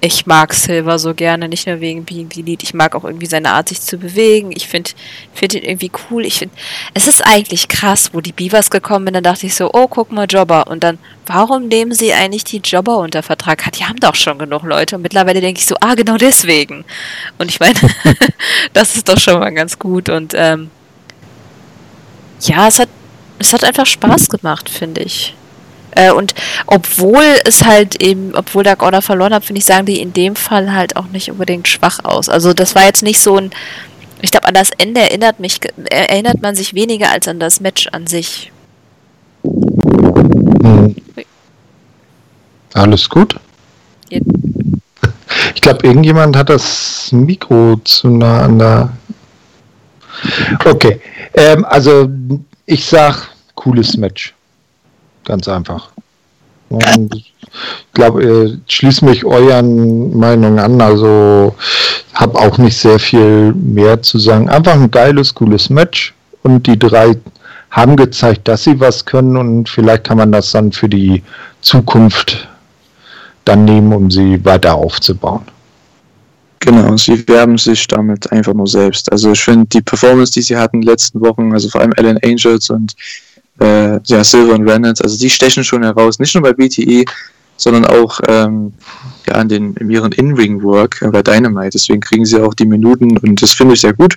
ich mag Silver so gerne, nicht nur wegen Being the Lead. Ich mag auch irgendwie seine Art, sich zu bewegen. Ich finde find ihn irgendwie cool. Ich finde, es ist eigentlich krass, wo die Beavers gekommen sind. Dann dachte ich so, oh, guck mal, Jobber. Und dann, warum nehmen sie eigentlich die Jobber unter Vertrag? Die haben doch schon genug Leute. Und mittlerweile denke ich so, ah, genau deswegen. Und ich meine, [LAUGHS] das ist doch schon mal ganz gut. Und ähm, ja, es hat, es hat einfach Spaß gemacht, finde ich. Äh, und obwohl es halt eben, obwohl Dark Order verloren hat, finde ich, sagen die in dem Fall halt auch nicht unbedingt schwach aus. Also das war jetzt nicht so ein, ich glaube, an das Ende erinnert mich, erinnert man sich weniger als an das Match an sich. Hm. Alles gut? Ja, Ich glaube, irgendjemand hat das Mikro zu nah an der. Okay. Ähm, also, ich sag, cooles Match. Ganz einfach. Und ich glaube, äh, schließe mich euren Meinungen an. Also, habe auch nicht sehr viel mehr zu sagen. Einfach ein geiles, cooles Match. Und die drei haben gezeigt, dass sie was können. Und vielleicht kann man das dann für die Zukunft dann nehmen, um sie weiter aufzubauen. Genau, sie werben sich damit einfach nur selbst. Also ich finde die Performance, die sie hatten in den letzten Wochen, also vor allem Alan Angels und äh, ja, Silver und Reynolds, also die stechen schon heraus, nicht nur bei BTE, sondern auch ähm, ja, an den, in ihren In-Ring-Work äh, bei Dynamite. Deswegen kriegen sie auch die Minuten und das finde ich sehr gut.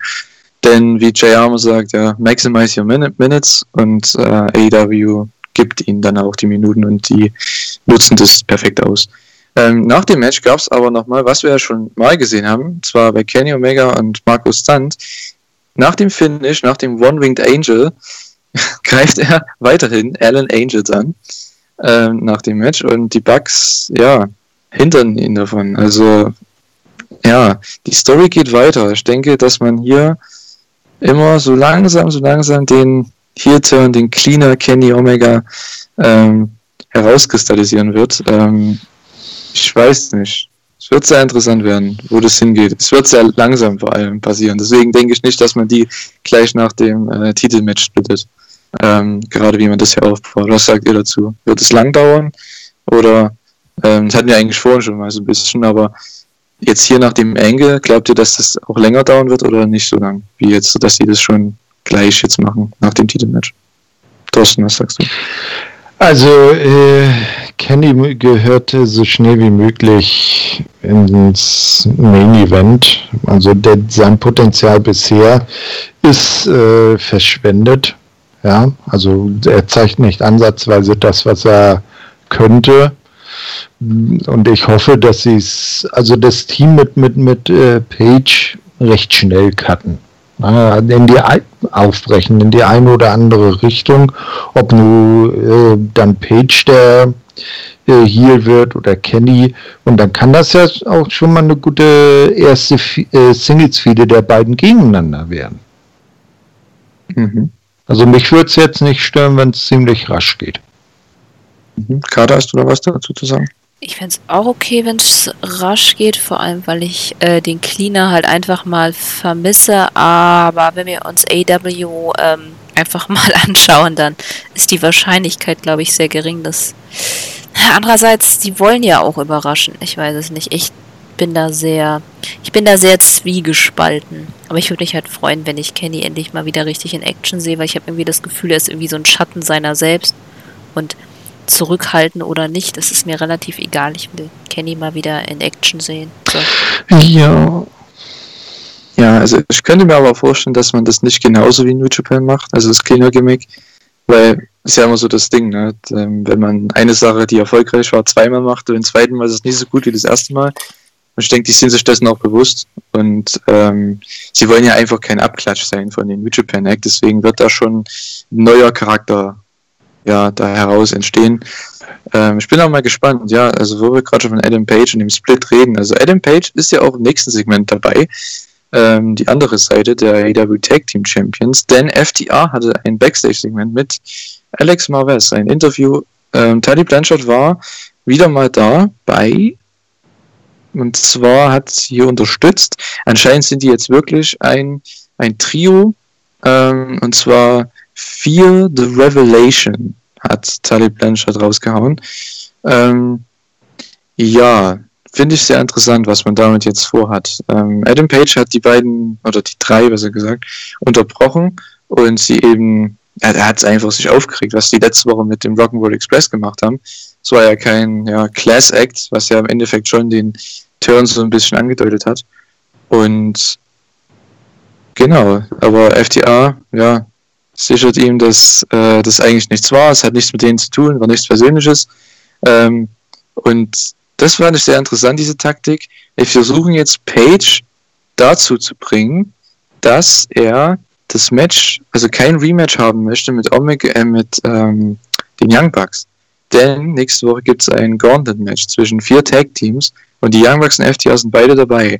Denn wie Jay Armour sagt, ja, maximize your minutes und äh, AEW gibt ihnen dann auch die Minuten und die nutzen das perfekt aus. Ähm, nach dem Match gab es aber nochmal, was wir ja schon mal gesehen haben, zwar bei Kenny Omega und Markus Stunt. Nach dem Finish, nach dem One-Winged Angel, [LAUGHS] greift er weiterhin Alan Angels an ähm, nach dem Match und die Bugs, ja, hindern ihn davon. Also, ja, die Story geht weiter. Ich denke, dass man hier immer so langsam, so langsam den Heel-Turn, den Cleaner Kenny Omega ähm, herauskristallisieren wird. Ähm, ich weiß nicht. Es wird sehr interessant werden, wo das hingeht. Es wird sehr langsam vor allem passieren. Deswegen denke ich nicht, dass man die gleich nach dem äh, Titelmatch splittet. Ähm, gerade wie man das hier aufbaut. Was sagt ihr dazu? Wird es lang dauern? Oder, ähm, das hatten wir eigentlich vorhin schon mal so ein bisschen, aber jetzt hier nach dem Angle, glaubt ihr, dass das auch länger dauern wird oder nicht so lang wie jetzt, dass sie das schon gleich jetzt machen nach dem Titelmatch? Thorsten, was sagst du? Also, äh, Kenny gehörte so schnell wie möglich ins Main Event. Also der, sein Potenzial bisher ist äh, verschwendet. Ja, also er zeigt nicht ansatzweise das, was er könnte. Und ich hoffe, dass sie es, also das Team mit, mit, mit äh, Page recht schnell cutten in die aufbrechen, in die eine oder andere Richtung, ob nur äh, dann Page der äh, Heal wird oder Kenny und dann kann das ja auch schon mal eine gute erste äh, Singles-Fide der beiden gegeneinander werden. Mhm. Also mich würde es jetzt nicht stören, wenn es ziemlich rasch geht. Mhm. Kader, hast du da was dazu zu sagen? Ich fände es auch okay, wenn es rasch geht, vor allem weil ich äh, den Cleaner halt einfach mal vermisse. Aber wenn wir uns AW ähm, einfach [LAUGHS] mal anschauen, dann ist die Wahrscheinlichkeit, glaube ich, sehr gering, dass. Andererseits, die wollen ja auch überraschen. Ich weiß es nicht. Ich bin da sehr. Ich bin da sehr zwiegespalten. Aber ich würde mich halt freuen, wenn ich Kenny endlich mal wieder richtig in Action sehe, weil ich habe irgendwie das Gefühl, er ist irgendwie so ein Schatten seiner selbst. Und zurückhalten oder nicht, das ist mir relativ egal. Ich will Kenny mal wieder in Action sehen. So. Ja. Ja, also ich könnte mir aber vorstellen, dass man das nicht genauso wie New Japan macht, also das Cleaner-Gimmick, weil ist ja immer so das Ding, ne? Ähm, wenn man eine Sache, die erfolgreich war, zweimal macht und im zweiten Mal ist es nicht so gut wie das erste Mal. Und ich denke, die sind sich dessen auch bewusst und ähm, sie wollen ja einfach kein Abklatsch sein von den New Japan Act, deswegen wird da schon ein neuer Charakter ja, da heraus entstehen. Ähm, ich bin auch mal gespannt, ja, also wo wir gerade schon von Adam Page und dem Split reden. Also Adam Page ist ja auch im nächsten Segment dabei, ähm, die andere Seite der AW Tag Team Champions, denn FTR hatte ein Backstage-Segment mit Alex Marvez, ein Interview. Ähm, Teddy Blanchard war wieder mal da bei und zwar hat sie unterstützt. Anscheinend sind die jetzt wirklich ein, ein Trio. Ähm, und zwar Fear the Revelation hat Talib Blanchard rausgehauen. Ähm, ja, finde ich sehr interessant, was man damit jetzt vorhat. Ähm, Adam Page hat die beiden, oder die drei, besser gesagt, unterbrochen und sie eben, er hat es einfach sich aufgeregt, was die letzte Woche mit dem Rock'n'Roll Express gemacht haben. Es war ja kein ja, Class Act, was ja im Endeffekt schon den Turn so ein bisschen angedeutet hat. Und genau, aber FTA, ja, sichert ihm, dass äh, das eigentlich nichts war. Es hat nichts mit denen zu tun, war nichts Persönliches. Ähm, und das fand ich sehr interessant, diese Taktik. Wir versuchen jetzt Page dazu zu bringen, dass er das Match, also kein Rematch haben möchte mit Omega, äh, mit ähm, den Young Bucks. Denn nächste Woche gibt es ein Gauntlet-Match zwischen vier Tag-Teams Und die Young Bucks und FTR sind beide dabei.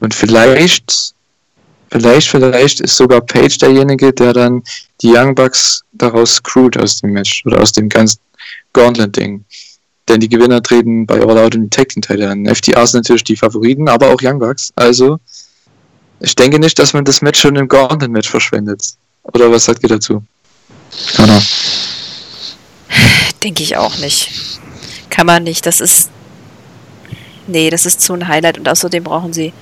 Und vielleicht, vielleicht, vielleicht ist sogar Page derjenige, der dann die Young Bucks daraus screwt aus dem Match oder aus dem ganzen Gauntlet-Ding. Denn die Gewinner treten bei All Out die Tag Team Teile an. FTR sind natürlich die Favoriten, aber auch Young Bucks. Also, ich denke nicht, dass man das Match schon im Gauntlet-Match verschwendet. Oder was sagt ihr dazu? Oder? Denke ich auch nicht. Kann man nicht. Das ist. Nee, das ist zu ein Highlight und außerdem brauchen sie.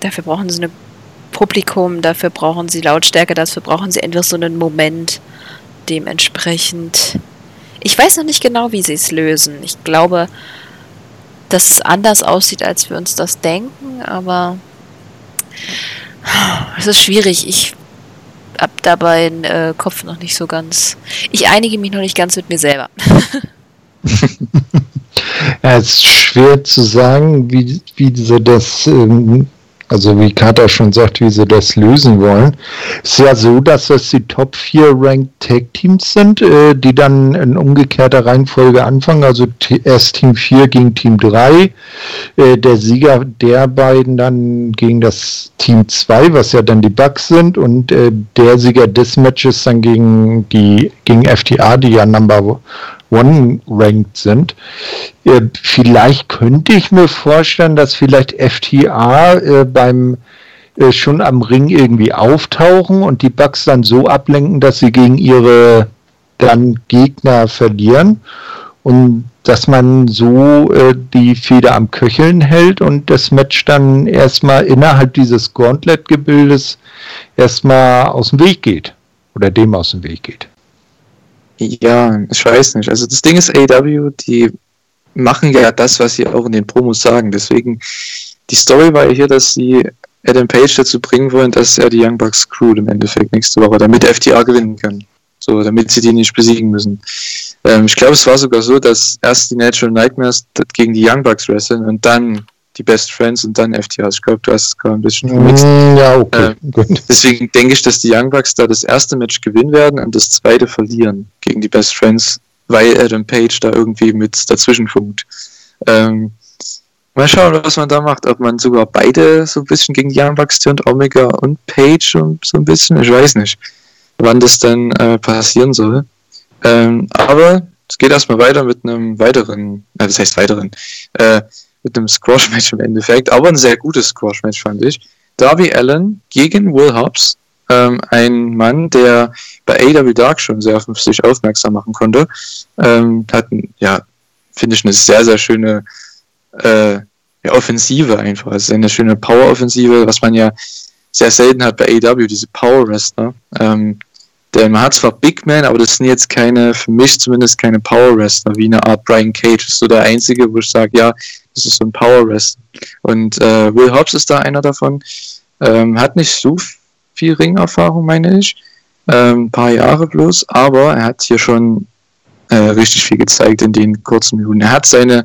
Dafür brauchen sie ein Publikum, dafür brauchen sie Lautstärke, dafür brauchen sie einfach so einen Moment. Dementsprechend. Ich weiß noch nicht genau, wie sie es lösen. Ich glaube, dass es anders aussieht, als wir uns das denken, aber es ist schwierig. Ich habe dabei den äh, Kopf noch nicht so ganz. Ich einige mich noch nicht ganz mit mir selber. [LAUGHS] ja, es ist schwer zu sagen, wie, wie sie das ähm, also wie Kata schon sagt, wie sie das lösen wollen. Ist ja so, dass das die Top 4 Ranked Tag Teams sind, äh, die dann in umgekehrter Reihenfolge anfangen. Also erst Team 4 gegen Team 3. Äh, der Sieger der beiden dann gegen das Team 2, was ja dann die Bucks sind. Und äh, der Sieger des Matches dann gegen die gegen FTA, die ja Number One-Ranked sind. Äh, vielleicht könnte ich mir vorstellen, dass vielleicht FTA äh, beim äh, schon am Ring irgendwie auftauchen und die Bugs dann so ablenken, dass sie gegen ihre dann Gegner verlieren und dass man so die Feder am Köcheln hält und das Match dann erstmal innerhalb dieses Gauntlet-Gebildes erstmal aus dem Weg geht oder dem aus dem Weg geht. Ja, ich weiß nicht. Also das Ding ist AW, die machen ja das, was sie auch in den Promos sagen. Deswegen, die Story war ja hier, dass sie Adam Page dazu bringen wollen, dass er die Young Bucks crewt im Endeffekt nächste Woche, damit FTA gewinnen kann. So, damit sie die nicht besiegen müssen. Ähm, ich glaube, es war sogar so, dass erst die Natural Nightmares gegen die Young Bucks wresteln und dann die Best Friends und dann FTR. Ich glaube, du hast es gerade ein bisschen vermixt. Mm, ja, okay. Ähm, deswegen denke ich, dass die Young Bucks da das erste Match gewinnen werden und das zweite verlieren gegen die Best Friends, weil Adam Page da irgendwie mit dazwischen funkt. Ähm, mal schauen, was man da macht. Ob man sogar beide so ein bisschen gegen die Young Bucks turnt, Omega und Page und so ein bisschen. Ich weiß nicht, wann das dann äh, passieren soll. Ähm, aber es geht erstmal weiter mit einem weiteren, äh, das heißt weiteren, äh, mit einem Squash-Match im Endeffekt, aber ein sehr gutes Squash-Match fand ich. Darby Allen gegen Will Hobbs, ähm, ein Mann, der bei AW Dark schon sehr auf sich aufmerksam machen konnte, ähm, hat, ja, finde ich eine sehr, sehr schöne äh, ja, Offensive einfach. Es ist eine schöne Power-Offensive, was man ja sehr selten hat bei AW, diese Power-Wrestler. Ähm, denn man hat zwar Big Man, aber das sind jetzt keine, für mich zumindest keine Power Wrestler, wie eine Art Brian Cage. Das ist so der einzige, wo ich sage, ja, das ist so ein Power Wrestler. Und äh, Will Hobbs ist da einer davon. Ähm, hat nicht so viel Ringerfahrung, meine ich. Ähm, ein paar Jahre bloß, aber er hat hier schon äh, richtig viel gezeigt in den kurzen Minuten. Er hat seine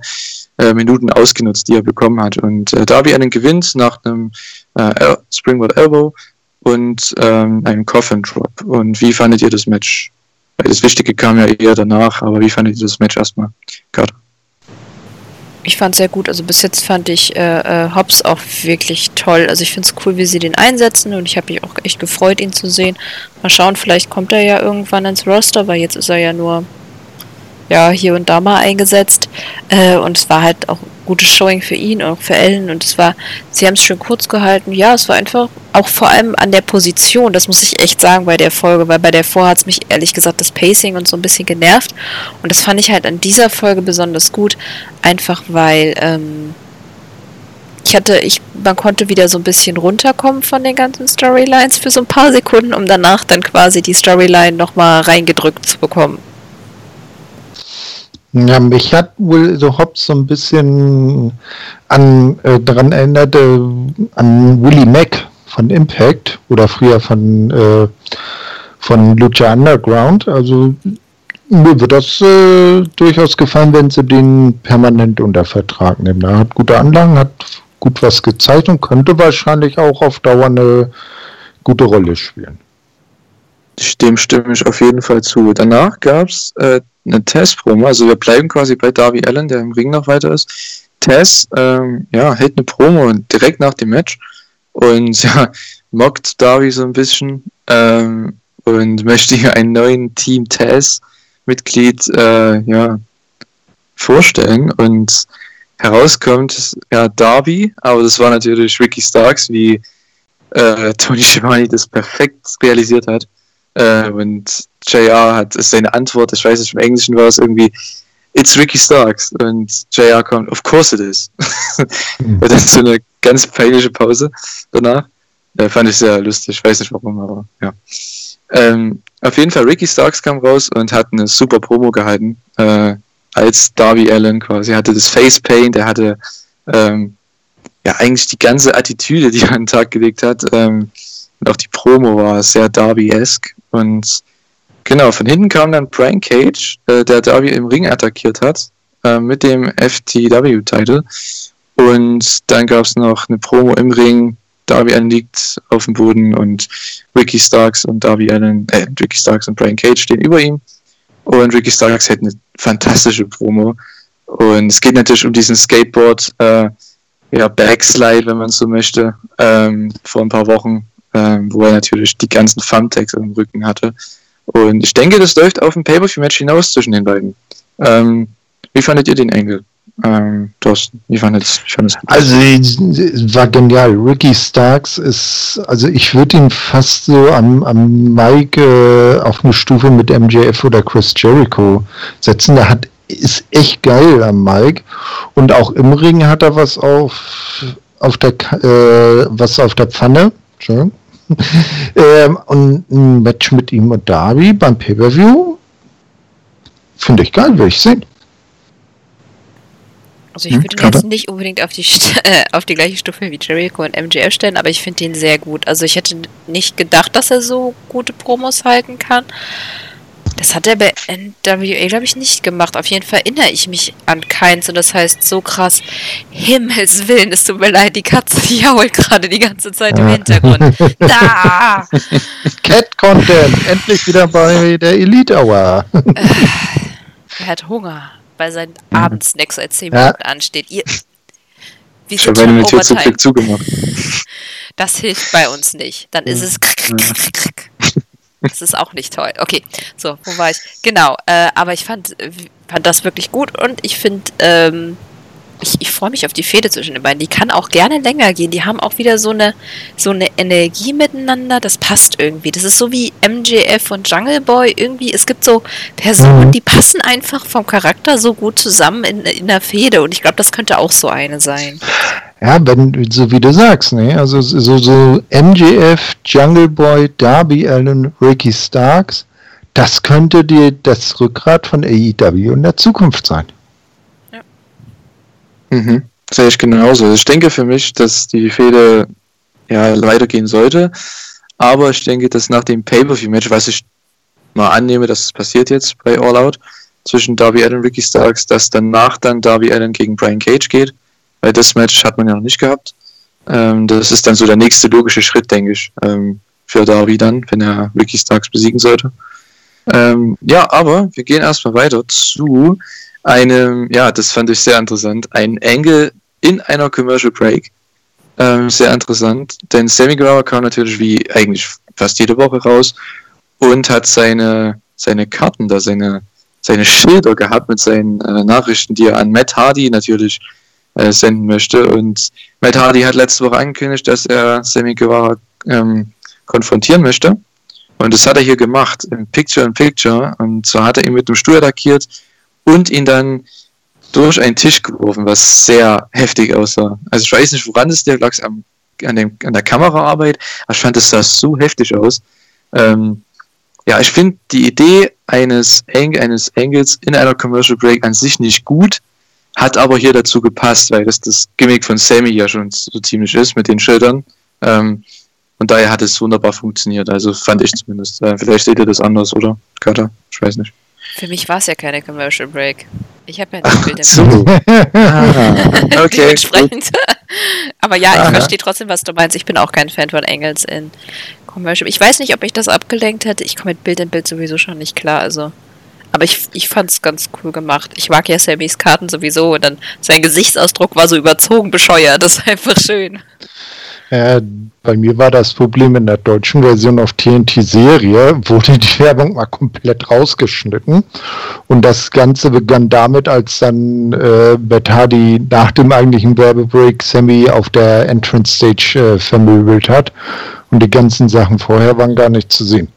äh, Minuten ausgenutzt, die er bekommen hat. Und äh, Darby einen gewinnt nach einem äh, Springboard Elbow und ähm, einem Coffin Drop. Und wie fandet ihr das Match? Weil das Wichtige kam ja eher danach, aber wie fandet ihr das Match erstmal? Carter? Ich fand sehr gut. Also bis jetzt fand ich äh, äh, Hobbs auch wirklich toll. Also ich finde es cool, wie sie den einsetzen und ich habe mich auch echt gefreut, ihn zu sehen. Mal schauen, vielleicht kommt er ja irgendwann ins Roster, weil jetzt ist er ja nur ja hier und da mal eingesetzt. Äh, und es war halt auch gutes Showing für ihn und auch für Ellen und es war, sie haben es schön kurz gehalten. Ja, es war einfach auch vor allem an der Position, das muss ich echt sagen bei der Folge, weil bei der Vorher hat es mich ehrlich gesagt das Pacing und so ein bisschen genervt und das fand ich halt an dieser Folge besonders gut, einfach weil ähm, ich hatte, ich, man konnte wieder so ein bisschen runterkommen von den ganzen Storylines für so ein paar Sekunden, um danach dann quasi die Storyline nochmal reingedrückt zu bekommen. Ja, mich hat wohl so Hobbs so ein bisschen an äh, daran erinnert äh, an Willie Mack von Impact oder früher von äh, von Lucha Underground. Also mir wird das äh, durchaus gefallen, wenn sie den permanent unter Vertrag nehmen. Er hat gute Anlagen, hat gut was gezeigt und könnte wahrscheinlich auch auf Dauer eine gute Rolle spielen. Dem stimme ich auf jeden Fall zu. Danach gab es äh, eine Testpromo, also wir bleiben quasi bei Darby Allen, der im Ring noch weiter ist. Tess ähm, ja, hält eine Promo direkt nach dem Match und [LAUGHS] ja, mockt Darby so ein bisschen ähm, und möchte hier einen neuen Team Tess-Mitglied äh, ja, vorstellen. Und herauskommt ja Darby, aber das war natürlich Ricky Starks, wie äh, [LAUGHS] Tony Schiavone das perfekt realisiert hat. Äh, und JR hat seine Antwort, ich weiß nicht, im Englischen war es irgendwie, It's Ricky Starks. Und JR kommt, of course it is. mhm. [LAUGHS] Und dann so eine ganz peinliche Pause danach. Äh, fand ich sehr lustig, ich weiß nicht warum, aber ja. Ähm, auf jeden Fall, Ricky Starks kam raus und hat eine super Promo gehalten. Äh, als Darby Allen quasi. Er hatte das Face Paint, er hatte ähm, ja eigentlich die ganze Attitüde, die er an den Tag gelegt hat. Ähm, und auch die Promo war sehr Darby-esque. Und genau, von hinten kam dann Brian Cage, äh, der Darby im Ring attackiert hat, äh, mit dem FTW-Title. Und dann gab es noch eine Promo im Ring. Darby Allen liegt auf dem Boden und Ricky Starks und Darby Allen, äh, Ricky Starks und Brian Cage stehen über ihm. Und Ricky Starks hat eine fantastische Promo. Und es geht natürlich um diesen Skateboard, äh, ja, Backslide, wenn man so möchte, ähm, vor ein paar Wochen, ähm, wo er natürlich die ganzen Thumbtacks im Rücken hatte. Und ich denke, das läuft auf ein Pay-Per-View-Match hinaus zwischen den beiden. Ähm, wie fandet ihr den Engel? Ähm, Thorsten, wie fandet es? Also, es war genial. Ricky Starks ist, also ich würde ihn fast so am, am Mike äh, auf eine Stufe mit MJF oder Chris Jericho setzen. Der hat, ist echt geil am Mike. Und auch im Ring hat er was auf, auf der, äh, was auf der Pfanne. Entschuldigung. [LAUGHS] ähm, und ein Match mit ihm und Darby beim Pay-Per-View finde ich geil, will ich sehen. Also ich hm, würde ihn jetzt nicht unbedingt auf die, [LAUGHS] äh, auf die gleiche Stufe wie Jericho und MJF stellen, aber ich finde ihn sehr gut. Also ich hätte nicht gedacht, dass er so gute Promos halten kann. Das hat er bei NWA, glaube ich, nicht gemacht. Auf jeden Fall erinnere ich mich an keins und das heißt so krass, Himmels Willen, es tut mir leid, die Katze die jault gerade die ganze Zeit im Hintergrund. [LAUGHS] da! Cat Content, endlich wieder bei der Elite Hour. Äh, er hat Hunger weil sein mhm. Abendsnack seit 10 Minuten ja. ansteht. Ihr, wie ich habe meine mit zu Blick zugemacht. Das hilft bei uns nicht. Dann ist es. Das ist auch nicht toll. Okay, so, wo war ich? Genau, äh, aber ich fand, fand das wirklich gut und ich finde, ähm, ich, ich freue mich auf die Fehde zwischen den beiden. Die kann auch gerne länger gehen. Die haben auch wieder so eine, so eine Energie miteinander. Das passt irgendwie. Das ist so wie MJF und Jungle Boy. Irgendwie, es gibt so Personen, die passen einfach vom Charakter so gut zusammen in, in der Fehde. Und ich glaube, das könnte auch so eine sein. Ja, wenn, so wie du sagst, ne? Also so, so MJF, Jungle Boy, Darby Allen, Ricky Starks, das könnte dir das Rückgrat von AEW in der Zukunft sein. Mhm. Sehe ich genauso. Ich denke für mich, dass die Fehde ja weitergehen sollte. Aber ich denke, dass nach dem Pay-Per-View-Match, was ich mal annehme, dass es passiert jetzt bei All Out, zwischen Darby Allen und Ricky Starks, dass danach dann Darby Allen gegen Brian Cage geht. Weil das Match hat man ja noch nicht gehabt. Ähm, das ist dann so der nächste logische Schritt, denke ich, ähm, für Darby dann, wenn er Ricky Starks besiegen sollte. Ähm, ja, aber wir gehen erstmal weiter zu einem, ja, das fand ich sehr interessant, ein Angle in einer Commercial Break. Ähm, sehr interessant, denn Sammy Guevara kam natürlich wie eigentlich fast jede Woche raus und hat seine, seine Karten da, seine, seine Schilder gehabt mit seinen äh, Nachrichten, die er an Matt Hardy natürlich äh, senden möchte. Und Matt Hardy hat letzte Woche angekündigt, dass er Sammy Guevara ähm, konfrontieren möchte. Und das hat er hier gemacht, im Picture in Picture. Und zwar hat er ihn mit dem Stuhl attackiert, und ihn dann durch einen Tisch geworfen, was sehr heftig aussah. Also ich weiß nicht, woran es dir lag, an, dem, an der Kameraarbeit, aber ich fand, es sah so heftig aus. Ähm, ja, ich finde die Idee eines, Ang eines Angles in einer Commercial Break an sich nicht gut, hat aber hier dazu gepasst, weil das das Gimmick von Sammy ja schon so ziemlich ist mit den Schildern. Ähm, und daher hat es wunderbar funktioniert, also fand ich zumindest. Äh, vielleicht seht ihr das anders, oder? Kater? Ich weiß nicht. Für mich war es ja keine Commercial Break. Ich habe ja ein Bild im so. Bild. ah, [LAUGHS] okay. Dementsprechend. Aber ja, Aha. ich verstehe trotzdem, was du meinst. Ich bin auch kein Fan von Engels in Commercial. Ich weiß nicht, ob ich das abgelenkt hätte. Ich komme mit Bild in Bild sowieso schon nicht klar. Also Aber ich, ich fand es ganz cool gemacht. Ich mag ja Sammys Karten sowieso. Und dann sein Gesichtsausdruck war so überzogen bescheuert. Das ist einfach schön. Äh, bei mir war das Problem in der deutschen Version auf TNT-Serie, wurde die Werbung mal komplett rausgeschnitten. Und das Ganze begann damit, als dann äh, Hardy nach dem eigentlichen Werbebreak Sammy auf der Entrance Stage äh, vermöbelt hat. Und die ganzen Sachen vorher waren gar nicht zu sehen.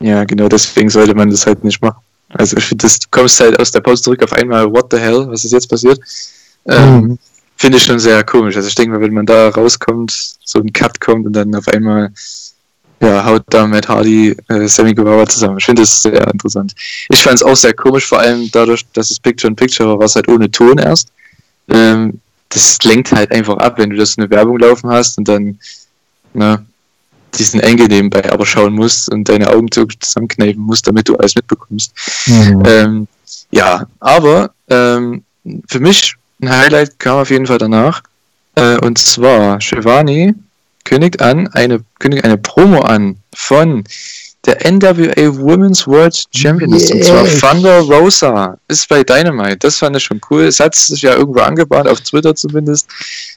Ja, genau, deswegen sollte man das halt nicht machen. Also ich finde, du kommst halt aus der Pause zurück auf einmal, what the hell, was ist jetzt passiert? Ähm, mhm. Finde ich schon sehr komisch. Also ich denke mal, wenn man da rauskommt, so ein Cut kommt und dann auf einmal ja, haut da Matt Hardy äh, Sammy Guevara zusammen. Ich finde das sehr interessant. Ich fand es auch sehr komisch, vor allem dadurch, dass es Picture-in-Picture war, war es halt ohne Ton erst. Ähm, das lenkt halt einfach ab, wenn du das in eine Werbung laufen hast und dann na, diesen Engel nebenbei aber schauen musst und deine Augen zusammenkneifen musst, damit du alles mitbekommst. Mhm. Ähm, ja, aber ähm, für mich ein Highlight kam auf jeden Fall danach. Äh, und zwar Shivani kündigt an, eine, kündigt eine Promo an von der NWA Women's World Championess, yeah. und zwar Thunder Rosa, ist bei Dynamite. Das fand ich schon cool. Es hat sich ja irgendwo angebahnt, auf Twitter zumindest,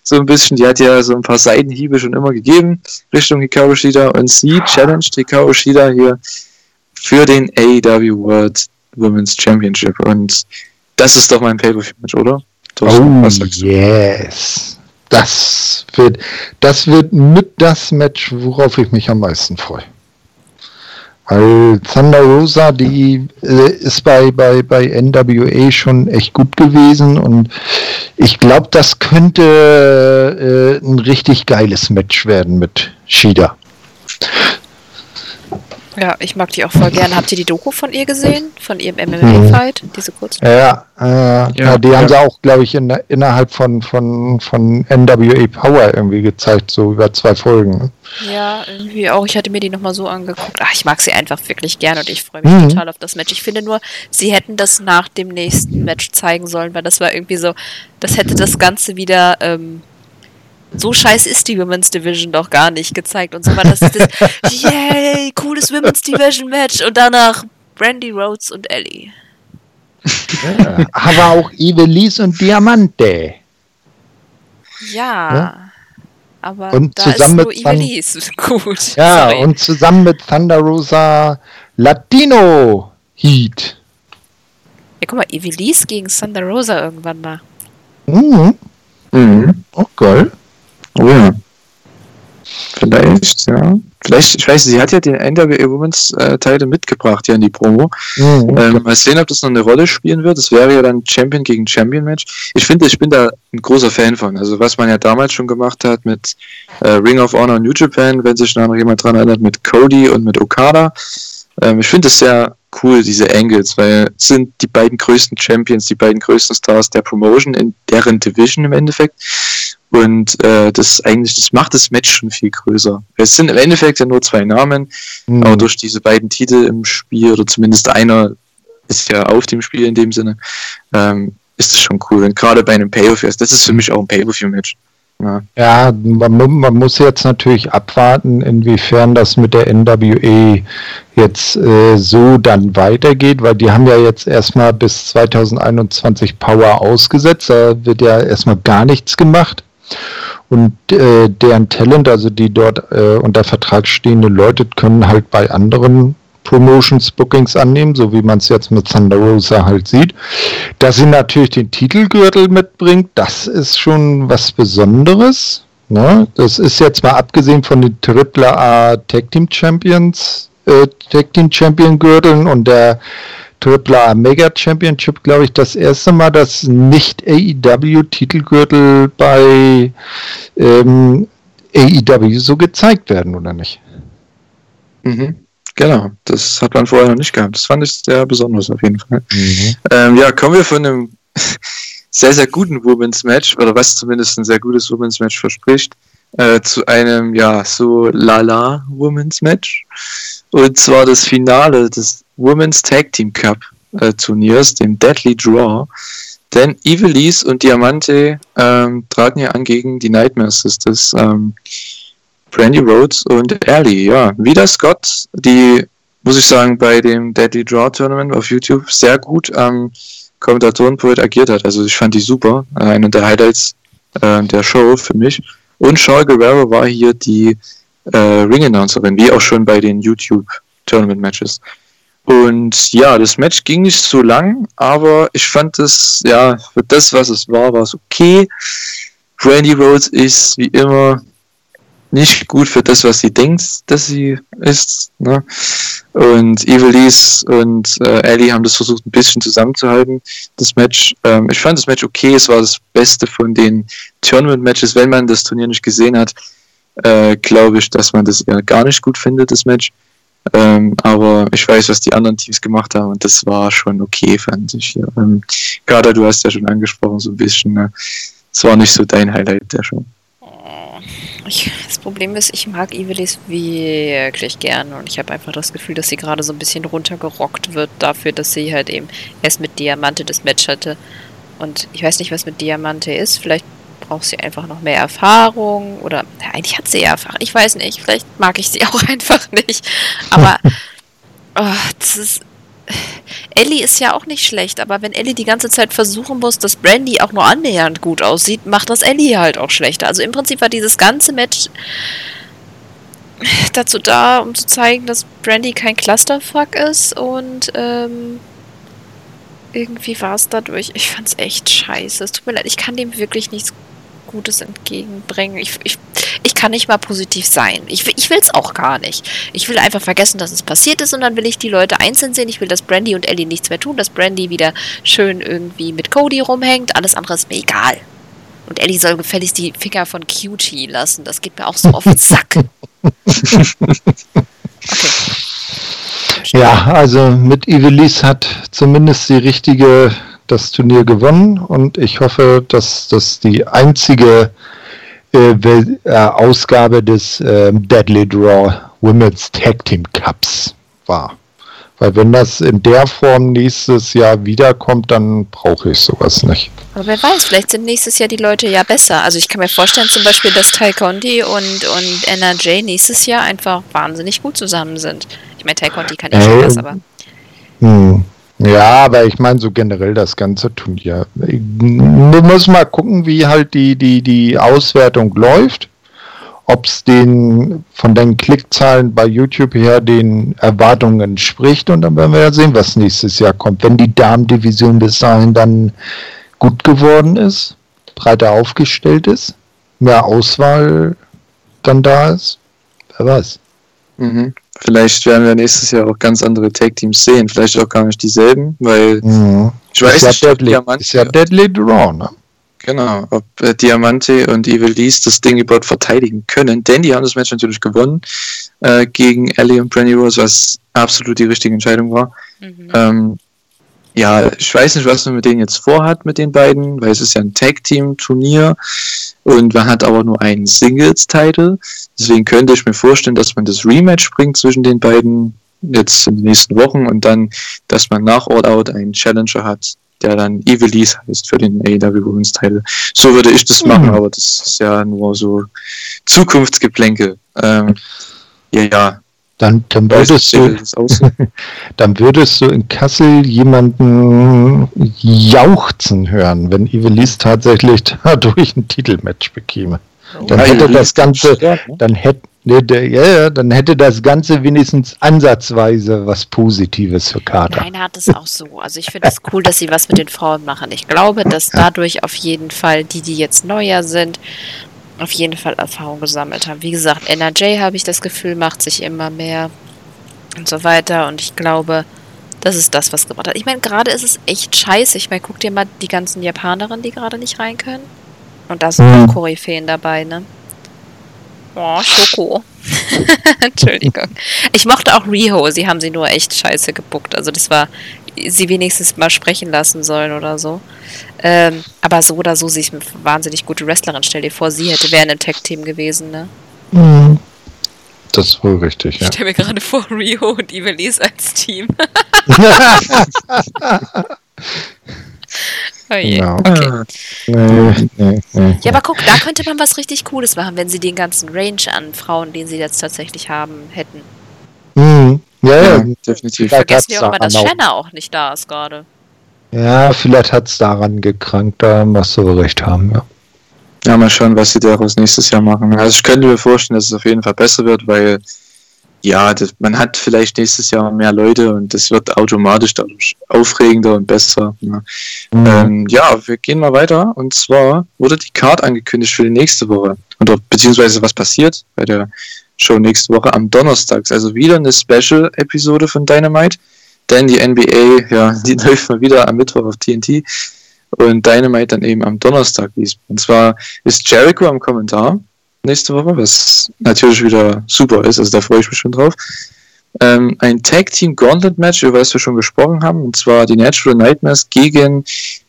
so ein bisschen. Die hat ja so ein paar Seitenhiebe schon immer gegeben, Richtung Hikaru Shida und sie challenged Hikaru Shida hier für den AEW World Women's Championship und das ist doch mein Pay-Per-View-Match, oder? Oh, yes. Das wird, das wird mit das Match, worauf ich mich am meisten freue. Weil Thunder Rosa, die äh, ist bei, bei, bei NWA schon echt gut gewesen und ich glaube, das könnte äh, ein richtig geiles Match werden mit Shida. Ja, ich mag die auch voll gerne. Habt ihr die Doku von ihr gesehen? Von ihrem MMA-Fight? Diese kurze? Ja, äh, ja, ja, die ja. haben sie auch, glaube ich, in, innerhalb von, von, von NWA Power irgendwie gezeigt, so über zwei Folgen. Ja, irgendwie auch. Ich hatte mir die nochmal so angeguckt. Ach, ich mag sie einfach wirklich gerne und ich freue mich mhm. total auf das Match. Ich finde nur, sie hätten das nach dem nächsten Match zeigen sollen, weil das war irgendwie so, das hätte das Ganze wieder. Ähm, so scheiß ist die Women's Division doch gar nicht gezeigt und so war das, das [LAUGHS] yay, cooles Women's Division Match und danach Brandy Rhodes und Ellie. Ja, aber auch Evelise und Diamante. Ja, ja. aber und da zusammen ist nur Evelise [LAUGHS] gut. Ja, Sorry. und zusammen mit Thunder Rosa Latino Heat. Ja, guck mal, Evelise gegen Thunder Rosa irgendwann mal. Mhm. Mhm. Oh, geil. Oh ja. Vielleicht, ja. Vielleicht, ich weiß, sie hat ja den NWA Women's äh, Teile mitgebracht ja in die Promo. Mhm. Ähm, mal sehen, ob das noch eine Rolle spielen wird. Das wäre ja dann Champion gegen Champion Match. Ich finde, ich bin da ein großer Fan von. Also was man ja damals schon gemacht hat mit äh, Ring of Honor New Japan, wenn sich noch jemand dran erinnert, mit Cody und mit Okada. Ähm, ich finde es sehr cool, diese Angles, weil es sind die beiden größten Champions, die beiden größten Stars der Promotion in deren Division im Endeffekt. Und äh, das eigentlich, das macht das Match schon viel größer. Es sind im Endeffekt ja nur zwei Namen, mhm. aber durch diese beiden Titel im Spiel, oder zumindest einer ist ja auf dem Spiel in dem Sinne, ähm, ist das schon cool. Und gerade bei einem Payoff, das ist für mich auch ein Pay-Per-View-Match. Ja, man, man, muss jetzt natürlich abwarten, inwiefern das mit der NWA jetzt äh, so dann weitergeht, weil die haben ja jetzt erstmal bis 2021 Power ausgesetzt, da wird ja erstmal gar nichts gemacht. Und äh, deren Talent, also die dort äh, unter Vertrag stehenden Leute, können halt bei anderen Promotions Bookings annehmen, so wie man es jetzt mit Thunder Rosa halt sieht. Dass sie natürlich den Titelgürtel mitbringt, das ist schon was Besonderes. Ne? Das ist jetzt mal abgesehen von den AAA Tag Team Champions, äh, Tag Team Champion Gürteln und der AAA Mega Championship, glaube ich, das erste Mal, dass nicht AEW-Titelgürtel bei ähm, AEW so gezeigt werden, oder nicht? Mhm. Genau, das hat man vorher noch nicht gehabt. Das fand ich sehr besonders auf jeden Fall. Mhm. Ähm, ja, kommen wir von einem [LAUGHS] sehr, sehr guten Women's Match, oder was zumindest ein sehr gutes Women's Match verspricht, äh, zu einem, ja, so lala Women's Match. Und zwar das Finale des Women's Tag Team Cup äh, Turniers, dem Deadly Draw. Denn Evilise und Diamante ähm, traten ja an gegen die Nightmare Sisters, ähm, Brandy Rhodes und Ellie. Ja, wieder Scott, die muss ich sagen, bei dem Deadly Draw Tournament auf YouTube sehr gut am Kommentatorenpult agiert hat. Also ich fand die super. Einer der Highlights äh, der Show für mich. Und Shaw Guerrero war hier die äh, Ring-Announcerin, wie auch schon bei den YouTube-Tournament-Matches. Und ja, das Match ging nicht so lang, aber ich fand es, ja, für das, was es war, war es okay. Brandy Rhodes ist wie immer nicht gut für das, was sie denkt, dass sie ist. Ne? Und Evilise und äh, Ellie haben das versucht, ein bisschen zusammenzuhalten, das Match. Ähm, ich fand das Match okay, es war das Beste von den Tournament-Matches. Wenn man das Turnier nicht gesehen hat, äh, glaube ich, dass man das eher gar nicht gut findet, das Match. Ähm, aber ich weiß, was die anderen Teams gemacht haben und das war schon okay, fand ich. Ja. Ähm, Kader, du hast ja schon angesprochen, so ein bisschen. Ne? War nicht so dein Highlight der Show. Ich, das Problem ist, ich mag Ivelis wirklich gern und ich habe einfach das Gefühl, dass sie gerade so ein bisschen runtergerockt wird dafür, dass sie halt eben erst mit Diamante das Match hatte. Und ich weiß nicht, was mit Diamante ist. Vielleicht braucht sie einfach noch mehr Erfahrung oder ja, eigentlich hat sie ja Erfahrung. Ich weiß nicht, vielleicht mag ich sie [LAUGHS] auch einfach nicht. Aber oh, das ist Ellie ist ja auch nicht schlecht, aber wenn Ellie die ganze Zeit versuchen muss, dass Brandy auch nur annähernd gut aussieht, macht das Ellie halt auch schlechter. Also im Prinzip war dieses ganze Match dazu da, um zu zeigen, dass Brandy kein Clusterfuck ist und ähm, irgendwie war es dadurch, ich fand's echt scheiße. Es tut mir leid, ich kann dem wirklich nichts Gutes entgegenbringen. Ich, ich, ich kann nicht mal positiv sein. Ich, ich will es auch gar nicht. Ich will einfach vergessen, dass es passiert ist und dann will ich die Leute einzeln sehen. Ich will, dass Brandy und Ellie nichts mehr tun, dass Brandy wieder schön irgendwie mit Cody rumhängt. Alles andere ist mir egal. Und Ellie soll gefälligst die Finger von Cutie lassen. Das geht mir auch so auf den Sack. [LAUGHS] Okay. Ja, also mit Ivelis hat zumindest die richtige das Turnier gewonnen und ich hoffe, dass das die einzige äh, äh, Ausgabe des äh, Deadly Draw Women's Tag Team Cups war. Weil wenn das in der Form nächstes Jahr wiederkommt, dann brauche ich sowas nicht. Aber wer weiß, vielleicht sind nächstes Jahr die Leute ja besser. Also ich kann mir vorstellen zum Beispiel, dass Ty Conti und, und NRJ nächstes Jahr einfach wahnsinnig gut zusammen sind. Ich meine, Ty Conti kann ja schon was, aber... Hm. Ja, aber ich meine so generell das ganze Turnier. Du musst mal gucken, wie halt die, die, die Auswertung läuft. Ob es den von den Klickzahlen bei YouTube her den Erwartungen entspricht und dann werden wir ja sehen, was nächstes Jahr kommt. Wenn die Damendivision bis dahin dann gut geworden ist, breiter aufgestellt ist, mehr Auswahl dann da ist, wer weiß. Mhm. Vielleicht werden wir nächstes Jahr auch ganz andere Tag-Teams sehen. Vielleicht auch gar nicht dieselben, weil mhm. ich weiß ist nicht, ja Deadly, Diamante, ist ja Deadly Draw, ne? Genau, ob äh, Diamante und Evil Lees das Ding überhaupt verteidigen können, denn die haben das Match natürlich gewonnen äh, gegen Ellie und Brandy Rose, was absolut die richtige Entscheidung war. Mhm. Ähm, ja, ich weiß nicht, was man mit denen jetzt vorhat, mit den beiden, weil es ist ja ein Tag-Team-Turnier und man hat aber nur einen Singles-Title. Deswegen könnte ich mir vorstellen, dass man das Rematch bringt zwischen den beiden jetzt in den nächsten Wochen und dann, dass man nach All Out einen Challenger hat, der dann Evilise heißt für den AEW Women's Title. So würde ich das machen, mhm. aber das ist ja nur so Zukunftsgeplänkel. Ähm, ja, ja, dann, dann, würdest du, [LAUGHS] dann würdest du in Kassel jemanden jauchzen hören, wenn Ivelis tatsächlich [LAUGHS] dadurch ein Titelmatch bekäme. Dann ja, hätte das Ganze, ne? dann hätte, ja, dann hätte das Ganze wenigstens ansatzweise was Positives für Kater. Nein, hat es auch so. Also ich finde es cool, dass sie was mit den Frauen machen. Ich glaube, dass dadurch auf jeden Fall die, die jetzt neuer sind, auf jeden Fall Erfahrung gesammelt haben. Wie gesagt, NRJ habe ich das Gefühl, macht sich immer mehr und so weiter. Und ich glaube, das ist das, was gemacht hat. Ich meine, gerade ist es echt scheiße. Ich meine, guck dir mal die ganzen Japanerinnen, die gerade nicht rein können. Und da sind mhm. auch Koryphäen dabei, ne? Oh, Schoko. [LAUGHS] Entschuldigung. Ich mochte auch Riho. Sie haben sie nur echt scheiße gebuckt. Also das war sie wenigstens mal sprechen lassen sollen oder so. Ähm, aber so oder so, sie ist eine wahnsinnig gute Wrestlerin. Stell dir vor, sie hätte wäre in einem Tag-Team gewesen, ne? Mhm. Das ist wohl richtig, ja. Ich stelle mir gerade vor, Rio und Ivelisse als Team. [LAUGHS] oh je. Okay. Nee, nee, nee, ja, aber guck, da könnte man was richtig Cooles machen, wenn sie den ganzen Range an Frauen, den sie jetzt tatsächlich haben, hätten. Mhm. Ja, ja, ja definitiv. Vergessen wir auch mal, dass Shanna auch nicht da ist gerade. Ja, vielleicht hat es daran gekrankt, da musst du recht haben, ja. Ja, mal schauen, was sie daraus nächstes Jahr machen. Also ich könnte mir vorstellen, dass es auf jeden Fall besser wird, weil ja, das, man hat vielleicht nächstes Jahr mehr Leute und das wird automatisch dadurch aufregender und besser. Ja. Mhm. Ähm, ja, wir gehen mal weiter. Und zwar wurde die Card angekündigt für die nächste Woche. Oder beziehungsweise was passiert bei der Show nächste Woche am Donnerstag. Also wieder eine Special-Episode von Dynamite. Denn die NBA, ja, [LAUGHS] die läuft mal wieder am Mittwoch auf TNT. Und Dynamite dann eben am Donnerstag. Und zwar ist Jericho am Kommentar nächste Woche, was natürlich wieder super ist, also da freue ich mich schon drauf. Ähm, ein Tag Team Gauntlet Match, über das wir schon gesprochen haben, und zwar die Natural Nightmares gegen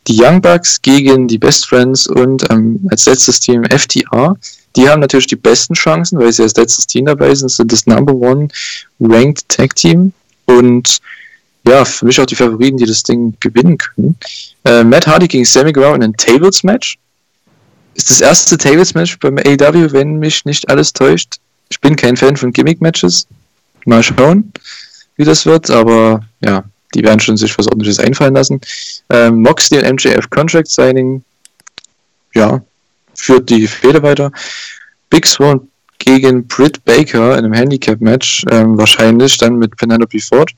die Young Bucks, gegen die Best Friends und ähm, als letztes Team FTR. Die haben natürlich die besten Chancen, weil sie als letztes Team dabei sind, sind das Number One Ranked Tag Team und ja, für mich auch die Favoriten, die das Ding gewinnen können. Äh, Matt Hardy gegen Sammy Guevara in einem Tables Match ist das erste Tables-Match beim AEW, wenn mich nicht alles täuscht. Ich bin kein Fan von Gimmick-Matches. Mal schauen, wie das wird, aber ja, die werden schon sich was ordentliches einfallen lassen. Ähm, Moxley und MJF Contract Signing, ja, führt die Fehde weiter. Big Swan gegen Britt Baker in einem Handicap-Match, ähm, wahrscheinlich dann mit Penelope Ford.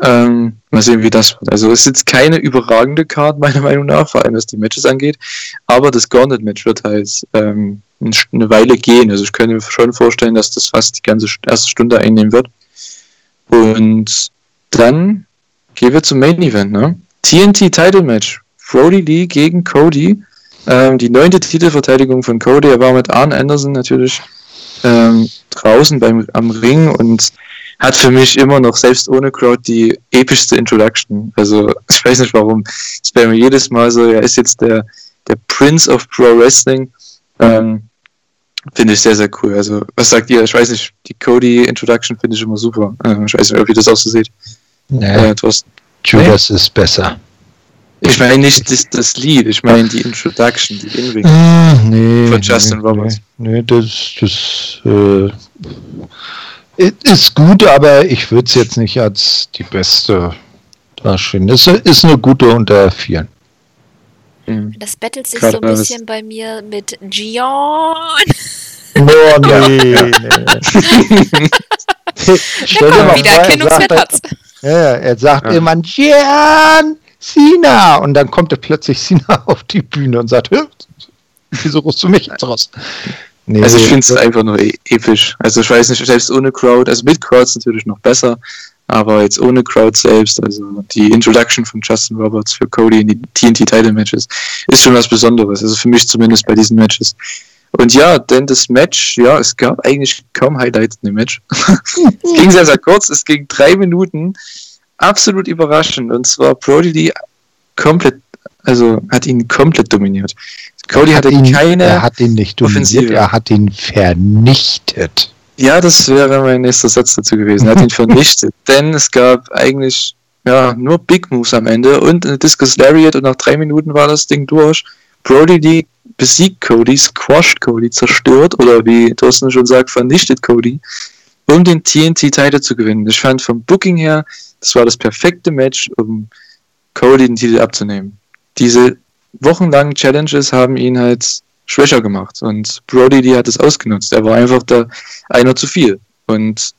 Ähm, mal sehen, wie das wird. Also es ist jetzt keine überragende Card, meiner Meinung nach, vor allem was die Matches angeht. Aber das Gauntlet-Match wird halt ähm, eine Weile gehen. Also ich könnte mir schon vorstellen, dass das fast die ganze erste Stunde einnehmen wird. Und dann gehen wir zum Main Event. Ne? TNT Title Match. Brody Lee gegen Cody. Ähm, die neunte Titelverteidigung von Cody. Er war mit Arn Anderson natürlich ähm, draußen beim, am Ring und hat für mich immer noch, selbst ohne Crowd, die epischste Introduction. Also, [LAUGHS] ich weiß nicht warum. Es wäre mir jedes Mal so, er ist jetzt der, der Prince of Pro Wrestling. Ähm, finde ich sehr, sehr cool. Also, was sagt ihr? Ich weiß nicht, die Cody-Introduction finde ich immer super. Ähm, ich weiß nicht, ob ihr das auch so seht. Nee. Äh, Judas nee? ist besser. Ich meine nicht das, das Lied, ich meine die Introduction, die Inring ah, nee, von Justin nee, Roberts. Nee, nee das, das äh, ist gut, aber ich würde es jetzt nicht als die beste darstellen. Es ist eine gute unter vielen. Mhm. Das bettelt sich Gerade so ein bisschen bei mir mit Gion. [LAUGHS] Oh, nee, nee. [LAUGHS] Stell dir mal wieder Erkennungswert Ja, er sagt ja. immer Gian, Sina. Und dann kommt er plötzlich Sina [LAUGHS] auf die Bühne und sagt, wieso rufst du mich jetzt raus? Nee, also ich finde es einfach nur e episch. Also ich weiß nicht, selbst ohne Crowd, also mit Crowds natürlich noch besser, aber jetzt ohne Crowd selbst, also die Introduction von Justin Roberts für Cody in die TNT Title Matches ist schon was Besonderes, also für mich zumindest bei diesen Matches. Und ja, denn das Match, ja, es gab eigentlich kaum Highlights in dem Match. [LAUGHS] es ging sehr, sehr kurz, es ging drei Minuten, absolut überraschend und zwar Brody Lee komplett, also hat ihn komplett dominiert. Cody hatte ihn, keine. Er hat ihn nicht dominiert, er hat ihn vernichtet. Ja, das wäre mein nächster Satz dazu gewesen. Er hat ihn [LAUGHS] vernichtet. Denn es gab eigentlich ja, nur Big Moves am Ende und eine Discus Lariat und nach drei Minuten war das Ding durch. Brody die besiegt Cody, squasht Cody, zerstört oder wie Thorsten schon sagt, vernichtet Cody, um den TNT-Titel zu gewinnen. Ich fand vom Booking her, das war das perfekte Match, um Cody den Titel abzunehmen. Diese wochenlangen Challenges haben ihn halt schwächer gemacht. Und Brody, die hat es ausgenutzt. Er war einfach da einer zu viel. Und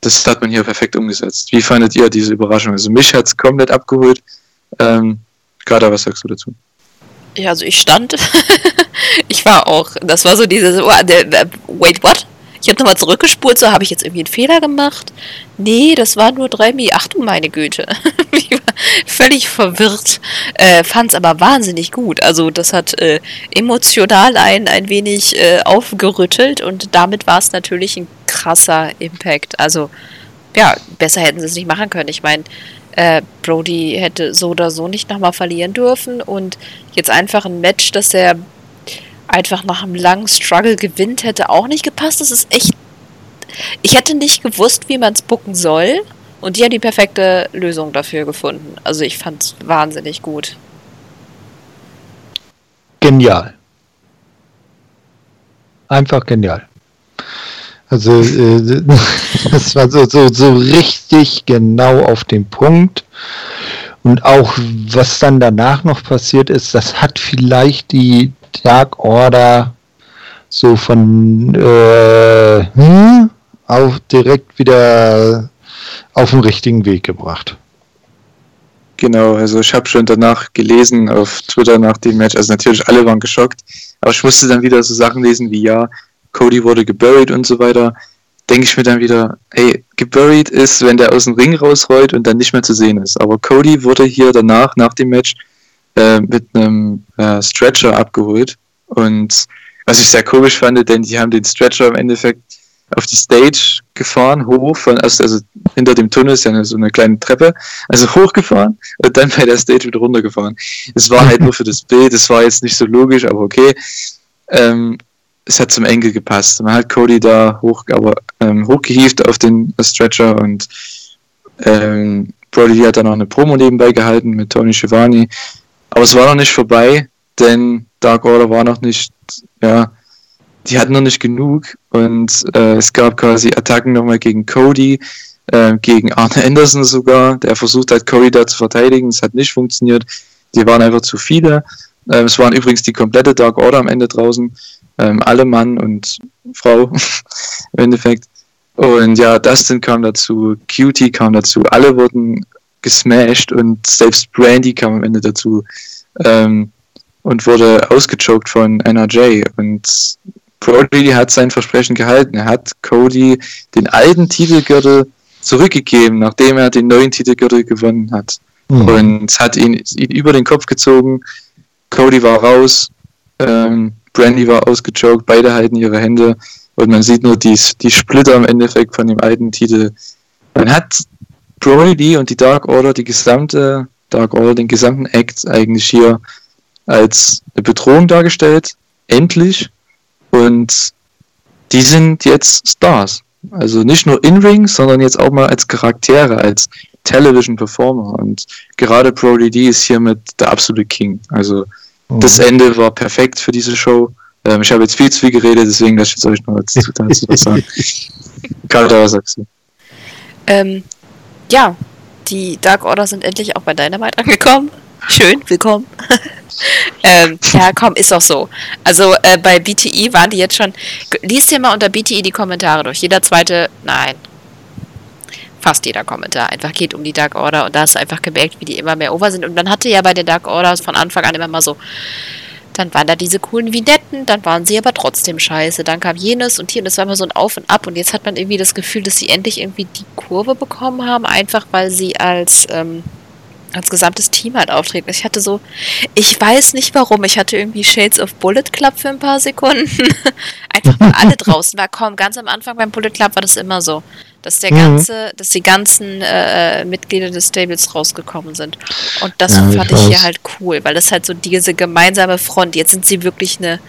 das hat man hier perfekt umgesetzt. Wie fandet ihr diese Überraschung? Also mich hat es komplett abgeholt. Ähm, Gerade was sagst du dazu? Ja, also ich stand. [LAUGHS] ich war auch. Das war so dieses. Oh, wait, what? Ich habe nochmal zurückgespult, so habe ich jetzt irgendwie einen Fehler gemacht. Nee, das war nur 3 Mi. Ach du meine Güte. [LAUGHS] ich war völlig verwirrt. Äh, Fand es aber wahnsinnig gut. Also das hat äh, emotional ein, ein wenig äh, aufgerüttelt und damit war es natürlich ein krasser Impact. Also ja, besser hätten sie es nicht machen können. Ich meine, äh, Brody hätte so oder so nicht nochmal verlieren dürfen und jetzt einfach ein Match, das er einfach nach einem langen Struggle gewinnt, hätte auch nicht gepasst. Das ist echt. Ich hätte nicht gewusst, wie man es bucken soll. Und die haben die perfekte Lösung dafür gefunden. Also ich fand es wahnsinnig gut. Genial. Einfach genial. Also äh, [LAUGHS] das war so, so, so richtig genau auf den Punkt. Und auch was dann danach noch passiert ist, das hat vielleicht die Dark Order so von äh, hm, auch direkt wieder auf den richtigen Weg gebracht. Genau, also ich habe schon danach gelesen auf Twitter nach dem Match, also natürlich alle waren geschockt, aber ich musste dann wieder so Sachen lesen wie ja, Cody wurde geburied und so weiter. Denke ich mir dann wieder, ey, geburied ist, wenn der aus dem Ring rausrollt und dann nicht mehr zu sehen ist. Aber Cody wurde hier danach, nach dem Match, äh, mit einem äh, Stretcher abgeholt. Und was ich sehr komisch fand, denn die haben den Stretcher im Endeffekt auf die Stage gefahren, hoch, von, also, also hinter dem Tunnel ist ja so eine kleine Treppe, also hochgefahren und dann bei der Stage wieder runtergefahren. Es war halt nur für das Bild, es war jetzt nicht so logisch, aber okay. Ähm, es hat zum Engel gepasst. Man hat Cody da hoch, aber, ähm, hochgehievt auf den Stretcher und ähm, Brody hat dann noch eine Promo nebenbei gehalten mit Tony Schiavone. Aber es war noch nicht vorbei, denn Dark Order war noch nicht, ja, die hatten noch nicht genug und äh, es gab quasi Attacken nochmal gegen Cody, äh, gegen Arne [LAUGHS] Anderson sogar, der versucht hat, Cody da zu verteidigen. Es hat nicht funktioniert. Die waren einfach zu viele. Äh, es waren übrigens die komplette Dark Order am Ende draußen. Ähm, alle Mann und Frau [LAUGHS] im Endeffekt. Und ja, Dustin kam dazu, Cutie kam dazu, alle wurden gesmashed und selbst Brandy kam am Ende dazu ähm, und wurde ausgechoked von NRJ. Und Brody hat sein Versprechen gehalten. Er hat Cody den alten Titelgürtel zurückgegeben, nachdem er den neuen Titelgürtel gewonnen hat. Mhm. Und hat ihn, ihn, über den Kopf gezogen. Cody war raus. Ähm, Brandy war ausgechoked. Beide halten ihre Hände. Und man sieht nur die, die Splitter im Endeffekt von dem alten Titel. Man hat Brody und die Dark Order, die gesamte Dark Order, den gesamten Act eigentlich hier als eine Bedrohung dargestellt. Endlich. Und die sind jetzt Stars. Also nicht nur in-Ring, sondern jetzt auch mal als Charaktere, als Television Performer. Und gerade Brody D ist hier mit der absolute King. Also mhm. das Ende war perfekt für diese Show. Ähm, ich habe jetzt viel zu viel geredet, deswegen lasse ich jetzt euch noch dazu was sagen. [LAUGHS] Carter, was sagst du? Ähm, ja, die Dark Order sind endlich auch bei Dynamite angekommen. Schön, willkommen. [LAUGHS] ähm, ja, komm, ist doch so. Also äh, bei BTI waren die jetzt schon. Lies dir mal unter BTI die Kommentare durch. Jeder zweite, nein. Fast jeder Kommentar einfach geht um die Dark Order und da hast du einfach gemerkt, wie die immer mehr over sind. Und man hatte ja bei der Dark Order von Anfang an immer mal so, dann waren da diese coolen Vignetten, dann waren sie aber trotzdem scheiße. Dann kam jenes und hier und das war immer so ein Auf und Ab. Und jetzt hat man irgendwie das Gefühl, dass sie endlich irgendwie die Kurve bekommen haben, einfach weil sie als. Ähm, als gesamtes Team halt auftreten. Ich hatte so, ich weiß nicht warum, ich hatte irgendwie Shades of Bullet Club für ein paar Sekunden. [LAUGHS] Einfach [LAUGHS] weil alle draußen war. Kaum ganz am Anfang beim Bullet Club war das immer so, dass der mhm. ganze, dass die ganzen äh, Mitglieder des Stables rausgekommen sind. Und das ja, fand ich, ich hier halt cool, weil das halt so diese gemeinsame Front. Jetzt sind sie wirklich eine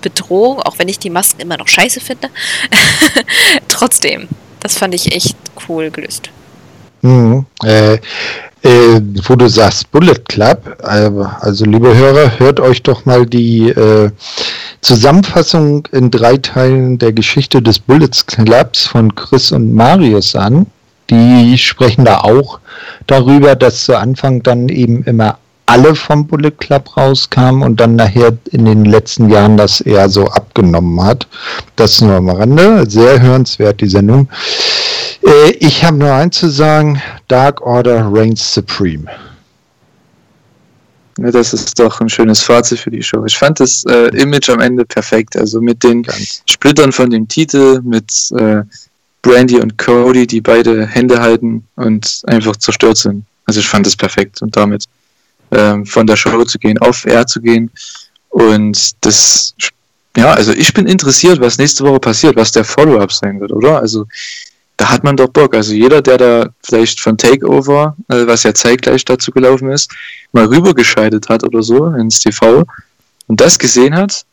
Bedrohung, auch wenn ich die Masken immer noch scheiße finde. [LAUGHS] Trotzdem, das fand ich echt cool gelöst. Mhm. Äh, äh, wo du sagst Bullet Club, äh, also liebe Hörer, hört euch doch mal die äh, Zusammenfassung in drei Teilen der Geschichte des Bullet Clubs von Chris und Marius an. Die sprechen da auch darüber, dass zu Anfang dann eben immer alle vom Bullet Club rauskamen und dann nachher in den letzten Jahren das eher so abgenommen hat. Das nur am Rande. Sehr hörenswert, die Sendung. Äh, ich habe nur eins zu sagen: Dark Order reigns supreme. Ja, das ist doch ein schönes Fazit für die Show. Ich fand das äh, Image am Ende perfekt. Also mit den Ganz. Splittern von dem Titel, mit äh, Brandy und Cody, die beide Hände halten und einfach zerstört sind. Also ich fand das perfekt und damit ähm, von der Show zu gehen, auf Air zu gehen. Und das, ja, also ich bin interessiert, was nächste Woche passiert, was der Follow-up sein wird, oder? Also da hat man doch Bock. Also jeder, der da vielleicht von Takeover, äh, was ja zeitgleich dazu gelaufen ist, mal rübergeschaltet hat oder so ins TV und das gesehen hat,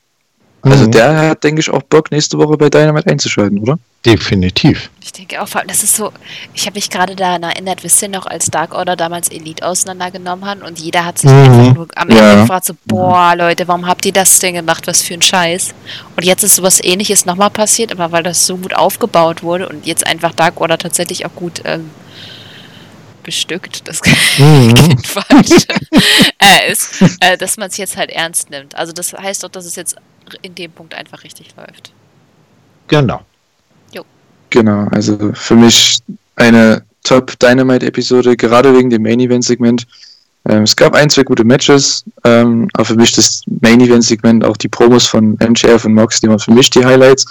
Also mhm. der hat, denke ich, auch Bock, nächste Woche bei Dynamite einzuschalten, oder? Definitiv. Ich denke auch, das ist so, ich habe mich gerade daran erinnert, wisst ihr noch, als Dark Order damals Elite auseinandergenommen hat und jeder hat sich mhm. einfach nur am Ende ja. gefragt, so, boah, Leute, warum habt ihr das denn gemacht, was für ein Scheiß? Und jetzt ist sowas ähnliches nochmal passiert, aber weil das so gut aufgebaut wurde und jetzt einfach Dark Order tatsächlich auch gut ähm, bestückt, das [LAUGHS] mhm. falsch äh, ist, äh, dass man es jetzt halt ernst nimmt. Also das heißt doch, dass es jetzt in dem Punkt einfach richtig läuft. Genau. Jo. Genau, also für mich eine Top Dynamite-Episode, gerade wegen dem Main Event-Segment. Ähm, es gab ein, zwei gute Matches, ähm, aber für mich das Main Event-Segment, auch die Promos von MJF und Mox, die waren für mich die Highlights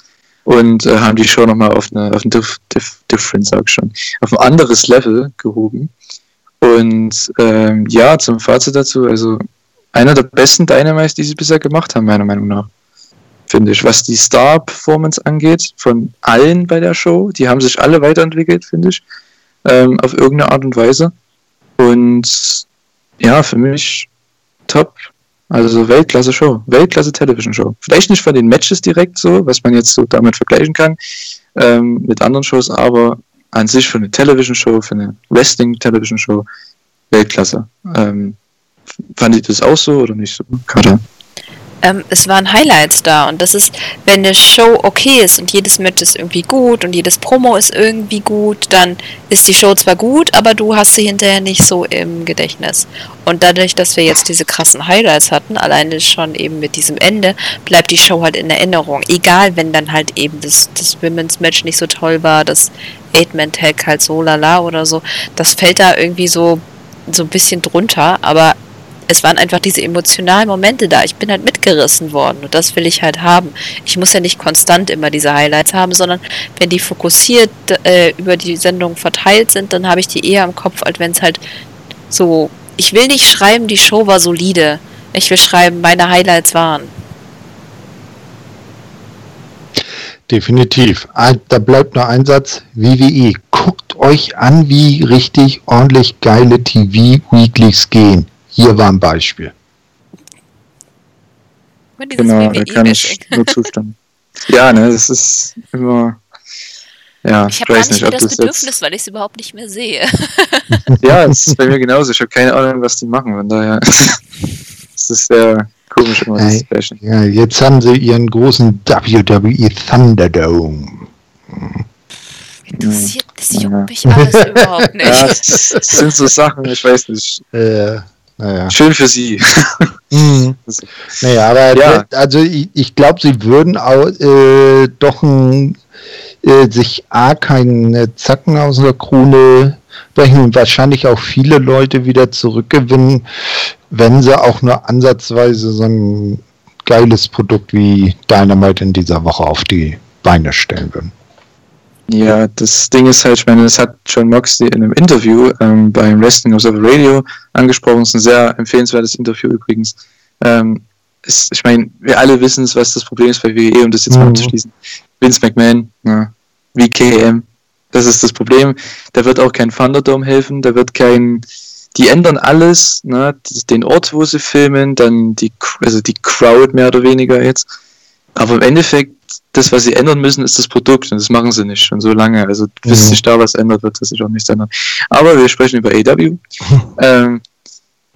und äh, haben die Show nochmal auf, eine, auf ein Dif Dif Different, sag ich schon, auf ein anderes Level gehoben. Und ähm, ja, zum Fazit dazu, also einer der besten Dynamites, die sie bisher gemacht haben, meiner Meinung nach finde ich. Was die Star-Performance angeht, von allen bei der Show, die haben sich alle weiterentwickelt, finde ich, ähm, auf irgendeine Art und Weise. Und ja, für mich top. Also Weltklasse Show, Weltklasse Television Show. Vielleicht nicht von den Matches direkt so, was man jetzt so damit vergleichen kann ähm, mit anderen Shows, aber an sich für eine Television Show, für eine Wrestling Television Show, Weltklasse. Ähm, fand ich das auch so oder nicht so, Kater? Ähm, es waren Highlights da und das ist, wenn eine Show okay ist und jedes Match ist irgendwie gut und jedes Promo ist irgendwie gut, dann ist die Show zwar gut, aber du hast sie hinterher nicht so im Gedächtnis. Und dadurch, dass wir jetzt diese krassen Highlights hatten, alleine schon eben mit diesem Ende, bleibt die Show halt in Erinnerung. Egal, wenn dann halt eben das, das Women's Match nicht so toll war, das Eight-Man-Tag halt so lala oder so, das fällt da irgendwie so so ein bisschen drunter, aber es waren einfach diese emotionalen Momente da. Ich bin halt mitgerissen worden und das will ich halt haben. Ich muss ja nicht konstant immer diese Highlights haben, sondern wenn die fokussiert äh, über die Sendung verteilt sind, dann habe ich die eher im Kopf, als wenn es halt so. Ich will nicht schreiben, die Show war solide. Ich will schreiben, meine Highlights waren. Definitiv. Da bleibt nur ein Satz. WWE. Guckt euch an, wie richtig ordentlich geile TV-Weeklies gehen. Hier war ein Beispiel. Genau, da kann ich nur zustimmen. ja, ne, das ist immer. Ja, ich habe gar nicht nicht, mehr das Bedürfnis, jetzt... weil ich es überhaupt nicht mehr sehe. [LAUGHS] ja, es ist bei mir genauso. Ich habe keine Ahnung, was die machen. Von daher [LAUGHS] es ist sehr komisch immer das Fashion. Ja, jetzt haben sie ihren großen WWE Thunderdome. Interessiert, das juckt mich alles überhaupt nicht. Ja, das sind so Sachen, ich weiß nicht. Äh, naja. Schön für Sie. [LAUGHS] Mhm. Naja, aber ja. also ich, ich glaube, Sie würden auch äh, doch ein, äh, sich A, keine Zacken aus der Krone brechen und wahrscheinlich auch viele Leute wieder zurückgewinnen, wenn sie auch nur ansatzweise so ein geiles Produkt wie Dynamite in dieser Woche auf die Beine stellen würden. Ja, das Ding ist halt, ich meine, das hat John Moxley in einem Interview ähm, beim Wrestling Observer Radio angesprochen. Das ist ein sehr empfehlenswertes Interview übrigens. Ähm, ist, ich meine, wir alle wissen es, was das Problem ist bei WWE, um das jetzt mhm. mal abzuschließen. Vince McMahon, ja, WKM, das ist das Problem. Da wird auch kein Thunderdome helfen, da wird kein, die ändern alles, ne, den Ort, wo sie filmen, dann die, also die Crowd mehr oder weniger jetzt. Aber im Endeffekt das, was sie ändern müssen, ist das Produkt und das machen sie nicht schon so lange. Also bis mhm. sich da was ändert, wird das sich auch nichts ändern. Aber wir sprechen über AW. [LAUGHS] ähm,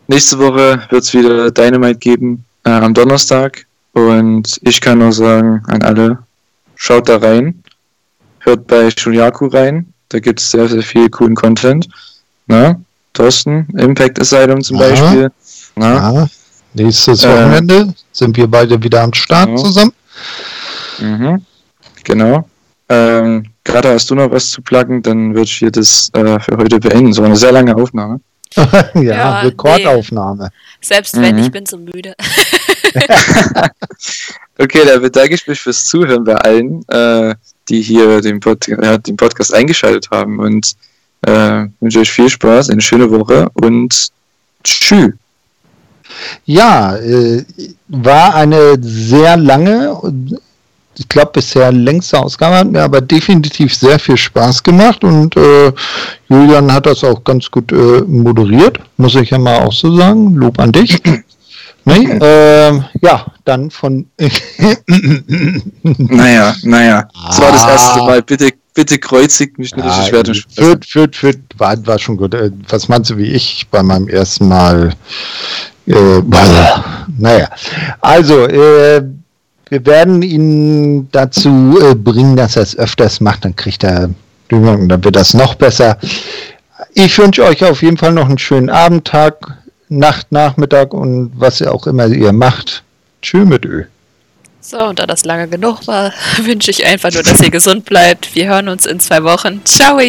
nächste Woche wird es wieder Dynamite geben äh, am Donnerstag und ich kann nur sagen an alle, schaut da rein, hört bei Shunyaku rein, da gibt es sehr, sehr viel coolen Content. Na, Thorsten, Impact Asylum zum Aha. Beispiel. Na? Ja. Nächstes Wochenende äh, sind wir beide wieder am Start genau. zusammen. Mhm. Genau. Ähm, Gerade hast du noch was zu pluggen, dann würde ich hier das äh, für heute beenden. So eine sehr lange Aufnahme. [LAUGHS] ja, ja, Rekordaufnahme. Nee. Selbst wenn, mhm. ich bin so müde. [LAUGHS] [LAUGHS] okay, dann bedanke ich mich fürs Zuhören bei allen, äh, die hier den, Pod ja, den, Podcast eingeschaltet haben und äh, wünsche euch viel Spaß, eine schöne Woche und tschüss. Ja, äh, war eine sehr lange ich glaube, bisher längste Ausgabe hat mir aber definitiv sehr viel Spaß gemacht und äh, Julian hat das auch ganz gut äh, moderiert, muss ich ja mal auch so sagen. Lob an dich. [CLEARS THROAT] nee, äh, ja, dann von. [LAUGHS] naja, naja. Das war das erste ah. Mal. Bitte, bitte kreuzigt mich nicht. Ja, ich werde führt, führt, führt, war, war schon gut. Äh, was meinst du, wie ich bei meinem ersten Mal? Äh, naja. Also, äh, wir werden ihn dazu äh, bringen, dass er es öfters macht. Dann kriegt er dann wird das noch besser. Ich wünsche euch auf jeden Fall noch einen schönen Abend, Tag, Nacht, Nachmittag und was auch immer ihr macht. Tschö mit Ö. So, und da das lange genug war, [LAUGHS] wünsche ich einfach nur, dass ihr gesund bleibt. Wir hören uns in zwei Wochen. Ciao!